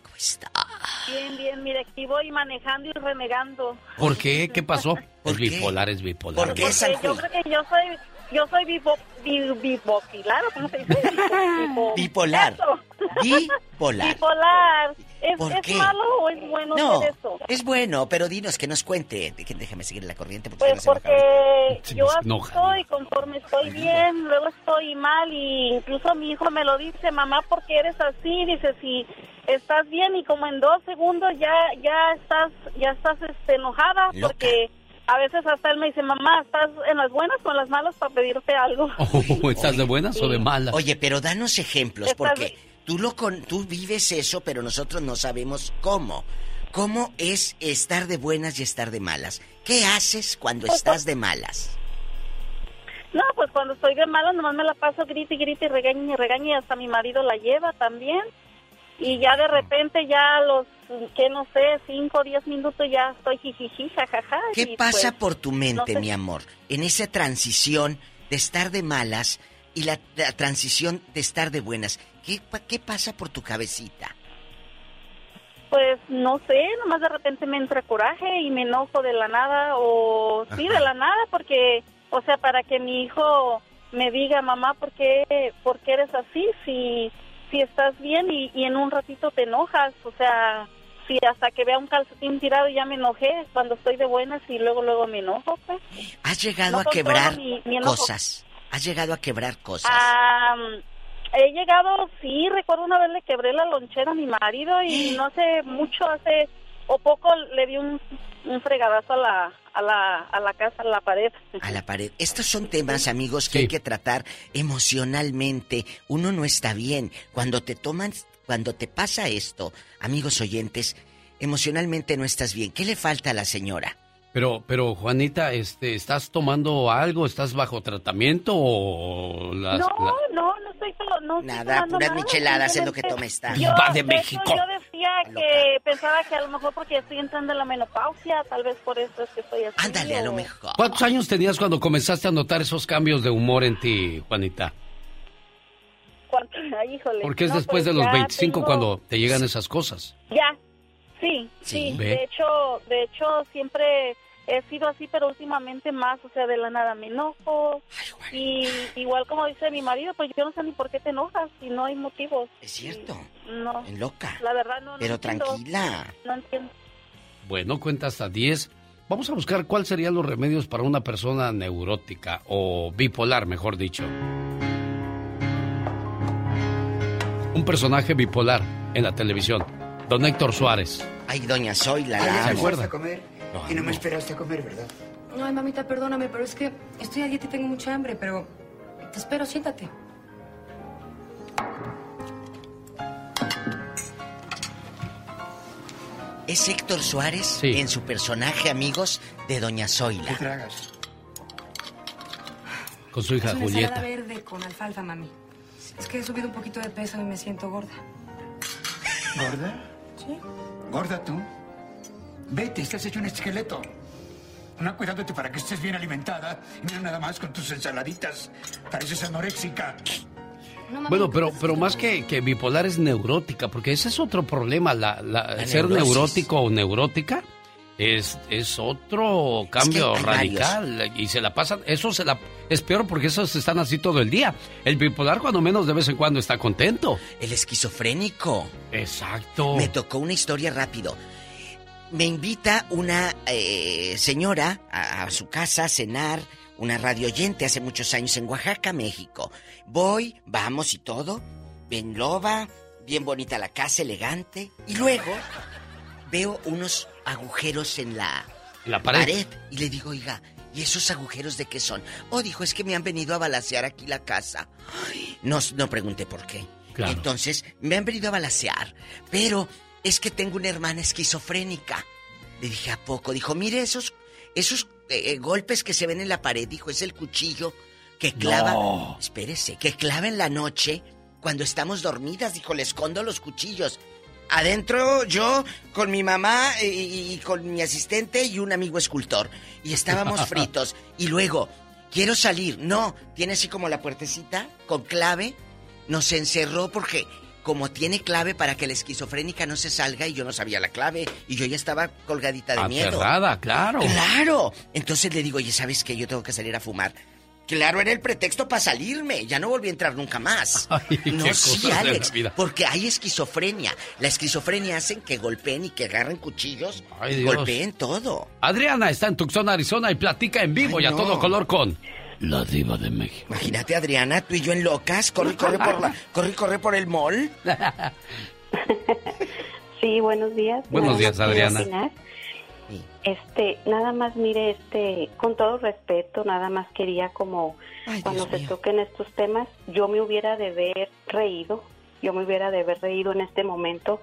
Bien, bien, mire, aquí voy manejando y renegando. ¿Por qué? ¿Qué pasó? Es bipolar, es bipolar. Porque yo creo que yo soy, yo soy bipo, bi- bipolar, ¿o ¿cómo se dice? Bipo- <laughs> Bipolar. Bipolar. Bipolar. ¿Es, ¿Por ¿es qué? malo o es bueno No, eso? es bueno, pero dinos que nos cuente. Déjame seguir la corriente porque Pues porque yo así estoy, conforme estoy bien, luego estoy mal y incluso mi hijo me lo dice, mamá, ¿por qué eres así? Dice, si estás bien y como en dos segundos ya ya estás ya estás este, enojada Loca. porque a veces hasta él me dice, mamá, ¿estás en las buenas o en las malas para pedirte algo? <laughs> Oh, ¿Estás de buenas o de malas? Oye, pero danos ejemplos, porque tú lo con, tú vives eso, pero nosotros no sabemos cómo. ¿Cómo es estar de buenas y estar de malas? ¿Qué haces cuando estás de malas? No, pues cuando estoy de malas nomás me la paso grite y grite y regañe y regañe y hasta mi marido la lleva también. Y ya de repente ya a los, que no sé, cinco o diez minutos ya estoy jijiji, jajaja. ¿Qué y pasa pues, por tu mente, no sé. mi amor, en esa transición de estar de malas y la, la transición de estar de buenas? ¿Qué, ¿Qué pasa por tu cabecita? Pues no sé, nomás de repente me entra coraje y me enojo de la nada o sí, de la nada porque, o sea, para que mi hijo me diga, mamá, ¿por qué, por qué eres así? Si, si estás bien y, y en un ratito te enojas, o sea, si hasta que vea un calcetín tirado ya me enojé cuando estoy de buenas y luego, luego me enojo, pues. ¿Has llegado No a quebrar mi- mi enojo. cosas? ¿Has llegado a quebrar cosas? He llegado, sí, recuerdo una vez le quebré la lonchera a mi marido y <gasps> no hace mucho, hace o poco le di un, un fregadazo a la, a la, a la casa, a la pared. A la pared. Estos son temas, amigos, que hay que tratar emocionalmente. Uno no está bien. Cuando te toman, cuando te pasa esto, amigos oyentes, emocionalmente no estás bien. ¿Qué le falta a la señora? Pero, pero Juanita, este, ¿estás tomando algo? ¿Estás bajo tratamiento o las, no, la- no estoy to- no estoy Nada, tomando puras nada, micheladas es lo que toma esta. Diva de México. yo decía que pensaba que a lo mejor porque estoy entrando en la menopausia, tal vez por eso es que estoy así. Ándale, a lo mejor. ¿Cuántos años tenías cuando comenzaste a notar esos cambios de humor en ti, Juanita? <laughs> Ay, híjole. Porque es No, después pues de los ya 25 tengo- cuando te llegan esas cosas. Ya, sí, Sí. sí. De hecho, de hecho siempre he sido así, pero últimamente más, o sea, de la nada me enojo. Y igual como dice mi marido, pues yo no sé ni por qué te enojas si no hay motivos. Es cierto. No. En loca. La verdad no. no Pero entiendo. tranquila. No entiendo. Bueno, cuenta hasta 10. Vamos a buscar cuáles serían los remedios para una persona neurótica o bipolar, mejor dicho. Un personaje bipolar en la televisión, don Héctor Suárez. Ay, doña Zoila, ¿Se acuerda? a comer y no me esperaste a comer, ¿verdad? Ay, mamita, perdóname, pero es que estoy a dieta y tengo mucha hambre, pero te espero, siéntate. Es Héctor Suárez en su personaje, amigos, de doña Zoila. ¿Qué tragas? Con su hija es una Julieta. verde con alfalfa, mami. Es que he subido un poquito de peso y me siento gorda. ¿Gorda? ¿Sí? ¿Gorda tú? Vete, estás hecho un esqueleto. No cuidándote para que estés bien alimentada y no nada más con tus ensaladitas. Pareces anoréxica. Bueno, pero, pero más que, que bipolar es neurótica, porque ese es otro problema. La, la- ser neurótico o neurótica es, es otro cambio hay radical. Y se la pasan, eso se la, es peor porque esos están así todo el día. El bipolar cuando menos de vez en cuando está contento. El esquizofrénico. Exacto. Me tocó una historia rápido. Me invita una eh, señora a, a su casa a cenar, una radio oyente hace muchos años en Oaxaca, México. Voy, vamos y todo. Bien loba, bien bonita la casa, elegante. Y luego veo unos agujeros en la, La pared. Y le digo, oiga, ¿y esos agujeros de qué son? Oh, dijo, es que me han venido a balasear aquí la casa. Ay, no, no pregunté por qué. Claro. Entonces, me han venido a balasear. Pero es que tengo una hermana esquizofrénica. Le dije, ¿a poco? Dijo, mire esos, esos eh, eh, golpes que se ven en la pared. Dijo, es el cuchillo que clava. No. Espérese, que clava en la noche cuando estamos dormidas. Dijo, le escondo los cuchillos. Adentro yo con mi mamá y, y con mi asistente y un amigo escultor. Y estábamos <laughs> fritos. Y luego, quiero salir. No, tiene así como la puertecita con clave. Nos encerró porque como tiene clave para que la esquizofrénica no se salga y yo no sabía la clave y yo ya estaba colgadita de miedo. Aterrada, claro. Claro. Entonces le digo, oye, ¿sabes qué? Yo tengo que salir a fumar. Claro, era el pretexto para salirme. Ya no volví a entrar nunca más. <laughs> no, sí, Alex. Porque hay esquizofrenia. La esquizofrenia hacen que golpeen y que agarren cuchillos. Ay, y Dios. golpeen todo. Adriana está en Tucson, Arizona y platica en vivo y a no. todo color con la diva de México. Imagínate, Adriana, tú y yo en locas. Corre y corre por la, corre corre por el mall. <laughs> Sí, buenos días. Buenos días, Adriana. Este, nada más mire, este, con todo respeto, nada más quería como cuando se toquen estos temas, yo me hubiera de haber reído, yo me hubiera de haber reído en este momento.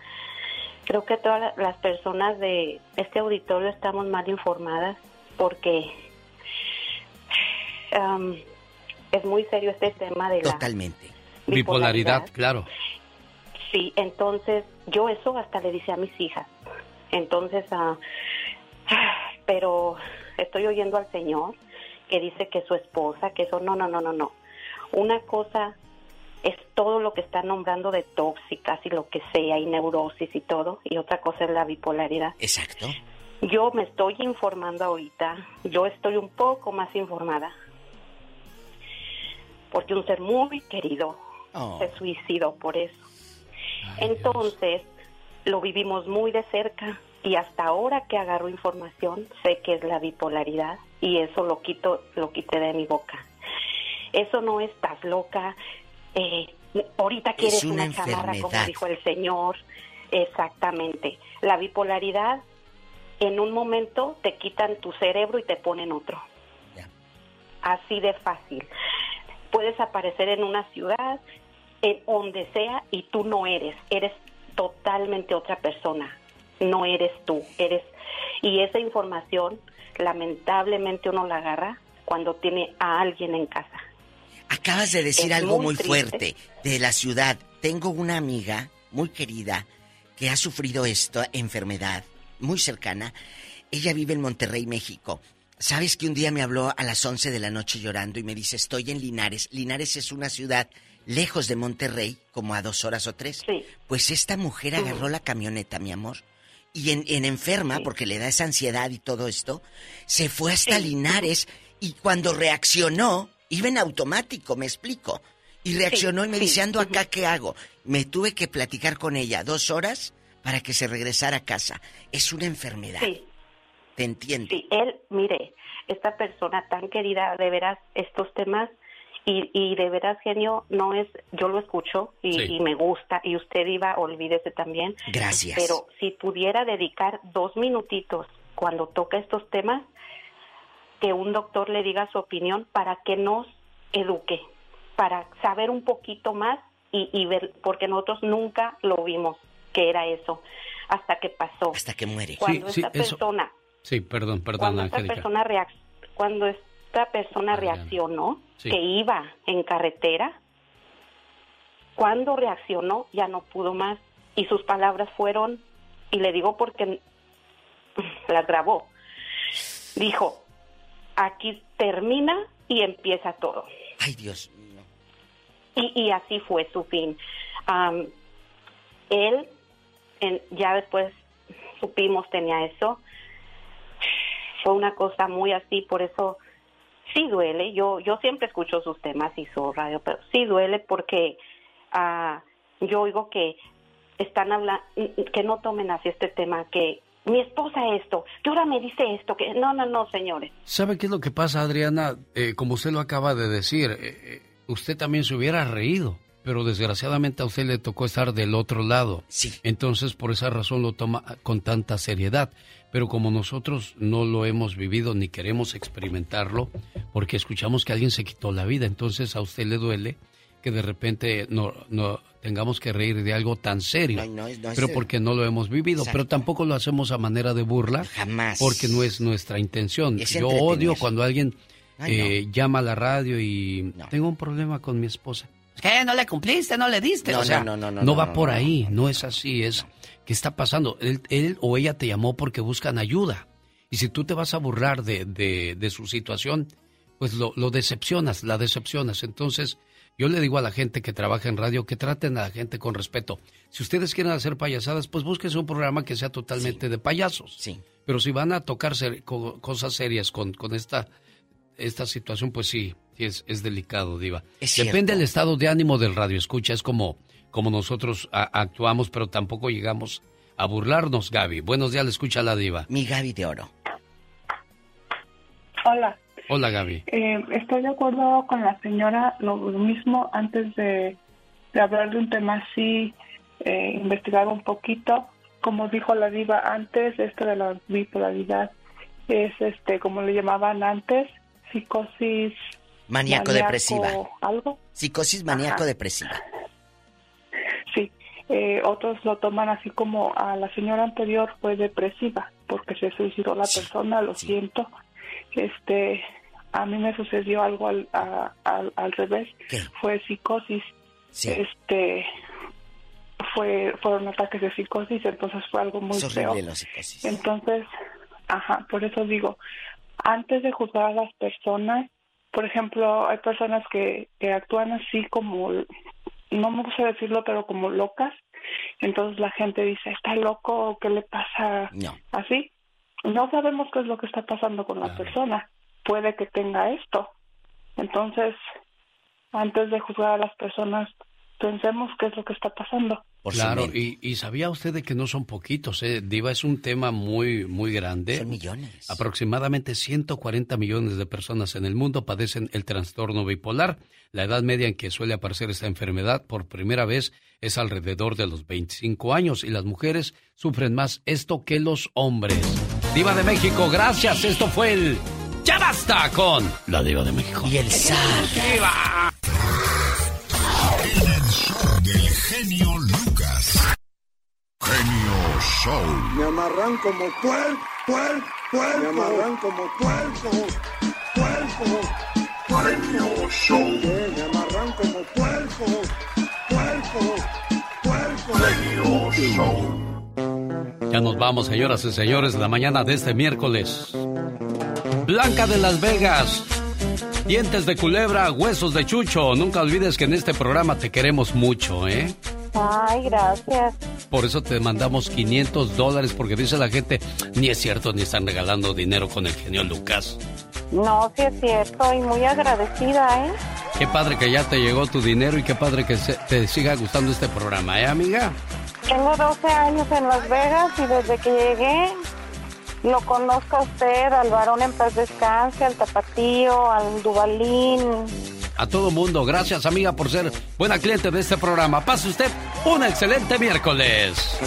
Creo que todas la- las personas de este auditorio estamos mal informadas porque es muy serio este tema de la Totalmente. Bipolaridad, claro. Sí, entonces yo eso hasta le dice a mis hijas. Entonces, ah, pero estoy oyendo al Señor que dice que su esposa, que eso, no, no, no, no, no. Una cosa es todo lo que está nombrando de tóxicas y lo que sea, y neurosis y todo, y otra cosa es la bipolaridad. Exacto. Yo me estoy informando ahorita, yo estoy un poco más informada, porque un ser muy querido Oh. se suicidó por eso. Entonces, lo vivimos muy de cerca y hasta ahora que agarro información sé que es la bipolaridad y eso lo quito, lo quité de mi boca. Eso no estás loca, eh, ahorita quieres una una, chamarra como dijo el señor, exactamente. La bipolaridad en un momento te quitan tu cerebro y te ponen otro. Así de fácil. Puedes aparecer en una ciudad, en donde sea, y tú no eres. Eres totalmente otra persona. No eres tú. Eres. Y esa información, lamentablemente, uno la agarra cuando tiene a alguien en casa. Acabas de decir Es algo muy fuerte de la ciudad. Tengo una amiga muy querida que ha sufrido esta enfermedad muy cercana. Ella vive en Monterrey, México. ¿Sabes que un día me habló a las 11 de la noche llorando y me dice, estoy en Linares? Linares es una ciudad lejos de Monterrey, como a dos horas o tres. Pues esta mujer agarró la camioneta, mi amor, y en, en enferma, porque le da esa ansiedad y todo esto, se fue hasta Linares y cuando reaccionó, iba en automático, me explico. Y reaccionó y me sí, dice, ando acá, ¿qué hago? Me tuve que platicar con ella dos horas para que se regresara a casa. Es una enfermedad. Sí. Te entiendo. Sí, él, mire, esta persona tan querida, de veras, estos temas, y, y de veras, genio, no es, yo lo escucho y, Sí. y me gusta, y usted iba, olvídese también. Gracias. Pero si pudiera dedicar dos minutitos cuando toca estos temas, que un doctor le diga su opinión para que nos eduque, para saber un poquito más y, y ver, porque nosotros nunca lo vimos que era eso, hasta que pasó. Hasta que muere. Cuando Sí, sí, esta eso- persona Sí, perdón, perdón, cuando esta persona reac- cuando esta persona reaccionó Sí. que iba en carretera cuando reaccionó ya no pudo más y sus palabras fueron y le digo porque <laughs> las grabó dijo aquí termina y empieza todo. Ay, Dios Y, y así fue su fin. Am, él, en- ya después supimos tenía eso. Fue una cosa muy así, por eso sí duele. Yo, yo siempre escucho sus temas y su radio, pero sí duele porque ah, yo oigo que están hablando, que no tomen así este tema, que mi esposa esto, que ahora me dice esto, que no, no, no, señores. ¿Sabe qué es lo que pasa, Adriana? Eh, como usted lo acaba de decir, eh, eh, usted también se hubiera reído, pero desgraciadamente a usted le tocó estar del otro lado. Sí. Entonces, por esa razón lo toma con tanta seriedad. Pero como nosotros no lo hemos vivido ni queremos experimentarlo, porque escuchamos que alguien se quitó la vida, entonces a usted le duele que de repente no, no tengamos que reír de algo tan serio. No, no es- no pero porque no lo hemos vivido. Pero tampoco lo hacemos a manera de burla. Jamás. Porque no es nuestra intención. Es Yo odio cuando alguien Ay, eh, llama a la radio y tengo un problema con mi esposa. ¿Qué? ¿No le cumpliste? ¿No le diste? No, o sea, no, no, no, no, va no, por no, ahí, no, es así, es ¿qué está pasando? Él, él o ella te llamó porque buscan ayuda. Y si tú te vas a burlar de, de, de su situación, pues lo, lo decepcionas, la decepcionas. Entonces, yo le digo a la gente que trabaja en radio que traten a la gente con respeto. Si ustedes quieren hacer payasadas, pues búsquense un programa que sea totalmente de payasos. Sí. Pero si van a tocar ser- co- cosas serias con, con esta, esta situación, pues sí, sí es, es delicado, Diva. Es Depende del estado de ánimo del radio escucha, es como, como nosotros a- actuamos, pero tampoco llegamos a burlarnos, Gaby. Buenos días, le escucha la Diva. Mi Gaby de oro. Hola, Hola, Gaby. eh, estoy de acuerdo con la señora, lo, lo mismo antes de, de hablar de un tema así, eh, investigar un poquito, como dijo la diva antes, esto de la bipolaridad es, este, como le llamaban antes, psicosis Maníaco-depresiva. algo. Psicosis maníaco-depresiva. <laughs> Sí, eh, otros lo toman así como a la señora anterior fue depresiva porque se suicidó la persona, lo siento. Este, a mí me sucedió algo al, a- al, al revés, fue psicosis. Este, fue fueron ataques de psicosis, entonces fue algo muy Es horrible feo. la psicosis. Entonces, ajá, por eso digo, antes de juzgar a las personas, por ejemplo, hay personas que, que actúan así como, no me gusta decirlo, pero como locas. Entonces la gente dice, ¿está loco? ¿Qué le pasa? No. Así. No sabemos qué es lo que está pasando con la persona. Puede que tenga esto. Entonces, antes de juzgar a las personas, pensemos qué es lo que está pasando. claro, y, y sabía usted de que no son poquitos, ¿eh? Diva, es un tema muy, muy grande. Son millones. Aproximadamente 140 millones de personas en el mundo padecen el trastorno bipolar. La edad media en que suele aparecer esta enfermedad por primera vez es alrededor de los 25 años y las mujeres sufren más esto que los hombres. Diva de México, gracias. Esto fue el Ya basta con la Diva de México. Y el zar. ¡Diva! Show del genio Lucas. Genio Show. Me amarran como puer, puer, puerco. Me amarran como puerco, puerco, puerco. Show. Me amarran como puerco, puerco, puerco. Genio Show. Ya nos vamos, señoras y señores, la mañana de este miércoles. Blanca de Las Vegas. Dientes de culebra, huesos de chucho. Nunca olvides que en este programa te queremos mucho, ¿eh? Ay, gracias. Por eso te mandamos 500 dólares, porque dice la gente, ni es cierto, ni están regalando dinero con el genio Lucas. No, sí es cierto y muy agradecida, ¿eh? Qué padre que ya te llegó tu dinero y qué padre que se- te siga gustando este programa, ¿eh, amiga? Tengo 12 años en Las Vegas y desde que llegué lo conozco a usted, al varón en paz descanse, al tapatío, al dubalín. A todo mundo, gracias amiga por ser buena cliente de este programa. Pase usted un excelente miércoles.